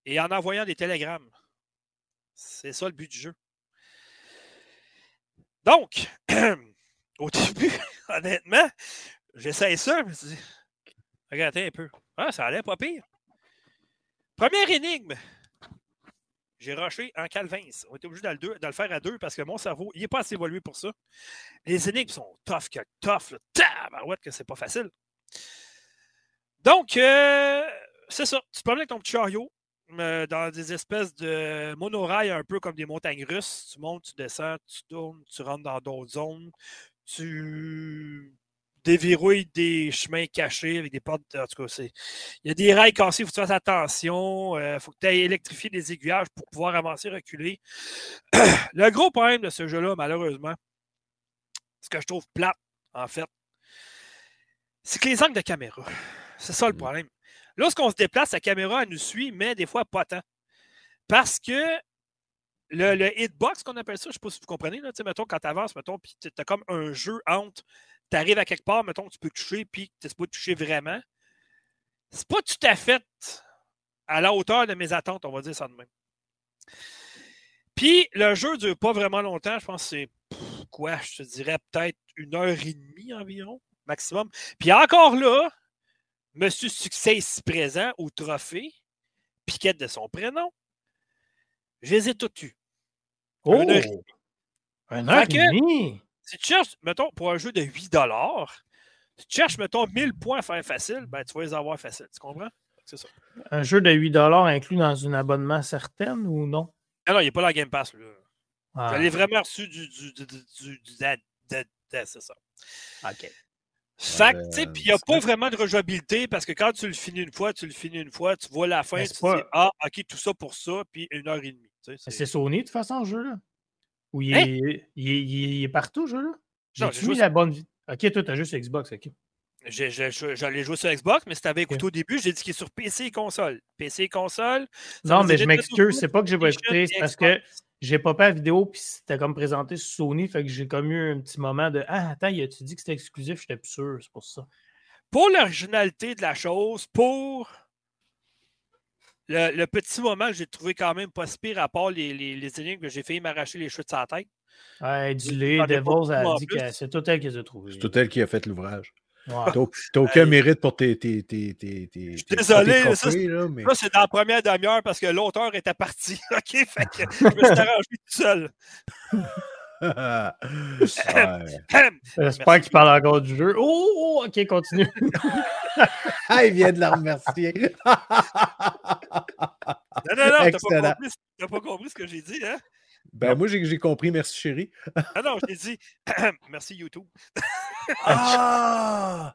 et en envoyant des télégrammes. C'est ça le but du jeu. Donc, au début, honnêtement, j'essaye ça, je me suis dit, regardez un peu. Ah, ça allait pas pire. Première énigme. J'ai rushé en Calvins. On était obligé de le, deux- de le faire à deux parce que mon cerveau, il n'est pas assez évolué pour ça. Les énigmes sont tough que tough. Là. Tabarouette que c'est pas facile. Donc, euh, c'est ça. Tu promènes avec ton petit chariot euh, dans des espèces de monorails un peu comme des montagnes russes. Tu montes, tu descends, tu tournes, tu rentres dans d'autres zones. Tu déverrouilles des chemins cachés avec des portes. En tout cas. Il y a des rails cassés, il faut que tu fasses attention. Il faut que tu ailles électrifier des aiguillages pour pouvoir avancer, reculer. Le gros problème de ce jeu-là, malheureusement, ce que je trouve plate, en fait, c'est que les angles de caméra. C'est ça le Mm. problème. Lorsqu'on se déplace, la caméra, elle nous suit, mais des fois pas tant. Parce que le, le hitbox, qu'on appelle ça, je ne sais pas si vous comprenez, là, mettons, quand tu avances, mettons, puis tu as comme un jeu entre, tu arrives à quelque part, mettons, tu peux toucher, puis tu ne pas toucher vraiment. C'est pas tout à fait à la hauteur de mes attentes, on va dire ça de même. Puis le jeu ne dure pas vraiment longtemps, je pense que c'est quoi, je te dirais peut-être une heure et demie environ, maximum. Puis encore là, Monsieur Succès ici présent au trophée, piquette de son prénom, je les ai toutes eues. Oh! Un heure que-? Si tu cherches, mettons, pour un jeu de 8 si tu cherches, mettons, 1000 points à faire facile, ben, tu vas les avoir facile. Tu comprends? C'est ça. Un jeu de 8 inclus dans un abonnement certain ou non? Non, non, il n'est pas dans le Game Pass. Là. Ah, Je l'ai vraiment reçu du. du, du, c'est ça. OK. Fait que, Euh, tu sais, puis il n'y a pas vrai. vraiment de rejouabilité parce que quand tu le finis une fois, tu le finis une fois, tu vois la fin, Mais tu dis, ah, ok, tout ça pour ça, puis une heure et demie. Mais c'est- Sony, de toute façon, ce jeu-là? Ou il, Hein? est, il, est, il est partout, ce jeu-là? Non, J'ai joué la bonne vie. Ok, toi, t'as juste Xbox, ok. J'allais jouer sur Xbox, mais si t'avais écouté au début, j'ai dit qu'il est sur PC et console. PC et console. Non, mais je m'excuse, c'est pas que j'ai pas écouté, c'est parce que j'ai pas fait la vidéo, puis c'était comme présenté sur Sony, fait que j'ai comme eu un petit moment de Ah, attends, il a-tu dit que c'était exclusif? J'étais plus sûr, c'est pour ça. Pour l'originalité de la chose, pour le, le petit moment que j'ai trouvé quand même pas si pire, à part les, les, les énigmes que j'ai failli m'arracher les cheveux de sa tête. Ouais, pas Devils beaucoup a dit plus. que c'est tout elle qui les a trouvés. C'est tout elle qui a fait l'ouvrage. T'as aucun Hey. mérite pour tes. tes, tes, tes, tes- suis désolé, ça, trophées, mais... Là, c'est dans la première demi-heure parce que l'auteur était parti. OK? Fait que je me suis arrangé tout seul. J'espère qu'il parle encore du jeu. Oh, oh, ok, continue. Ah, il vient de la remercier. Non, non, non, t'as pas, Excellent. compris, t'as pas compris ce que j'ai dit, hein? Ben, moi, j'ai j'ai compris. Merci, chérie. Ah non, je t'ai dit merci YouTube. Ah!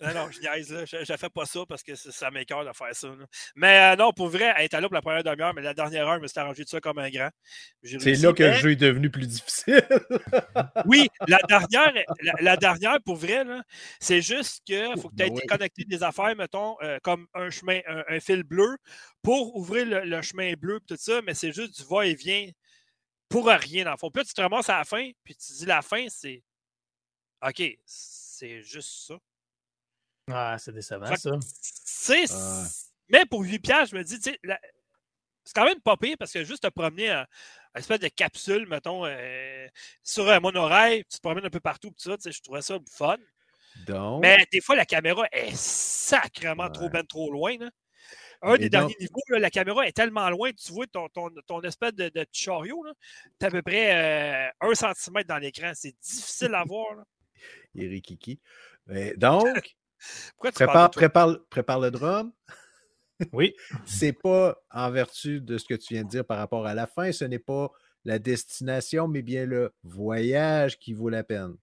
Non, non, je niaise, là. Je, je fais pas ça parce que ça- m'écoeure de faire ça. là. Mais euh, non, pour vrai, elle était là pour la première demi-heure, mais la dernière heure, je me suis arrangé de ça comme un grand. C'est là que le jeu est devenu plus difficile. Oui, la dernière, la, la dernière, pour vrai, c'est juste qu'il faut que tu aies Ben oui. déconnecté des affaires, mettons, euh, comme un chemin, un, un fil bleu, pour ouvrir le, le chemin bleu et tout ça, mais c'est juste du va-et-vient pour rien, dans le fond. Puis là, tu te ramasses à la fin, puis tu dis la fin, c'est OK, c'est juste ça. Ah, c'est décevant, Fait ça. C'est-. Mais pour 8 piastres, je me dis, tu sais, la- c'est quand même pas pire parce que juste te promener en, en espèce de capsule, mettons, euh, sur un monorail, tu te promènes un peu partout, pis tout ça, tu sais, je trouvais ça fun. Donc, Mais des fois, la caméra est sacrément trop ben trop loin. là. Un Et des donc- derniers niveaux, là, la caméra est tellement loin, tu vois ton, ton, ton espèce de, chariot, tu à peu près euh, un centimètre dans l'écran. C'est difficile à voir. là. Eric Kiki. Mais donc, Pourquoi tu prépare, prépare, prépare le drum. Oui. C'est pas en vertu de ce que tu viens de dire par rapport à la fin. Ce n'est pas la destination, mais bien le voyage qui vaut la peine.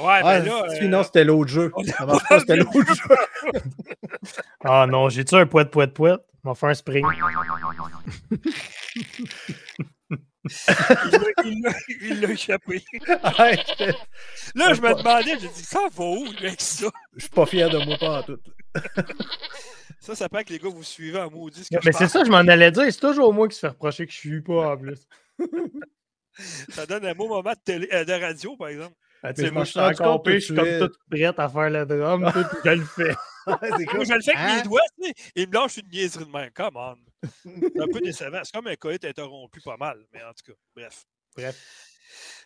Ouais, Ah, ben là. si, euh, non, c'était l'autre jeu. on a Ça marche pas pas, c'était l'autre jeu. Ah non, j'ai-tu un poète, poète, poète? On va faire un spring. il l'a- échappé. Là, je me demandais, j'ai dit, ça va où, avec ça? Je suis pas fier de moi pas en tout. Ça, ça paraît que les gars, vous suivez en maudit ce que Mais c'est ça, je m'en allais dire. C'est toujours moi qui se fait reprocher que je suis pas en plus. Ça donne un beau moment de, télé, euh, de radio, par exemple. Ah, moi, je suis encore je suis comme toute prête à faire le drum, tout, je le fais. Moi, je le fais avec Hein? mes doigts, tu sais. Il me lâche une niaiserie de main. Come on. C'est un peu décevant. C'est comme un coït interrompu pas mal. Mais en tout cas, bref. Bref.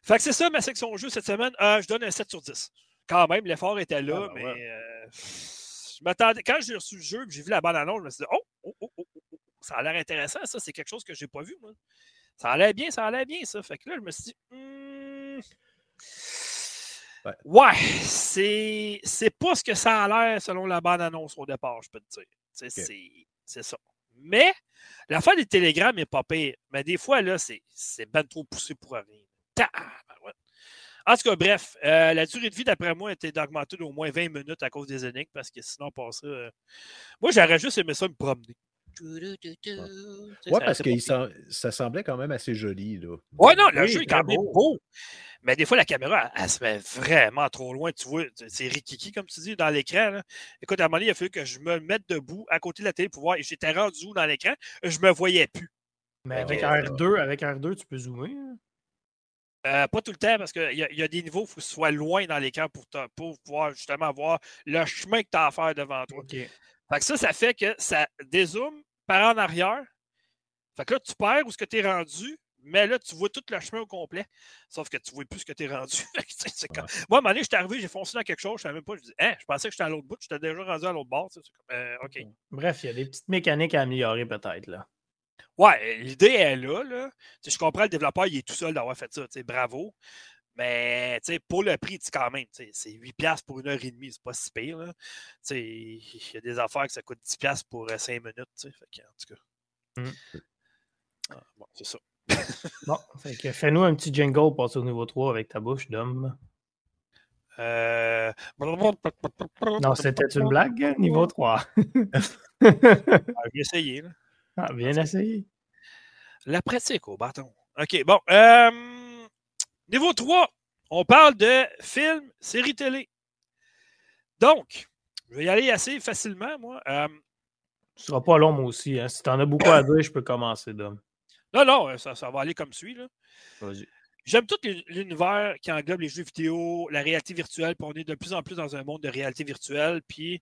Fait que c'est ça ma section jeu cette semaine. Euh, je donne un 7 sur 10. Quand même, l'effort était là, Ah, ben mais ouais. euh, je m'attendais. Quand j'ai reçu le jeu et j'ai vu la bande annonce, je me suis dit Oh, oh, oh, oh, oh, oh, ça a l'air intéressant, ça. C'est quelque chose que j'ai pas vu, moi. Ça a l'air bien, ça a l'air bien, ça. Fait que là, je me suis dit Hmm, Ouais. Ouais, c'est c'est pas ce que ça a l'air selon la bande annonce au départ, je peux te dire. Tu sais, Ok. C'est c'est ça. Mais l'affaire des télégrammes est pas pire. Mais des fois, là, c'est c'est ben trop poussé pour rien. En tout cas, bref, euh, la durée de vie, d'après moi, était d'augmenter d'au moins 20 minutes à cause des énigmes, parce que sinon, ça. euh, Moi, j'aurais juste aimé ça me promener. Ouais, parce que ça semblait quand même assez joli. Là. Ouais, non, le Oui, jeu est quand même beau. beau. Mais des fois, la caméra, elle, elle se met vraiment trop loin. Tu vois, c'est rikiki, comme tu dis, dans l'écran. Écoute, à un moment donné, il a fallu que je me mette debout à côté de la télé pour voir. Et j'étais rendu où dans l'écran? Je me voyais plus. Mais Fait avec que, R2, avec R2, tu peux zoomer. hein? Euh, pas tout le temps, parce qu'il y, y a des niveaux, il faut que tu sois loin dans l'écran pour, pouvoir justement voir le chemin que tu as à faire devant toi. OK. Fait que ça, ça fait que ça dézoome par en arrière. Fait que là, tu perds où ce que tu es rendu, mais là, tu vois tout le chemin au complet. Sauf que tu vois plus ce que tu es rendu. Comme- Moi, à un moment donné, j'étais arrivé, j'ai foncé dans quelque chose, je savais même pas. Je dis, hein, je pensais que j'étais à l'autre bout, j'étais déjà rendu à l'autre bord. comme, euh, OK. Bref, il y a des petites mécaniques à améliorer peut-être. là. Ouais, l'idée est là. là. Je comprends le développeur, il est tout seul d'avoir fait ça. Bravo. Mais tu sais, pour le prix, quand même, c'est 8$ pour une heure et demie, c'est pas si pire. là. Tu sais, Il y a des affaires que ça coûte 10$ pour 5 minutes. tu sais, Fait que, en tout cas. Mm. Ah, bon, c'est ça. Bon, fait que fais-nous un petit jingle, passe au niveau 3 avec ta bouche d'homme. Euh... Non, c'était une blague, niveau 3. Ah, J'ai essayé. Là. Ah, bien essayé. La pratique au bâton. OK, bon. Euh, niveau 3, on parle de films, séries télé. Donc, je vais y aller assez facilement, moi. Euh, Ce sera pas long, moi aussi. Hein. Si tu en as beaucoup à dire, je peux commencer, Dom. non, non, ça, ça va aller comme suit. J'aime tout l'univers qui englobe les jeux vidéo, la réalité virtuelle, puis on est de plus en plus dans un monde de réalité virtuelle. Puis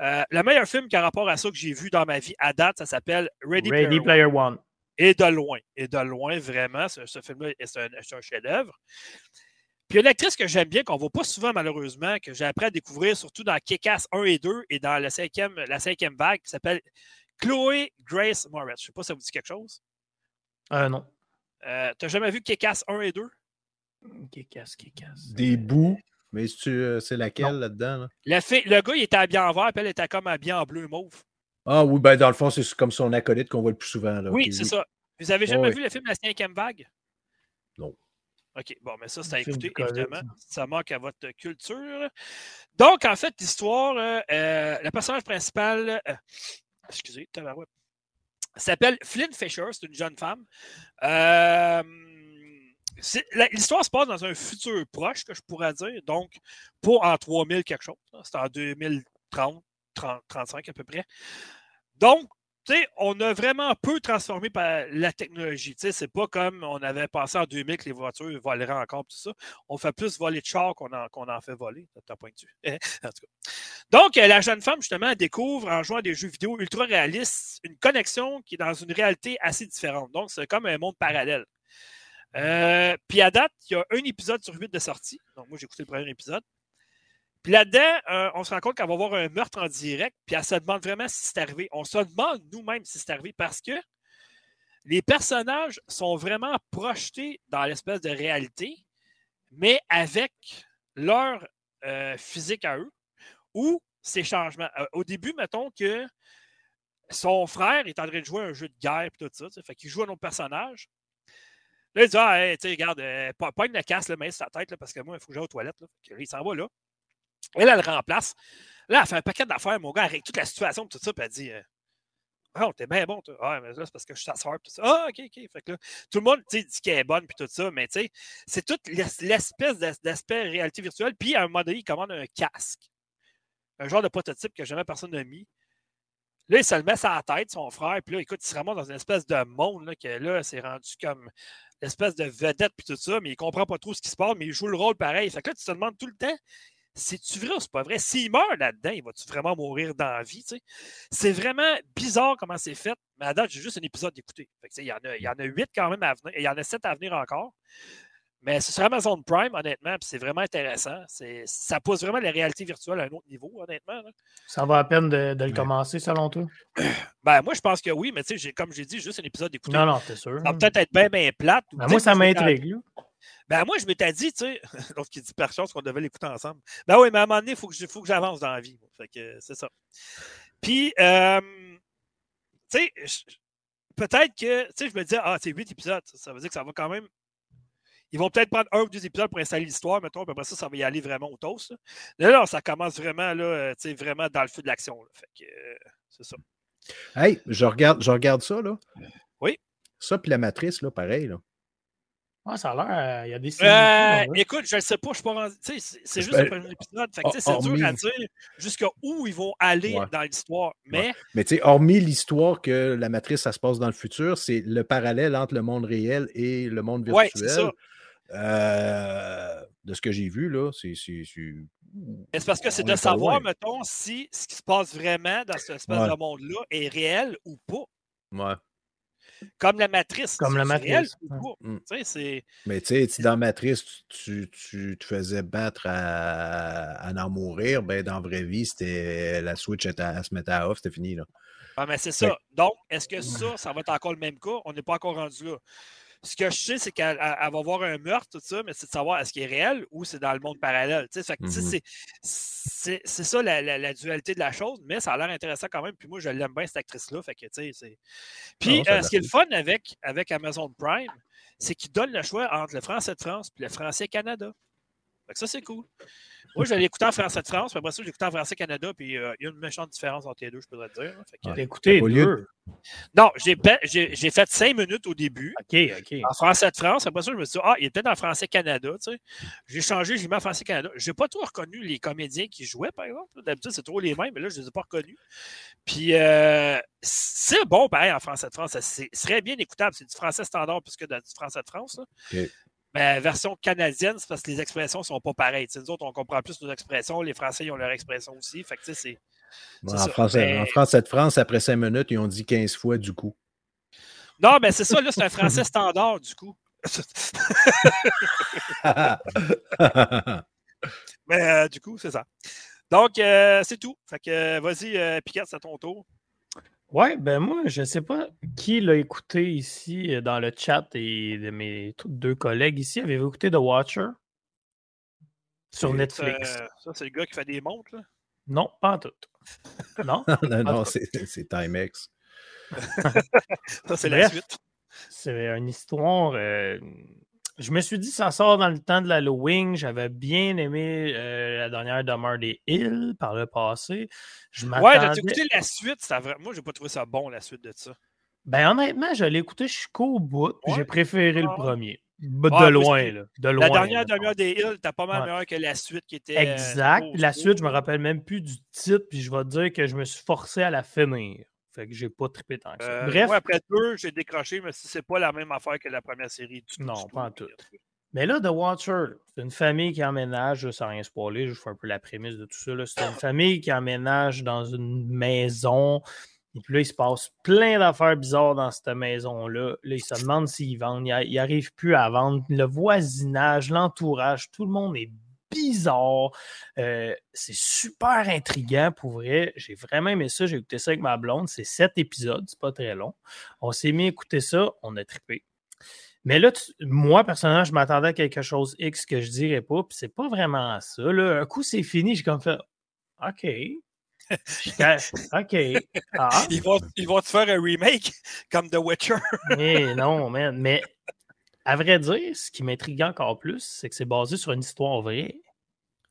euh, le meilleur film qui a rapport à ça que j'ai vu dans ma vie à date, ça s'appelle Ready, Ready Player, One. Player One. Et de loin, et de loin, vraiment, ce, ce film-là, c'est un, chef-d'œuvre. Puis une actrice que j'aime bien, qu'on ne voit pas souvent malheureusement, que j'ai appris à découvrir, surtout dans Kick-Ass 1 et 2 et dans le cinquième, la cinquième vague, qui s'appelle Chloé Grace Moretz. Je ne sais pas si ça vous dit quelque chose. Euh, non. Euh, T'as jamais vu Kick-Ass 1 et 2? Qui casse, qui casse. Des bouts. Mais euh, c'est laquelle là-dedans? là? Le, le gars, il était habillé en vert, puis elle était comme habillée en bleu mauve. Ah oui, ben dans le fond, c'est comme son acolyte qu'on voit le plus souvent. Là. oui, c'est ça. Vous avez jamais Ouais, vu le film La cinquième vague? Non. OK, bon, mais ça, c'est à écouter, évidemment. Ça manque à votre culture. Donc, en fait, l'histoire, euh, euh, le personnage principal, euh, excusez, tabarouette, s'appelle Flynn Fisher, c'est une jeune femme. Euh, L'histoire se passe dans un futur proche, que je pourrais dire, donc pas en 3000 quelque chose. là. C'est en 2030, 30, 35 à peu près. Donc, on a vraiment peu transformé par la technologie. Sais, c'est pas comme on avait pensé en 2000 que les voitures voleraient encore, tout ça. On fait plus voler de chars qu'on en, en fait voler. T'as point tout cas. Donc, euh, la jeune femme, justement, découvre en jouant à des jeux vidéo ultra réalistes une connexion qui est dans une réalité assez différente. Donc, c'est comme un monde parallèle. Euh, puis à date, il y a un épisode sur huit de sortie. Donc, moi, j'ai écouté le premier épisode. Puis là-dedans, euh, on se rend compte qu'elle va avoir un meurtre en direct, puis elle se demande vraiment si c'est arrivé. On se demande nous-mêmes si c'est arrivé parce que les personnages sont vraiment projetés dans l'espèce de réalité, mais avec leur euh, physique à eux ou ces changements. Euh, au début, mettons que son frère est en train de jouer un jeu de guerre et tout ça, fait qu'il joue un autre personnage. Là, il dit Ah, regarde, pas, une casse, le main sur sa tête, là, parce que moi, il faut que j'aille aux toilettes. Là. Là, il s'en va là. Elle, elle le remplace. Là, elle fait un paquet d'affaires, mon gars, avec toute la situation, tout ça, puis elle dit euh, Oh, t'es bien bon, toi. Ah, mais là, c'est parce que je suis ta soeur, tout ça. Ah, ok, ok. Fait que tout le monde dit qu'elle est bonne, puis tout ça, mais tu sais, c'est toute l'es- l'espèce d'as- d'aspect réalité virtuelle. Puis, à un moment donné, il commande un casque. Un genre de prototype que jamais personne n'a mis. Là, il se le met sur la tête, son frère, puis là, écoute, il se ramasse dans une espèce de monde, là, que là, c'est rendu comme l'espèce de vedette, puis tout ça, mais il comprend pas trop ce qui se passe, mais il joue le rôle pareil. Fait que là, tu te demandes tout le temps, c'est-tu vrai ou c'est pas vrai? S'il meurt là-dedans, il va-tu vraiment mourir dans la vie? C'est vraiment bizarre comment c'est fait, mais à date, j'ai juste un épisode d'écouter. Il y en a, il y en a huit quand même à venir, il y en a sept à venir encore. Mais c'est sur Amazon Prime, honnêtement, puis c'est vraiment intéressant. C'est, ça pousse vraiment la réalité virtuelle à un autre niveau, honnêtement. là. Ça va à peine de, de le Ouais. commencer, selon toi? Ben, moi, je pense que oui, mais tu sais, comme j'ai dit, juste un épisode d'écouter. Non, non, t'es sûr. Ça va peut-être être bien, bien plate. Ben, moi, ça m'intrigue. là. Ben, moi, je m'étais dit, tu sais, l'autre qui dit par chance qu'on devait l'écouter ensemble. Ben oui, mais à un moment donné, il faut que, faut que j'avance dans la vie. Fait que euh, c'est ça. Puis, euh, tu sais, peut-être que, tu sais, je me disais, ah, c'est huit épisodes. Ça, veut dire que ça va quand même. Ils vont peut-être prendre un ou deux épisodes pour installer l'histoire, mettons, puis après ça, ça va y aller vraiment au toast. Là, là, ça commence vraiment, là, euh, tu sais, vraiment dans le feu de l'action. Fait que, euh, c'est ça. Hey, je regarde, je regarde ça, là. Oui. Ça, puis la matrice, là, pareil, là. Ah, ça a l'air. euh, Il y a des Euh, ouais. écoute, je ne sais pas, je suis pas rendu. tu sais, C'est c'est juste Ben, le premier épisode. Fait que, c'est hormis- dur à dire jusqu'à où ils vont aller Ouais. dans l'histoire. Mais Mais tu sais, hormis l'histoire que la matrice, ça se passe dans le futur, c'est le parallèle entre le monde réel et le monde Ouais, virtuel. c'est ça. Euh, de ce que j'ai vu, là, c'est. c'est- c'est- Mais c'est parce que c'est de savoir, loin. mettons, si ce qui se passe vraiment dans cette espèce Ouais. de monde-là est réel ou pas. Ouais. Comme la matrice. Comme la réel Matrice. Mm. Mais tu sais, si dans Matrice, tu, tu te faisais battre à, à en mourir, ben dans la vraie vie, c'était la Switch était à- elle se mettait à off, c'était fini. Là. Ah, mais c'est ça. Donc, est-ce que ça, ça va être encore le même cas? On n'est pas encore rendu là. Ce que je sais, c'est qu'elle elle- elle va voir un meurtre, tout ça, mais c'est de savoir est-ce qu'il est réel ou c'est dans le monde parallèle. Mhm. c'est- ça la, la- la dualité de la chose, mais ça a l'air intéressant quand même. Puis moi, je l'aime bien, cette actrice-là. Puis, Non, ça a euh, ce qui est le fun avec, avec Amazon Prime, c'est qu'il donne le choix entre le français de France et le français Canada. Fait que ça, c'est cool. Moi, je l'ai écouté en français de France, puis après ça, j'ai écouté en français Canada, puis euh, il y a une méchante différence entre les deux, je pourrais te dire. Fait que, T'as écouté Au lieu deux? Non, j'ai fait cinq minutes au début. OK, OK. En français de France, après ça, je me suis dit, ah, il est peut-être en français Canada, tu sais. J'ai changé, j'ai mis en français Canada. J'ai pas trop reconnu les comédiens qui jouaient, par exemple. D'habitude, c'est trop les mêmes, mais là, je les ai pas reconnus. Puis, euh, c'est bon, pareil, en français de France. C'est- serait bien écoutable. C'est du français standard plus que du français de France. là. OK. Mais version canadienne, c'est parce que les expressions sont pas pareilles. Nous autres, on comprend plus nos expressions. Les Français, ils ont leurs expressions aussi. Fait que, tu sais, c'est. Bon, C'est en, français, Mais- en français de France, après cinq minutes, ils ont dit 15 fois du coup. Non, mais c'est ça, là, c'est un français standard, du coup. Mais euh, du coup, c'est ça. Donc, euh, c'est tout. Fait que euh, vas-y, Piquette, c'est à ton tour. Ouais, ben moi, je sais pas qui l'a écouté ici euh, dans le chat et de mes deux collègues ici. Avez-vous écouté The Watcher? Sur Et, Netflix. Euh, ça, c'est le gars qui fait des montres, là? Non, pas en tout. Non? non, non, c'est c'est Timex. Ça, c'est la suite. C'est une histoire. euh, je me suis dit, ça sort dans le temps de l'Halloween. J'avais bien aimé euh, la dernière Demeure des Hills par le passé. Je Ouais, j'ai écouté la suite? ça Moi, j'ai pas trouvé ça bon, la suite de ça. Ben honnêtement, je l'ai écouté jusqu'au bout. Ouais. J'ai préféré le Ah premier. Ah, de loin, là. De loin. La dernière demi-heure des Hills, t'as pas mal Ouais. meilleur que la suite qui était. euh, Exact. la suite, je me là. rappelle même plus du titre, puis je vais te dire que je me suis forcé à la finir. Fait que j'ai pas trippé tant que ça. Euh, Bref, Moi, après deux, j'ai décroché, mais si c'est pas la même affaire que la première série. Du tout, Non, du pas en tout. tout. mais là, The Watcher, c'est une famille qui emménage, là, sans rien spoiler, je fais un peu la prémisse de tout ça. C'est une famille qui emménage dans une maison. Et puis là, il se passe plein d'affaires bizarres dans cette maison-là. Là, ils se demandent s'ils vendent. Ils n'arrivent plus à vendre. Le voisinage, l'entourage, tout le monde est bizarre. Euh, c'est super intriguant pour vrai. J'ai vraiment aimé ça. J'ai écouté ça avec ma blonde. C'est sept épisodes, c'est pas très long. On s'est mis à écouter ça, on a trippé. Mais là, tu- moi, personnellement, je m'attendais à quelque chose X que je dirais pas, puis c'est pas vraiment ça. Là. Un coup, c'est fini, j'ai comme fait OK. OK. Ah, Ils vont, ils vont te faire un remake comme The Witcher. mais non, man. Mais à vrai dire, ce qui m'intrigue encore plus, c'est que c'est basé sur une histoire vraie.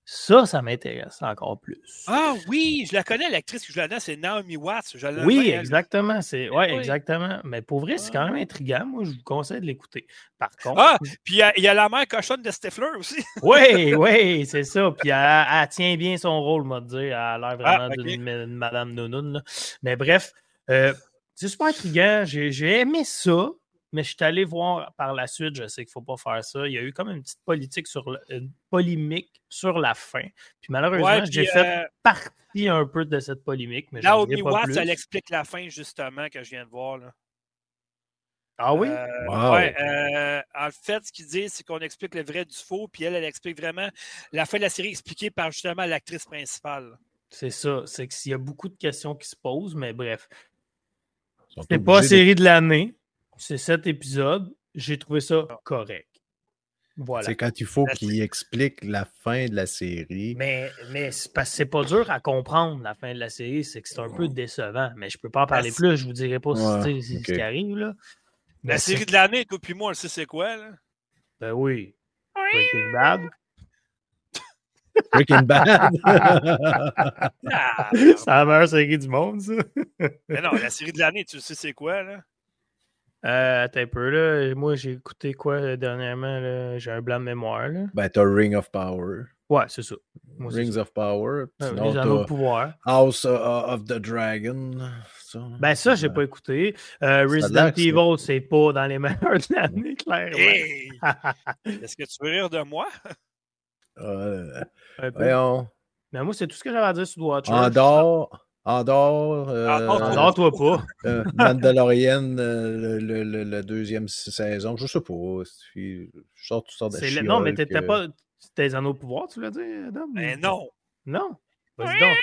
Ça, ça m'intéresse encore plus. Ah oui, je la connais, l'actrice qui joue là-dedans, c'est Naomi Watts. Je Oui, exactement. C'est ouais, Oui. exactement. Mais pour vrai, c'est quand même intriguant. Moi, je vous conseille de l'écouter. Par contre, Ah, puis il y a- il y, a la mère cochonne de Stifler aussi. oui, oui, c'est ça. Puis elle, elle tient bien son rôle, moi, dire. Elle a l'air vraiment Ah, d'une d'une madame nounoun. là. Mais bref, euh, c'est super intriguant. J'ai j'ai aimé ça. Mais je suis allé voir par la suite, je sais qu'il ne faut pas faire ça. Il y a eu comme une petite politique sur le- une polémique sur la fin. Puis malheureusement, Ouais, j'ai fait euh, partie un peu de cette polémique. Mais j'en Naomi dirai pas Watts, plus. elle explique la fin, justement, que je viens de voir. Là. Ah oui? Euh, Wow. ouais, euh, en fait, ce qu'ils disent, c'est qu'on explique le vrai du faux, puis elle, elle explique vraiment la fin de la série expliquée par justement l'actrice principale. C'est ça. C'est qu'il y a beaucoup de questions qui se posent, mais bref. C'est pas de- série de l'année. C'est sept épisodes. J'ai trouvé ça correct. Voilà. C'est quand il faut qu'il explique la fin de la série. Mais, mais c'est parce que c'est pas dur à comprendre la fin de la série, c'est que c'est un peu décevant. Mais je peux pas en parler La- plus, je vous dirai pas Ouais, si c'est ce qui arrive. Là. La Mais c'est- série de l'année, toi puis moi, on le sait c'est quoi. Là. Ben oui. Breaking Bad. Breaking Bad. Ah, c'est la meilleure série du monde, ça. mais non, la série de l'année, tu sais c'est quoi. Là? Euh, attends un peu, là. Moi, j'ai écouté quoi euh, dernièrement? là? J'ai un blanc de mémoire, là. ben, t'as Ring of Power. Ouais, c'est ça. Moi, c'est Rings ça. of Power. Euh, Sinon, les anneaux de pouvoir. House uh, of the Dragon. Ça. Ben ça, j'ai pas écouté. Euh, Resident c'est- Evil, c'est pas dans les meilleurs de l'année, clairement. Hey! Est-ce que tu veux rire de moi? Euh, Un peu. voyons. Mais moi, c'est tout ce que j'avais à dire sur The Watcher. Andorre. Andorre. euh, Andorre, Endors-toi pas. euh, Mandalorian, euh, le, le- le- la deuxième saison. Je sais pas. Je sors toutes sortes de Non, mais t'étais que- pas. C'était les anneaux de pouvoir, tu l'as dit, Adam? Ben non. Non? Vas-y donc.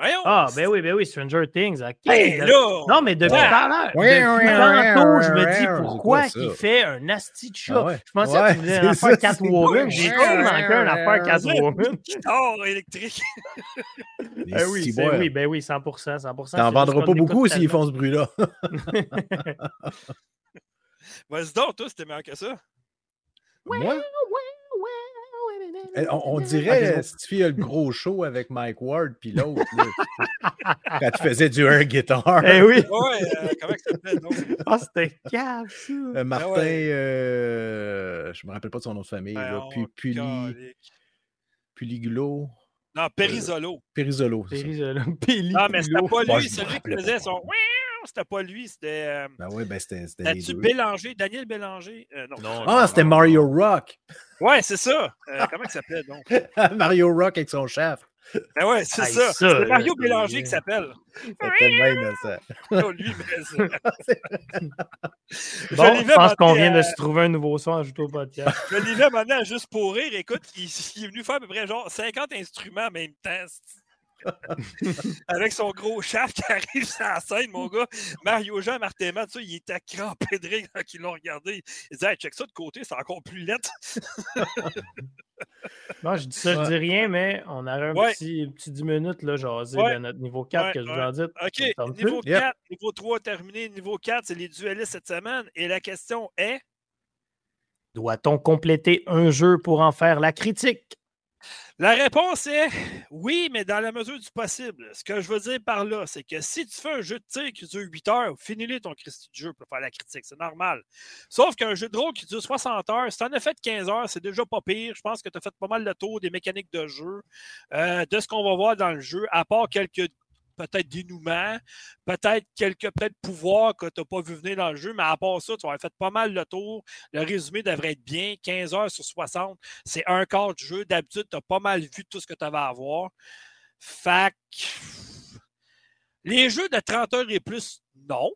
Voyons. Ah, ben oui, ben oui, Stranger Things. ok. Ben là! Non, mais depuis Ouais. tout à l'heure, tantôt, je me dis pourquoi ça? fait un asti de chat? Ah ouais. Je pensais Ouais, que tu voulais c'est en ça, faire c'est- Catwoman. J'ai tout manqué un ouais, affaire. Catwoman. Guitare électrique. Ben oui, c'est- ciboires. oui, ben oui, 100%. 100% T'en vendras pas beaucoup s'ils font ce bruit-là. Vas-y donc, toi, c'était meilleur que ça. Moi? Eh, On, on dirait Stiffy a le gros show avec Mike Ward puis l'autre. là. Quand tu faisais du air guitar. Eh oui! Ouais, euh, comment ça s'appelle donc? Ah, c'était cave, ça! Euh, Martin, Ah ouais. euh, je me rappelle pas de son nom de famille. Ben, là. on Pu- Puli. Puliglo, Non, Périsolo. Périsolo. c'est ça. Périsolo. Péli- Non, mais c'était pas lui, celui qui faisait son. C'était pas lui, c'était. euh, Ben oui, ben c'était deux. Bélanger, Daniel Bélanger? Euh, non. Non, Ah, c'était Mario Rock. Ouais, c'est ça. Euh, comment il s'appelait donc? Mario Rock avec son chef. Ben ouais, c'est Hey, ça. ça, C'est là, Mario c'est- Bélanger qui s'appelle. Tellement innocent. Oh, lui, mais c'est- Je Bon, je pense qu'on vient de euh, se trouver un nouveau son à ajouter au podcast. Je l'ai vu maintenant juste pour rire. Écoute, il, il est venu faire à peu près genre 50 instruments en même temps. Avec son gros chef qui arrive sur la scène, mon gars. Mario Jean Martéma, tu sais, il était crampé de rire quand ils l'ont regardé. Il disait, hey, check ça de côté, c'est encore plus lettre. Non, je dis ça, je dis rien, mais on a un Ouais. petit, petit 10 minutes, là, jaser Ouais. de notre niveau 4 Ouais, que je vous en dis. OK, niveau plus? Yep. 4, niveau 3 terminé. Niveau 4, c'est les duellistes cette semaine. Et la question est? Doit-on compléter un jeu pour en faire la critique? La réponse est oui, mais dans la mesure du possible. Ce que je veux dire par là, c'est que si tu fais un jeu de tir qui dure 8 heures, finis-le ton Christy de jeu pour faire la critique. C'est normal. Sauf qu'un jeu de rôle qui dure 60 heures, si tu en as fait 15 heures, c'est déjà pas pire. Je pense que tu as fait pas mal le tour des mécaniques de jeu, euh, de ce qu'on va voir dans le jeu, à part quelques peut-être dénouements, peut-être quelques peut-être pouvoirs que tu n'as pas vu venir dans le jeu, mais à part ça, tu vas fait pas mal le tour. Le résumé devrait être bien. 15 heures sur 60, c'est un quart du jeu. D'habitude, tu as pas mal vu tout ce que tu avais à voir. Fac. Les jeux de 30 heures et plus, non.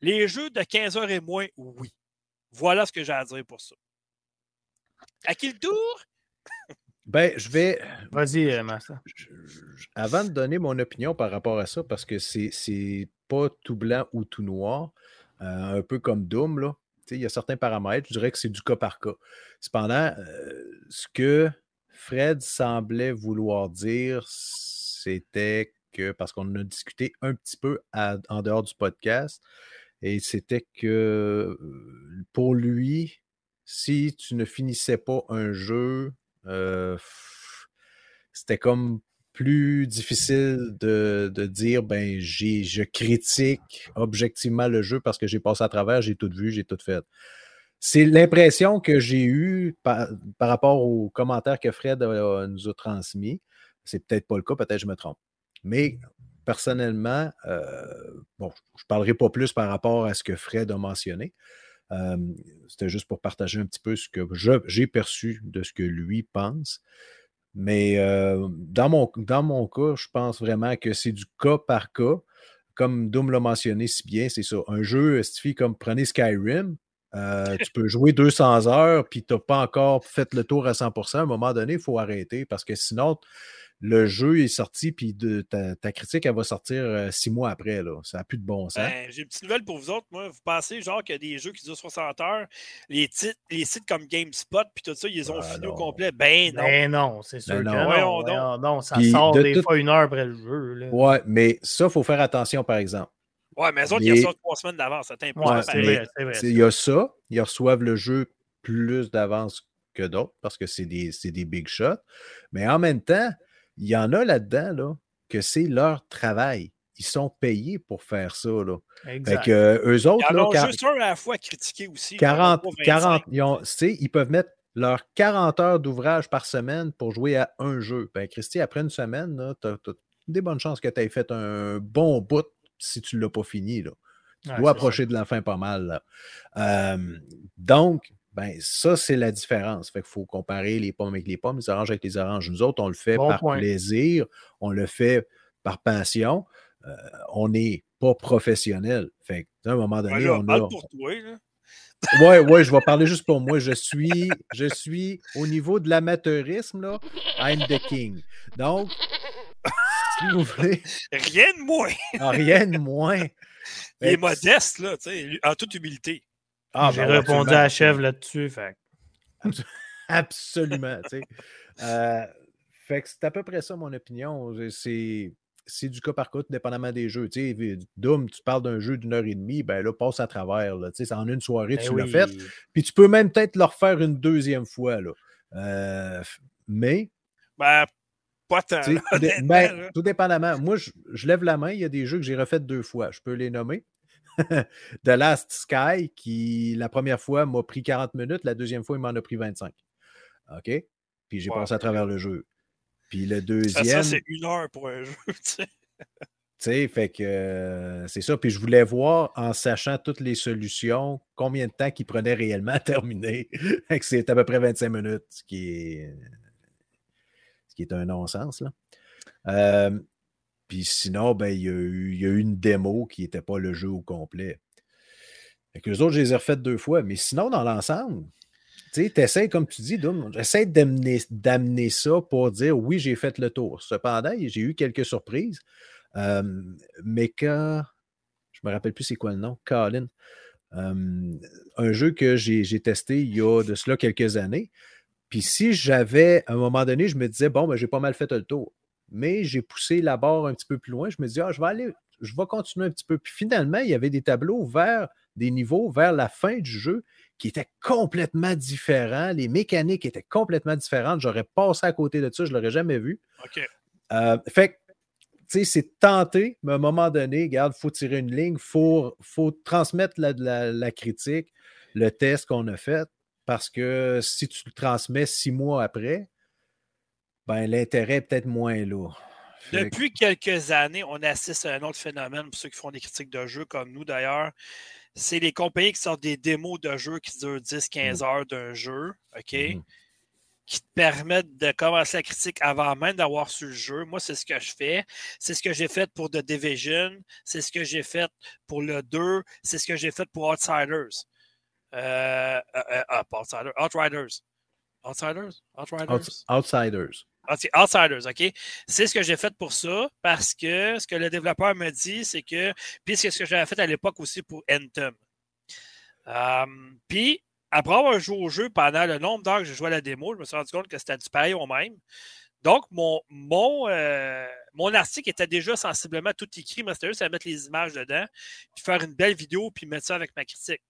Les jeux de 15 heures et moins, oui. Voilà ce que j'ai à dire pour ça. À qui le tour? Ben, je vais. Vas-y, euh, Massa. avant de donner mon opinion par rapport à ça, parce que c'est pas tout blanc ou tout noir, euh, un peu comme Doom, là. Il y a certains paramètres, je dirais que c'est du cas par cas. Cependant, euh, ce que Fred semblait vouloir dire, c'était que, parce qu'on en a discuté un petit peu à- en dehors du podcast, et c'était que pour lui, si tu ne finissais pas un jeu, c'était comme plus difficile de, dire ben je critique objectivement le jeu parce que j'ai passé à travers, j'ai tout vu, j'ai tout fait. C'est l'impression que j'ai eue par, par rapport aux commentaires que Fred nous a transmis. C'est peut-être pas le cas, peut-être je me trompe. Mais personnellement, euh, bon, je ne parlerai pas plus par rapport à ce que Fred a mentionné. Euh, C'était juste pour partager un petit peu ce que j'ai perçu de ce que lui pense. Mais euh, dans, mon, dans mon cas, je pense vraiment que c'est du cas par cas. Comme Doom l'a mentionné si bien, c'est ça. Un jeu, Stifi, comme prenez Skyrim, euh, tu peux jouer 200 heures, puis tu n'as pas encore fait le tour à 100%. À un moment donné, il faut arrêter parce que sinon, le jeu est sorti, puis de, ta, ta critique, elle va sortir euh, six mois après. Là. Ça n'a plus de bon sens. Ben, j'ai une petite nouvelle pour vous autres. Moi, vous pensez genre qu'il y a des jeux qui durent 60 heures, les, titres, les sites comme GameSpot puis tout ça, ils ont Ah, finis au non. complet? Ben non. Ben non, c'est sûr Ben que non. non. Voyons Voyons donc, ça Puis sort de des tout- fois une heure après le jeu. Là. Ouais, mais ça, il faut faire attention, par exemple. Ouais, mais eux autres, Les- ils sortent trois semaines d'avance. C'est Il y a ça, ils reçoivent le jeu plus d'avance que d'autres parce que c'est des, c'est des big shots. Mais en même temps, il y en a là-dedans là, que c'est leur travail. Ils sont payés pour faire ça. Là. Fait Exact. que, euh, eux Ils autres, en là, ont quar- juste un à la fois critiqué aussi. 40, Ils en ont pas 40 25. ils, ont- tu sais, ils peuvent mettre leurs 40 heures d'ouvrage par semaine pour jouer à un jeu. Ben, Christy, après une semaine, tu as, des bonnes chances que tu aies fait un bon bout si tu ne l'as pas fini. Là. Tu Ouais, dois approcher de la fin pas mal. là. Euh, donc, ben, ça, c'est la différence. Fait qu'il faut comparer les pommes avec les pommes, les oranges avec les oranges. Nous autres, on le fait Bon par point. plaisir, on le fait par passion. Euh, on n'est pas professionnel. Fait que, à un moment donné, Ouais, là, on parle a. pour toi. Là. Ouais, ouais, je vais parler juste pour moi. Je suis, je suis au niveau de l'amateurisme, là, I'm the king. Donc, si vous voulez, Rien de moins. rien de moins. Il est modeste, là, tu sais, en toute humilité. Ah, J'ai ben, répondu à la chèvre là-dessus. Fait. Absolument. tu sais. Euh, fait que c'est à peu près ça mon opinion. C'est. C'est du cas par cas, tout dépendamment des jeux. Tu sais, Doom, tu parles d'un jeu d'une heure et demie, ben là, passe à travers. Là, tu sais, c'est en une soirée, Ben tu l'as oui. fait. Puis tu peux même peut-être le refaire une deuxième fois. Là. Euh, mais. Ben, pas tant. tu sais, ben, tout dépendamment. Moi, je, je lève la main. Il y a des jeux que j'ai refait deux fois. Je peux les nommer. The Last Sky, qui la première fois m'a pris 40 minutes, la deuxième fois, il m'en a pris 25. OK? Puis j'ai passé à travers le jeu. Puis le deuxième. ça, c'est une heure pour un jeu. tu sais. Tu sais, fait que euh, c'est ça. Puis je voulais voir, en sachant toutes les solutions, combien de temps qu'il prenait réellement à terminer. C'est à peu près 25 minutes, ce qui est, ce qui est un non-sens. là. Euh, puis sinon, ben, il, y a eu, une démo qui n'était pas le jeu au complet. Fait que les autres, je les ai refaites deux fois. Mais sinon, dans l'ensemble, tu sais, t'essayes, comme tu dis, j'essaie d'amener, ça pour dire oui, j'ai fait le tour. Cependant, j'ai eu quelques surprises. Euh, Mecha, je me rappelle plus c'est quoi le nom, Colin. Un jeu que j'ai j'ai testé il y a de cela quelques années. Puis si j'avais, à un moment donné, je me disais, bon, ben, j'ai pas mal fait le tour. Mais j'ai poussé la barre un petit peu plus loin. Je me disais, ah, je vais aller, je vais continuer un petit peu. Puis finalement, il y avait des tableaux vers des niveaux vers la fin du jeu qui étaient complètement différents. Les mécaniques étaient complètement différentes. J'aurais passé à côté de ça, je ne l'aurais jamais vu. OK. Euh, fait que, tu sais, c'est tenté, mais à un moment donné, regarde, il faut tirer une ligne, il faut, faut transmettre la, la- la critique, le test qu'on a fait, parce que si tu le transmets six mois après, ben l'intérêt est peut-être moins là. Depuis quelques années, on assiste à un autre phénomène pour ceux qui font des critiques de jeux comme nous d'ailleurs. C'est les compagnies qui sortent des démos de jeux qui durent 10-15 heures d'un jeu, OK? Mhm. Qui te permettent de commencer la critique avant même d'avoir su le jeu. Moi, c'est ce que je fais. C'est ce que j'ai fait pour The Division. C'est ce que j'ai fait pour le 2. C'est ce que j'ai fait pour Outsiders. Euh, euh, euh, ah, pas Outsiders. Outriders. Outsiders? Outriders? Outs- Outsiders. Ah, Outsiders, OK? C'est ce que j'ai fait pour ça parce que ce que le développeur me dit, c'est que. Puis c'est ce que j'avais fait à l'époque aussi pour Anthem. Euh, puis, après avoir joué au jeu pendant le nombre d'heures que j'ai joué à la démo, je me suis rendu compte que c'était du pareil au même. Donc, mon, mon, euh, mon article était déjà sensiblement tout écrit, mais c'était juste à mettre les images dedans, puis faire une belle vidéo, puis mettre ça avec ma critique.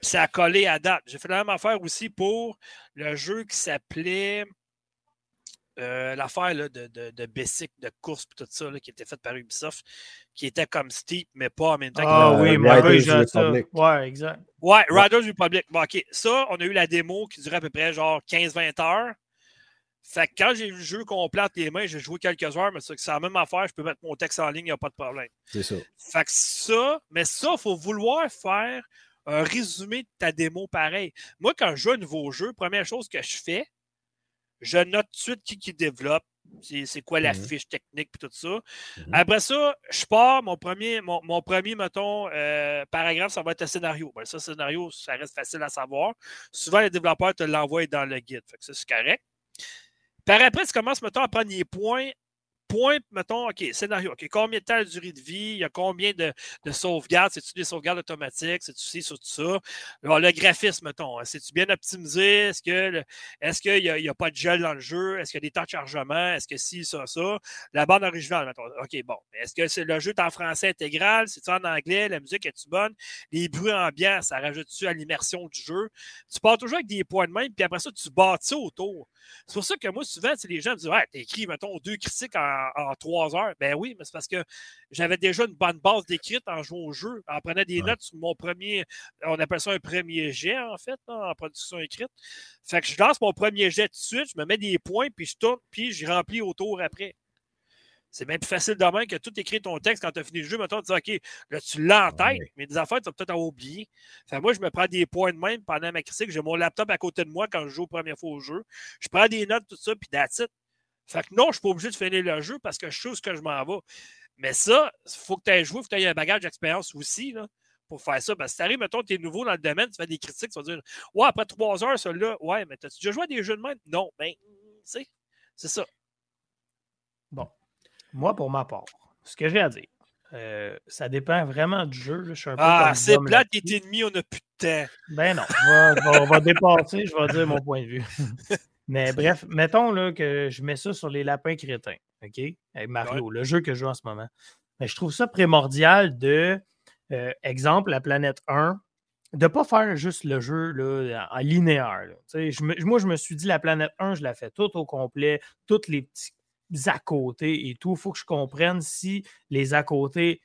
Puis ça a collé à date. J'ai fait la même affaire aussi pour le jeu qui s'appelait euh, l'affaire de, de, de Basic, de course, tout ça, là, qui était faite par Ubisoft, qui était comme Steep, mais pas en même temps Ah Euh, oui, Riders ça. Republic. Ouais, exact. Ouais, Riders Republic. Bon, OK. Ça, on a eu la démo qui durait à peu près genre 15-20 heures. Fait que quand j'ai eu le jeu complet entre les mains, j'ai joué quelques heures, mais c'est c'est la même affaire, je peux mettre mon texte en ligne, il n'y a pas de problème. C'est ça. Fait que ça, mais ça, il faut vouloir faire un résumé de ta démo pareil. Moi, quand je joue un nouveau jeu, première chose que je fais, je note tout de suite qui, qui développe, c'est quoi la Mhm. fiche technique puis tout ça. Mhm. Après ça, je pars, mon premier, mon, mon premier mettons, euh, paragraphe, ça va être un scénario. Ben, ça, scénario, ça reste facile à savoir. Souvent, les développeurs te l'envoient dans le guide. Fait que ça, c'est correct. Par après, tu commences, mettons, à prendre les points. Points, mettons, OK, scénario. OK, combien de temps la durée de vie? Il y a combien de, de sauvegardes? C'est-tu des sauvegardes automatiques? C'est-tu ci, tout ça? Alors, le graphisme, mettons, hein, c'est-tu bien optimisé? Est-ce que est-ce qu'il n'y a, a pas de gel dans le jeu? Est-ce qu'il y a des temps de chargement? Est-ce que si, ça, ça? La bande originale, mettons. OK, bon. Est-ce que c'est le jeu est en français intégral? C'est-tu en anglais? La musique est-tu bonne? Les bruits ambiants, ça rajoute-tu à l'immersion du jeu? Tu pars toujours avec des points de même, puis après ça, tu bâtis autour. C'est pour ça que moi, souvent, les gens me disent Ouais, t'écris, mettons, deux critiques en, en trois heures. Ben oui, mais c'est parce que j'avais déjà une bonne base d'écrite en jouant au jeu, en prenant des Ouais. notes sur mon premier, on appelle ça un premier jet, en fait, là, en production écrite. Fait que je lance mon premier jet tout de suite, je me mets des points, puis je tourne, puis je remplis autour après. C'est bien plus facile de même que tout écrire ton texte quand tu as fini le jeu. Maintenant, tu dis OK, là, tu l'as en tête, Ouais. mais des affaires, tu vas peut-être avoir oublié. Fait moi, je me prends des points de même pendant ma critique. J'ai mon laptop à côté de moi quand je joue la première fois au jeu. Je prends des notes, tout ça, puis that's it. Fait que non, je suis pas obligé de finir le jeu parce que je sais où ce que je m'en vais. Mais ça, il faut que tu aies joué, il faut que tu aies un bagage d'expérience aussi là, pour faire ça. Parce que si tu arrives, mettons, tu es nouveau dans le domaine, tu fais des critiques, tu vas dire Ouais, après trois heures, ça là, ouais, mais t'as-tu déjà joué à des jeux de même? Non, ben, tu sais, c'est ça. Moi, pour ma part, ce que j'ai à dire, euh, ça dépend vraiment du jeu. là. Je suis un peu Ah, c'est plate, là-dessus. tes ennemis, on n'a plus de temps. Ben non, je vais- je vais- on va dépasser, je vais dire mon point de vue. Mais bref, mettons là, que je mets ça sur les lapins crétins, OK? Avec Mario, le jeu que je joue en ce moment. Mais je trouve ça primordial de, euh, exemple, la planète 1, de ne pas faire juste le jeu là, en linéaire. moi, je me suis dit, la planète 1, je la fais toute au complet, toutes les petits à côté et tout. Il faut que je comprenne si les à côté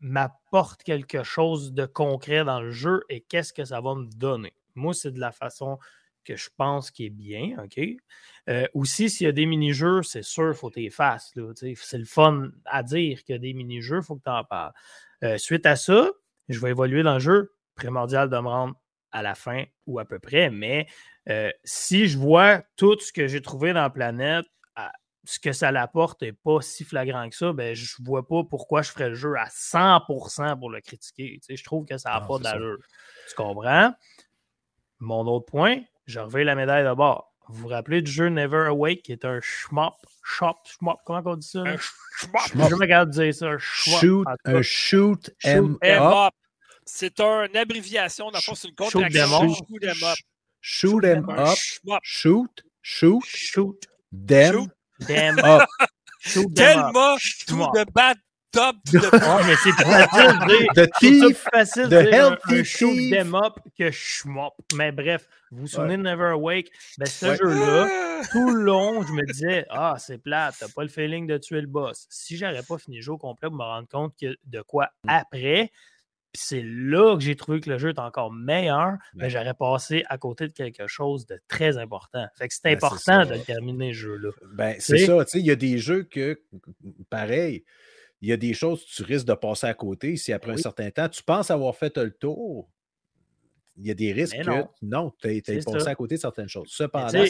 m'apportent quelque chose de concret dans le jeu et qu'est-ce que ça va me donner. Moi, c'est de la façon que je pense qui est bien, OK? Euh, aussi, s'il y a des mini-jeux, c'est sûr, il faut que tu C'est le fun à dire qu'il y a des mini-jeux, il faut que tu en parles. Euh, suite à ça, je vais évoluer dans le jeu. Primordial de me rendre à la fin ou à peu près, mais euh, si je vois tout ce que j'ai trouvé dans la planète, ce que ça l'apporte n'est pas si flagrant que ça, ben, je ne vois pas pourquoi je ferais le jeu à 100% pour le critiquer. je trouve que ça n'a pas d'allure. Tu comprends? Mon autre point, je reviens la médaille de bord. Vous vous rappelez du jeu Never Awake, qui est un shmop, shop, shmop, comment on dit ça? Un shmop. Je me regarde dire ça. Un shoot, un shoot, shoot up. C'est une abréviation, dans c'est une contraction. Shoot them up. Shoot them up. Shoot, shoot, shoot them Them up. Tellement tout de bad top de mais c'est facile de thief, facile de un, shoot them up que schmop. Mais bref, vous vous souvenez de Never Awake? Ben, ce jeu-là, tout le long, je me disais, ah, c'est plate, t'as pas le feeling de tuer le boss. Si j'aurais pas fini le jeu au complet pour me rendre compte que de quoi mm. après, c'est là que j'ai trouvé que le jeu est encore meilleur, mais ben, j'aurais passé à côté de quelque chose de très important. Fait que c'est ben, important de terminer ce jeu-là. Ben, c'est ça, tu sais, il y a des jeux que, pareil, il y a des choses que tu risques de passer à côté si après un certain temps, tu penses avoir fait le tour. Il y a des risques que non, tu as, passé à côté de certaines choses. Cependant,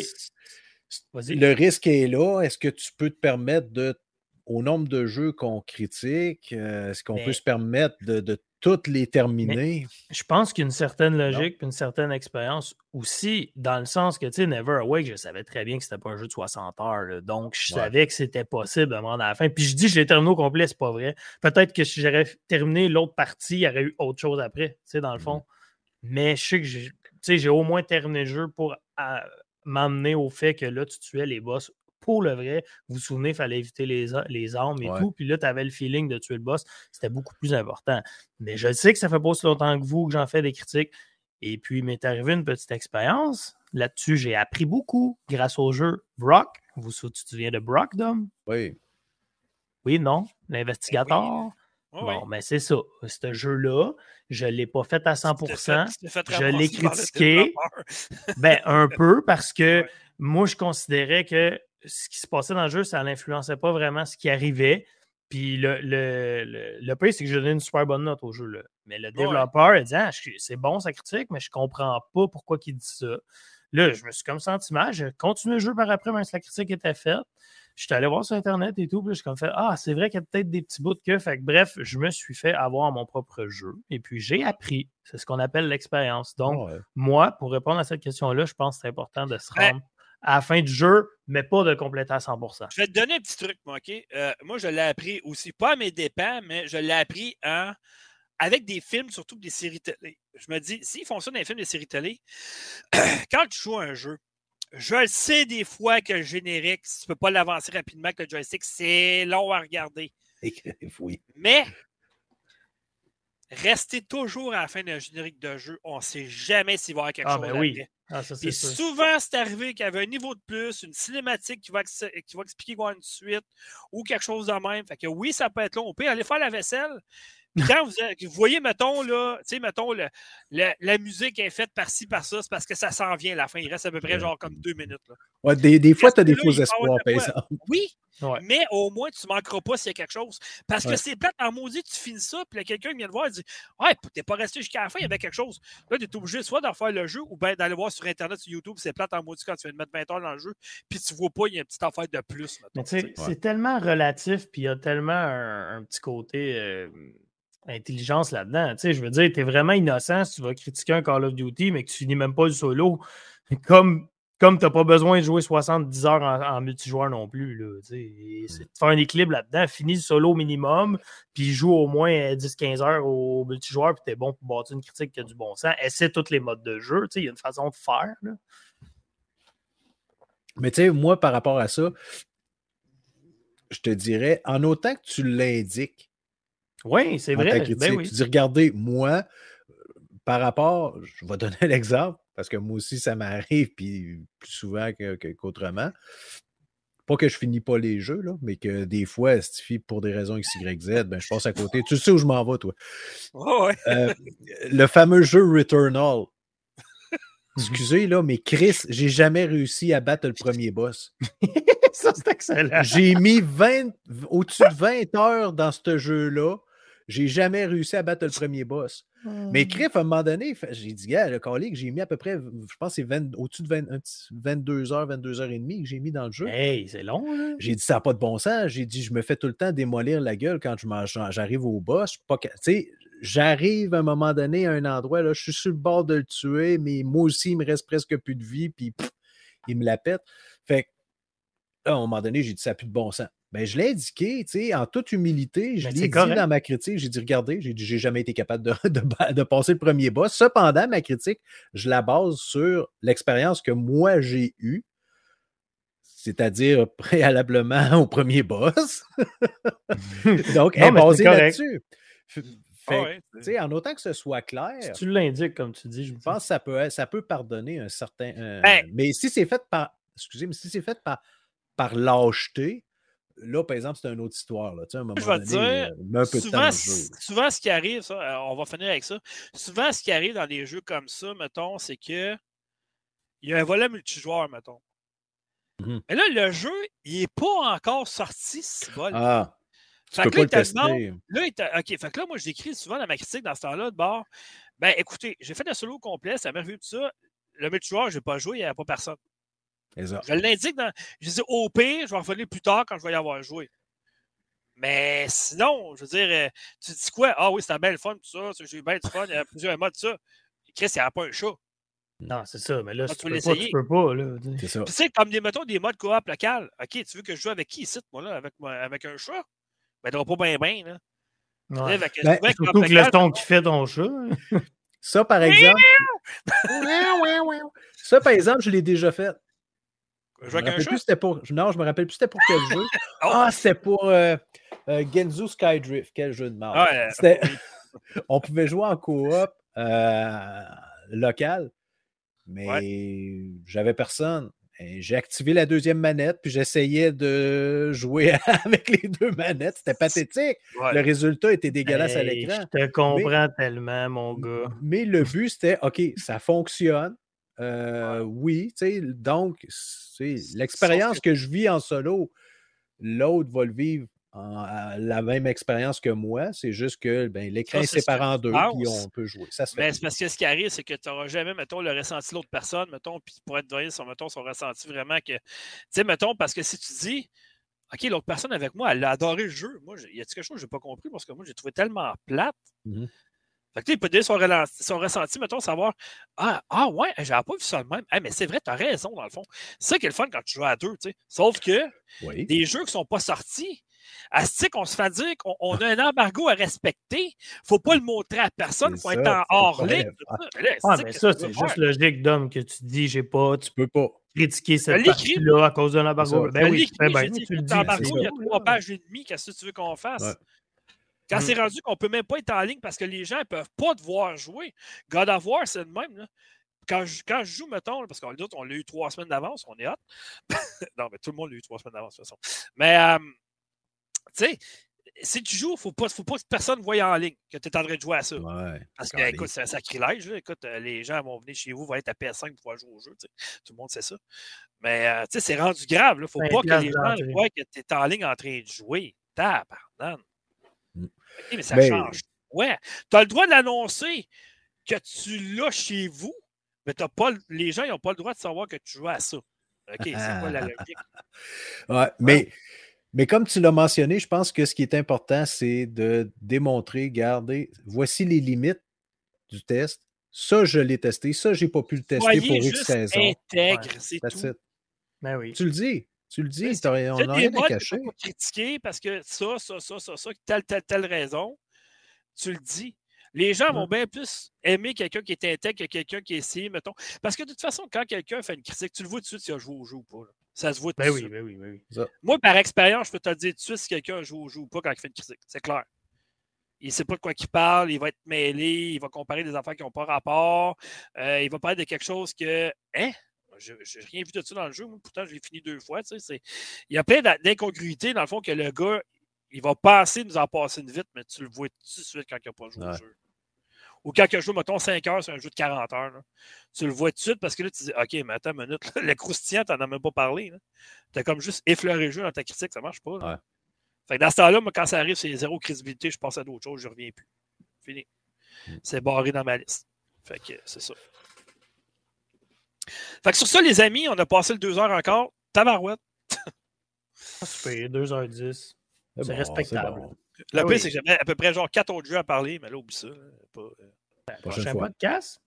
le risque est là. Est-ce que tu peux te permettre de au nombre de jeux qu'on critique, euh, est-ce qu'on peut se permettre de, de toutes les terminer? je pense qu'il y a une certaine logique une certaine expérience aussi, dans le sens que, tu sais, Never Awake, je savais très bien que c'était pas un jeu de 60 heures. donc, je savais que c'était possible de me rendre à la fin. Puis je dis, je l'ai terminé au complet, c'est pas vrai. Peut-être que si j'aurais terminé l'autre partie, il y aurait eu autre chose après, tu sais, dans le fond. Mmh. Mais je sais que j'ai au moins terminé le jeu pour m'amener au fait que là, tu tuais les boss pour le vrai. Vous vous souvenez, il fallait éviter les, les armes et tout. Puis là, tu avais le feeling de tuer le boss. C'était beaucoup plus important. Mais je sais que ça fait pas aussi longtemps que vous que j'en fais des critiques. Et puis, il m'est arrivé une petite expérience. Là-dessus, j'ai appris beaucoup grâce au jeu Brock. Vous tu te souviens de Brock, Dom? Oui. Oui, non? L'investigateur? Bon, mais c'est ça. Ce jeu-là, je ne l'ai pas fait à 100%. je l'ai critiqué. ben, un peu parce que moi, je considérais que ce qui se passait dans le jeu, ça n'influençait pas vraiment ce qui arrivait. Puis le, le, le, pire, c'est que j'ai donné une super bonne note au jeu. Là. Mais le développeur, il dit ah, c'est bon sa critique, mais je comprends pas pourquoi il dit ça. Là, je me suis comme senti mal. J'ai continué le jeu par après, même si la critique était faite. Je suis allé voir sur Internet et tout, puis je suis comme fait Ah, c'est vrai qu'il y a peut-être des petits bouts de queue. Fait que bref, je me suis fait avoir mon propre jeu. Et puis j'ai appris. C'est ce qu'on appelle l'expérience. Donc, moi, pour répondre à cette question-là, je pense que c'est important de se ben, rendre à la fin du jeu, mais pas de compléter à 100%. Je vais te donner un petit truc, moi, OK? Euh, moi, je l'ai appris aussi, pas à mes dépens, mais je l'ai appris en... avec des films, surtout des séries télé. Je me dis, s'ils fonctionnent dans les films des séries télé, quand tu joues un jeu, je le sais des fois que le générique, si tu ne peux pas l'avancer rapidement avec le joystick, c'est long à regarder. oui. Mais restez toujours à la fin d'un générique de jeu. On ne sait jamais s'il va y avoir quelque ah, chose ben oui. Ah, Et souvent, c'est arrivé qu'il y avait un niveau de plus, une cinématique qui va, qui va expliquer quoi une suite ou quelque chose de même. Fait que oui, ça peut être long. On peut aller faire la vaisselle, quand vous, voyez, mettons, là, tu sais, mettons, la musique est faite par-ci, par-ça, c'est parce que ça s'en vient à la fin. Il reste à peu près genre comme deux minutes. Là. Ouais, des, des fois, tu as des faux espoirs, par exemple. Oui, mais au moins, tu ne manqueras pas s'il y a quelque chose. Parce que c'est plate en maudit, tu finis ça, puis quelqu'un vient te voir et dit Ouais, t'es pas resté jusqu'à la fin, il y avait quelque chose. Là, tu es obligé soit de refaire le jeu ou bien d'aller voir sur Internet, sur YouTube, c'est plate en maudit quand tu viens de mettre 20 heures dans le jeu, puis tu vois pas, il y a une petite affaire de plus. mais tu sais, c'est tellement relatif, puis il y a tellement un, petit côté. Euh, intelligence là-dedans. Tu sais, je veux dire, tu es vraiment innocent si tu vas critiquer un Call of Duty, mais que tu finis même pas le solo. Comme, comme tu n'as pas besoin de jouer 70 heures en, multijoueur non plus. Là, tu sais, faire un équilibre là-dedans. Finis le solo minimum, puis joue au moins 10-15 heures au multijoueur, puis tu es bon pour bâtir une critique qui a du bon sens. Essaie tous les modes de jeu. Tu sais, il y a une façon de faire. Là. Mais tu sais, moi, par rapport à ça, je te dirais, en autant que tu l'indiques, oui, c'est vrai. Ben tu dis, regardez, moi, par rapport, je vais donner l'exemple, parce que moi aussi, ça m'arrive, puis plus souvent qu'autrement. Pas que je finis pas les jeux, là, mais que des fois, si pour des raisons X, Y, Z, ben, je passe à côté. Tu sais où je m'en vais, toi? Euh, le fameux jeu Returnal. Excusez, là, mais Chris, j'ai jamais réussi à battre le premier boss. ça, c'est excellent. J'ai mis 20, au-dessus de 20 heures dans ce jeu-là. J'ai jamais réussi à battre le premier boss. Mais. Criff, à un moment donné, j'ai dit, gars, le collègue, j'ai mis à peu près, je pense, c'est au-dessus de 22 heures, 22 heures et demie que j'ai mis dans le jeu. Hey, c'est long, là. J'ai dit, ça n'a pas de bon sens. J'ai dit, je me fais tout le temps démolir la gueule quand j'arrive au boss. Tu sais, j'arrive à un moment donné à un endroit, là, je suis sur le bord de le tuer, mais moi aussi, il me reste presque plus de vie, puis il me la pète. Fait là, à un moment donné, j'ai dit, ça n'a plus de bon sens. Ben, je l'ai indiqué, en toute humilité, je ben, l'ai dit dans ma critique, j'ai dit, regardez, j'ai j'ai jamais été capable de, passer le premier boss. Cependant, ma critique, je la base sur l'expérience que moi j'ai eue, c'est-à-dire préalablement au premier boss. Donc, elle est basée là-dessus. Fait, En autant que ce soit clair. Si tu l'indiques, comme tu dis, je pense que ça peut, ça peut pardonner un certain. Ben mais si c'est fait par. Excusez, mais si c'est fait par, par lâcheté, Là, par exemple, c'est une autre histoire. Là. Tu sais, un moment je vais dire, euh, souvent, souvent, ce qui arrive, ça, euh, on va finir avec ça. Souvent, ce qui arrive dans des jeux comme ça, mettons, c'est que il y a un volet multijoueur, mettons. Mmh Mais là, le jeu, il n'est pas encore sorti, ce vol. Ah. Fait que là, il là, OK, fait que là, moi, j'écris souvent dans ma critique dans ce temps-là de bord. Ben, écoutez, j'ai fait un solo complet, ça m'a revu tout ça. Le multijoueur, je n'ai pas joué, il n'y a pas personne. Je l'indique dans. Je dis au pire, je vais revenir plus tard quand je vais y avoir joué. Mais sinon, je veux dire, euh, tu dis quoi? Ah oui, c'était bien le fun, tout ça. J'ai eu bien du fun, il y a plusieurs modes, tout ça. Chris, il n'y a pas un chat. Non, c'est ça, mais là, ah, tu, peux, pas, tu peux pas, là. C'est ça. Tu sais, comme des, mettons, des modes coop local. OK, tu veux que je joue avec qui ici, moi, là, avec, avec un chat? Ben, tu pas bien, bien, là. Ouais. ben, surtout que le ton qui fait ton chat. ça, par exemple. ça, par exemple, je l'ai déjà fait. Je avec un plus, pour... Non, je me rappelle plus c'était pour quel jeu. Oh! Ah, c'était pour euh, euh, Genzu Skydrift. Quel jeu de merde. On pouvait jouer en coop euh, local, mais j'avais personne. J'ai activé la deuxième manette, puis j'essayais de jouer avec les deux manettes. C'était pathétique. Le résultat était dégueulasse à l'écran. Je te comprends tellement, mon gars. Mais le but, c'était OK, ça fonctionne. Euh, oui, donc, l'expérience que je vis en solo, l'autre va le vivre en, la même expérience que moi. C'est juste que ben, l'écran est séparé en deux, puis on peut jouer. Ça Mais c'est parce que ce qui arrive, c'est que tu n'auras jamais, mettons, le ressenti de l'autre personne, mettons, puis pour être donné, son, mettons, son ressenti vraiment que. Tu sais, mettons, parce que si tu dis. OK, l'autre personne avec moi, elle a adoré le jeu. Moi, il y a quelque chose que je n'ai pas compris? Parce que moi, j'ai trouvé tellement plate. Mmh fait que, il peut dire son, son, ressenti, mettons, savoir Ah, ah ouais, j'avais pas vu ça de même. mais c'est vrai, tu as raison, dans le fond. C'est ça qui est le fun quand tu joues à deux, tu sais. Sauf que des jeux qui sont pas sortis, à ce qu'on se fait dire qu'on a un embargo à respecter, faut pas le montrer à personne, il faut être en hors ligne. Ah, mais ça, c'est juste logique d'homme que tu dis, j'ai pas. Tu peux pas critiquer cette partie-là à cause d'un embargo. Ben oui, ben, tu le dis. il y a trois pages et demie, qu'est-ce que tu veux qu'on fasse? Quand c'est rendu qu'on ne peut même pas être en ligne parce que les gens ne peuvent pas te voir jouer. God of War, c'est le même. Quand, je, quand je joue, mettons, parce qu'on on l'a eu trois semaines d'avance, on est hot. non, mais tout le monde l'a eu trois semaines d'avance, de toute façon. Mais, euh, tu sais, si tu joues, il ne faut pas, faut pas que personne voie en ligne que tu es en train de jouer à ça. Parce que, écoute, c'est un sacrilège. Écoute, euh, les gens vont venir chez vous, vont être à PS5 pour pouvoir jouer au jeu. Tout le monde sait ça. Mais, euh, tu sais, c'est rendu grave. Il ne faut pas que les gens voient que tu es en ligne en train de jouer. Mais ça change. Ouais. Tu as le droit d'annoncer que tu l'as chez vous, mais as pas, les gens n'ont pas le droit de savoir que tu joues à ça. OK, c'est quoi la logique? ouais, mais, mais comme tu l'as mentionné, je pense que ce qui est important, c'est de démontrer, garder, voici les limites du test. Ça, je l'ai testé. Ça, je n'ai pas pu le tester pour X raisons. intègre, c'est tout. Ben oui. Tu le dis. Tu le dis, on n'a rien à cacher. Pas critiquer parce que ça, ça, ça, ça, ça, telle, telle, telle raison. Tu le dis. Les gens vont bien plus aimer quelqu'un qui est intègre que quelqu'un qui est essayé, mettons. Parce que de toute façon, quand quelqu'un fait une critique, tu le vois tout de suite si il a joué au jeu ou pas. Ça se voit tout ben de oui, suite. Ben oui, ben oui. Moi, par expérience, je peux te dire tout de suite si quelqu'un joue ou joue pas quand il fait une critique. C'est clair. il ne sait pas de quoi il parle, il va être mêlé, il va comparer des affaires qui n'ont pas rapport, euh, il va parler de quelque chose que, hein, je n'ai rien vu de ça dans le jeu, pourtant je l'ai fini deux fois. Tu sais, il y a plein d'incongruités, dans le fond, que le gars, il va penser nous en passer une vite, mais tu le vois tout de suite quand il n'a pas joué au jeu. Ou quand il a joué, mettons, 5 heures sur un jeu de 40 heures. Tu le vois tout de suite parce que là, tu dis OK, mais attends une minute, le croustillant, tu n'en as même pas parlé. Tu as comme juste effleuré le jeu dans ta critique, ça ne marche pas. Fait que dans ce temps-là, moi, quand ça arrive, c'est zéro crédibilité, je passe à d'autres choses, je ne reviens plus. Fini. Hmm. C'est barré dans ma liste. Fait que c'est ça. Fait que sur ça, les amis, on a passé le 2 heures encore. Tabarouette. Super, 2h10. C'est respectable. Le ah pire, c'est que j'avais à peu près genre 4 autres jeux à parler, mais là, oublie ça. Pas, euh... Prochain podcast?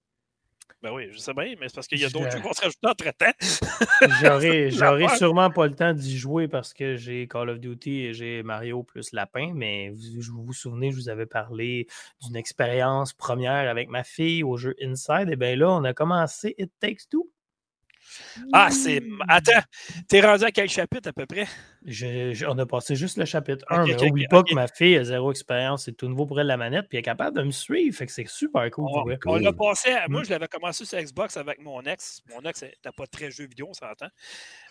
Ben oui, je sais bien, mais c'est parce qu'il y a d'autres jeux qui vont se rajouter entre-temps. J'aurais sûrement pas le temps d'y jouer parce que j'ai Call of Duty et j'ai Mario plus Lapin, mais vous vous, souvenez, je vous avais parlé d'une expérience première avec ma fille au jeu Inside. Et bien là, on a commencé It Takes Two. Ah, c'est. Attends, t'es rendu à quel chapitre à peu près? On a passé juste le chapitre 1, mais n'oublie pas que ma fille a zéro expérience, c'est tout nouveau pour elle la manette, puis elle est capable de me suivre, fait que c'est super cool. On, l'a passé, moi mm. je l'avais commencé sur Xbox avec mon ex. Mon ex n'était pas très jeu vidéo, on s'entend.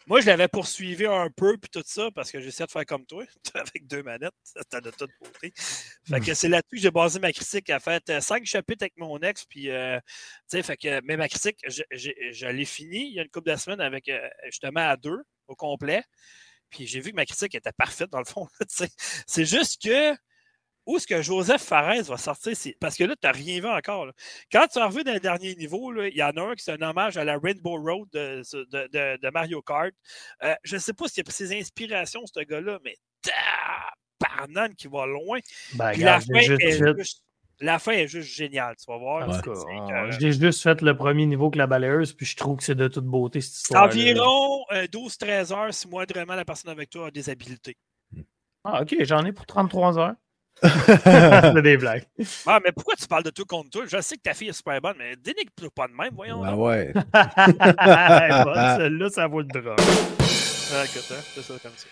Moi, je l'avais poursuivi un peu, puis tout ça, parce que j'essaie de faire comme toi, avec deux manettes. T'as de toute beauté. Fait que c'est là-dessus que j'ai basé ma critique. Elle fait euh, cinq chapitres avec mon ex, puis, euh, tu sais, fait que, mais ma critique, je, l'ai fini il y a une couple de semaines avec, euh, justement, à deux, au complet. Puis j'ai vu que ma critique était parfaite, dans le fond. c'est juste que où est-ce que Joseph Fares va sortir? Parce que là, tu n'as rien vu encore. Quand tu as revu dans le dernier niveau, il y en a un qui est un hommage à la Rainbow Road de, Mario Kart. Euh, je ne sais pas s'il y a ses inspirations, ce gars-là, mais parnan qui va loin. Ben, la, fin est juste, la fin est juste géniale, tu vas voir. J'ai juste fait le premier niveau que la balayeuse, puis je trouve que c'est de toute beauté cette histoire. Environ 12-13 euh, heures si moi vraiment la personne avec toi a des habiletés. Ah, ok, j'en ai pour 33 heures. c'est des blagues. Ah, mais pourquoi tu parles de tout contre toi? Je sais que ta fille est super bonne, mais dénigre pas de même, voyons. Ah ouais. Celle-là, ça vaut le drame. Ah, écoute, hein, c'est ça comme ça.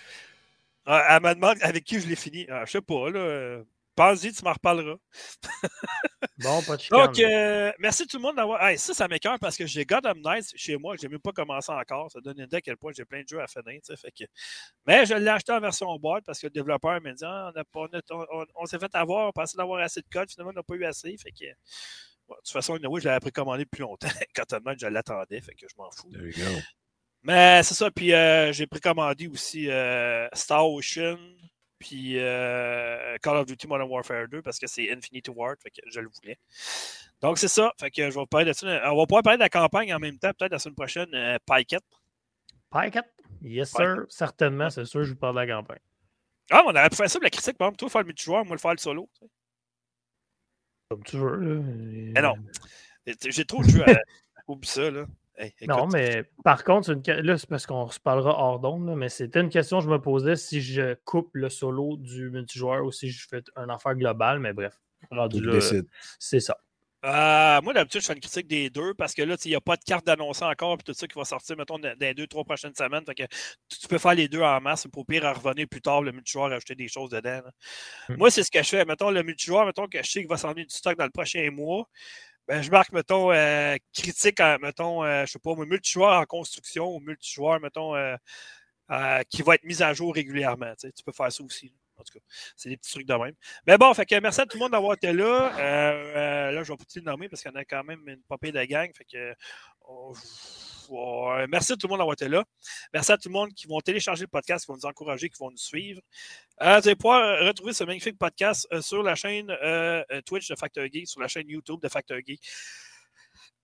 Ah, elle me demande avec qui je l'ai fini. Ah, je sais pas, là. Pense-y, tu m'en reparleras. bon, pas de Donc, euh, merci tout le monde d'avoir. ça, ça m'écœure parce que j'ai Gotham Knights chez moi. Je n'ai même pas commencé encore. Ça donne une idée à quel point j'ai plein de jeux à finir. Fait que... Mais je l'ai acheté en version boîte parce que le développeur m'a dit ah, on, on, s'est fait avoir, on pensait d'avoir assez de code. Finalement, on n'a pas eu assez. Fait que... de toute façon, je l'avais précommandé depuis longtemps. Gotham Knights, je l'attendais. Fait que je m'en fous. Mais c'est ça. Puis euh, j'ai précommandé aussi euh, Star Ocean puis euh, Call of Duty Modern Warfare 2 parce que c'est Infinity Ward, fait que je le voulais. Donc c'est ça, fait que je vais parler de ça. On va pouvoir parler de la campagne en même temps, peut-être la semaine prochaine, euh, Pyket. Pyket? Yes, sir, certainement, c'est sûr, je vous parle de la campagne. Ah, on aurait pu faire ça la critique, par exemple, toi, faire le multijoueur, moi, le faire le solo. Comme tu veux, là. Mais non, j'ai trop de jeux à. Oublie ça, là non, mais par contre, là, c'est parce qu'on se parlera hors d'onde, mais c'était une question que je me posais si je coupe le solo du multijoueur ou si je fais un affaire globale, mais bref, c'est ça. Euh, moi, d'habitude, je fais une critique des deux parce que là, il n'y a pas de carte d'annoncer encore, puis tout ça qui va sortir, mettons, dans les deux, trois prochaines semaines. Fait que tu peux faire les deux en masse, pour pire, à revenir plus tard, le multijoueur, ajouter des choses dedans. Hmm. Moi, c'est ce que je fais. Mettons, le multijoueur, mettons que je sais qu'il va s'en venir du stock dans le prochain mois ben, je marque, mettons, euh, critique, mettons, euh, je sais pas, multijoueur en construction ou multijoueur, mettons, euh, qui va être mis à jour régulièrement. Tu, peux faire ça aussi. En tout cas, c'est des petits trucs de même. Mais bon, fait que merci à tout le monde d'avoir été là. là, je vais te le nommer parce qu'il y en a quand même une popée de gang. Fait que merci à tout le monde d'avoir été là. Merci à tout le monde qui vont télécharger le podcast, qui vont nous encourager, qui vont nous suivre. Euh, vous allez pouvoir retrouver ce magnifique podcast euh, sur la chaîne euh, Twitch de Factor Geek, sur la chaîne YouTube de Factor Geek.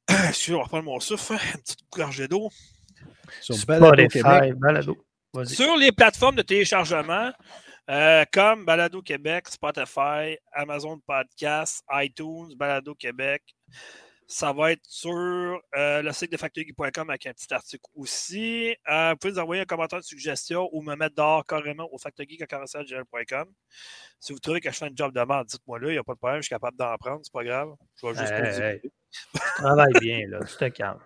Excusez, on va reprendre mon souffle. Une petite gorgée d'eau. Sur Balado Québec. Sur les plateformes de téléchargement, comme Balado Québec, Spotify, Amazon Podcast, iTunes, Balado Québec, ça va être sur euh, le site de factory.com avec un petit article aussi. Euh, vous pouvez nous envoyer un commentaire de suggestion ou me mettre dehors carrément au factory.com. Si vous trouvez que je fais un job de merde, dites-moi là, il n'y a pas de problème, je suis capable d'en prendre, c'est pas grave. Je vais juste hey, Tu travailles bien, là, tu te calmes.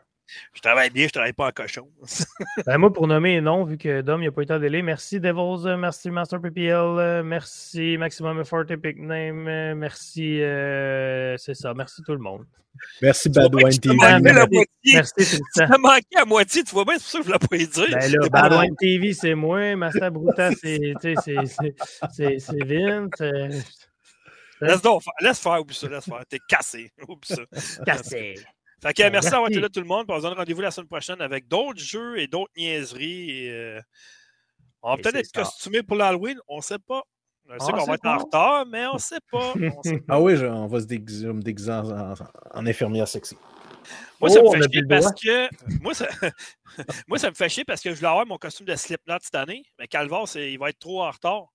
Je travaille bien, je travaille pas en cochon. ben, moi, pour nommer non, vu que Dom, il n'a pas eu temps délai, merci Devils, euh, merci Master PPL, euh, merci Maximum Effort Epic Name, euh, merci, c'est ça, merci tout le monde. Merci Badwine TV. Merci, Tu as manqué à moitié, tu vois bien, c'est pour ça que je ne l'ai pas dit. Ben là, Badwine TV, c'est moi, Master Bruta, c'est Vince. Laisse, donc, laisse faire, oublie ça, laisse faire. T'es cassé. Oublie ça. Cassé. Fait que merci d'avoir été là tout le monde. On se donne rendez-vous la semaine prochaine avec d'autres jeux et d'autres niaiseries. Euh, on va peut-être être costumé pour l'Halloween, on ne sait pas. On sait qu'on va être en retard, mais on ne sait pas. Ah oui, on va se déguiser, en, en, infirmière sexy. Moi, ça me oh, fait chier parce que. Moi ça... moi, ça me fait chier parce que je voulais avoir mon costume de Slipknot cette année, mais Calvar, il va être trop en retard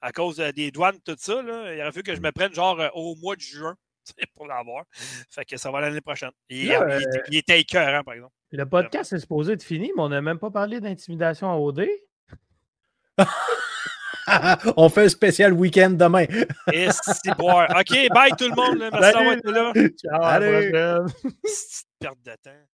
à cause des douanes, tout ça. Là. Il aurait fallu que je me prenne genre euh, au mois de juin pour l'avoir. Fait que ça va l'année prochaine. Il, euh, il, était écœurant, par exemple. Le podcast est supposé être fini, mais on n'a même pas parlé d'intimidation en OD. on fait un spécial week-end demain. Et c'est OK, bye tout le monde. Merci d'avoir été là. Ciao, à la prochaine. Perte de temps.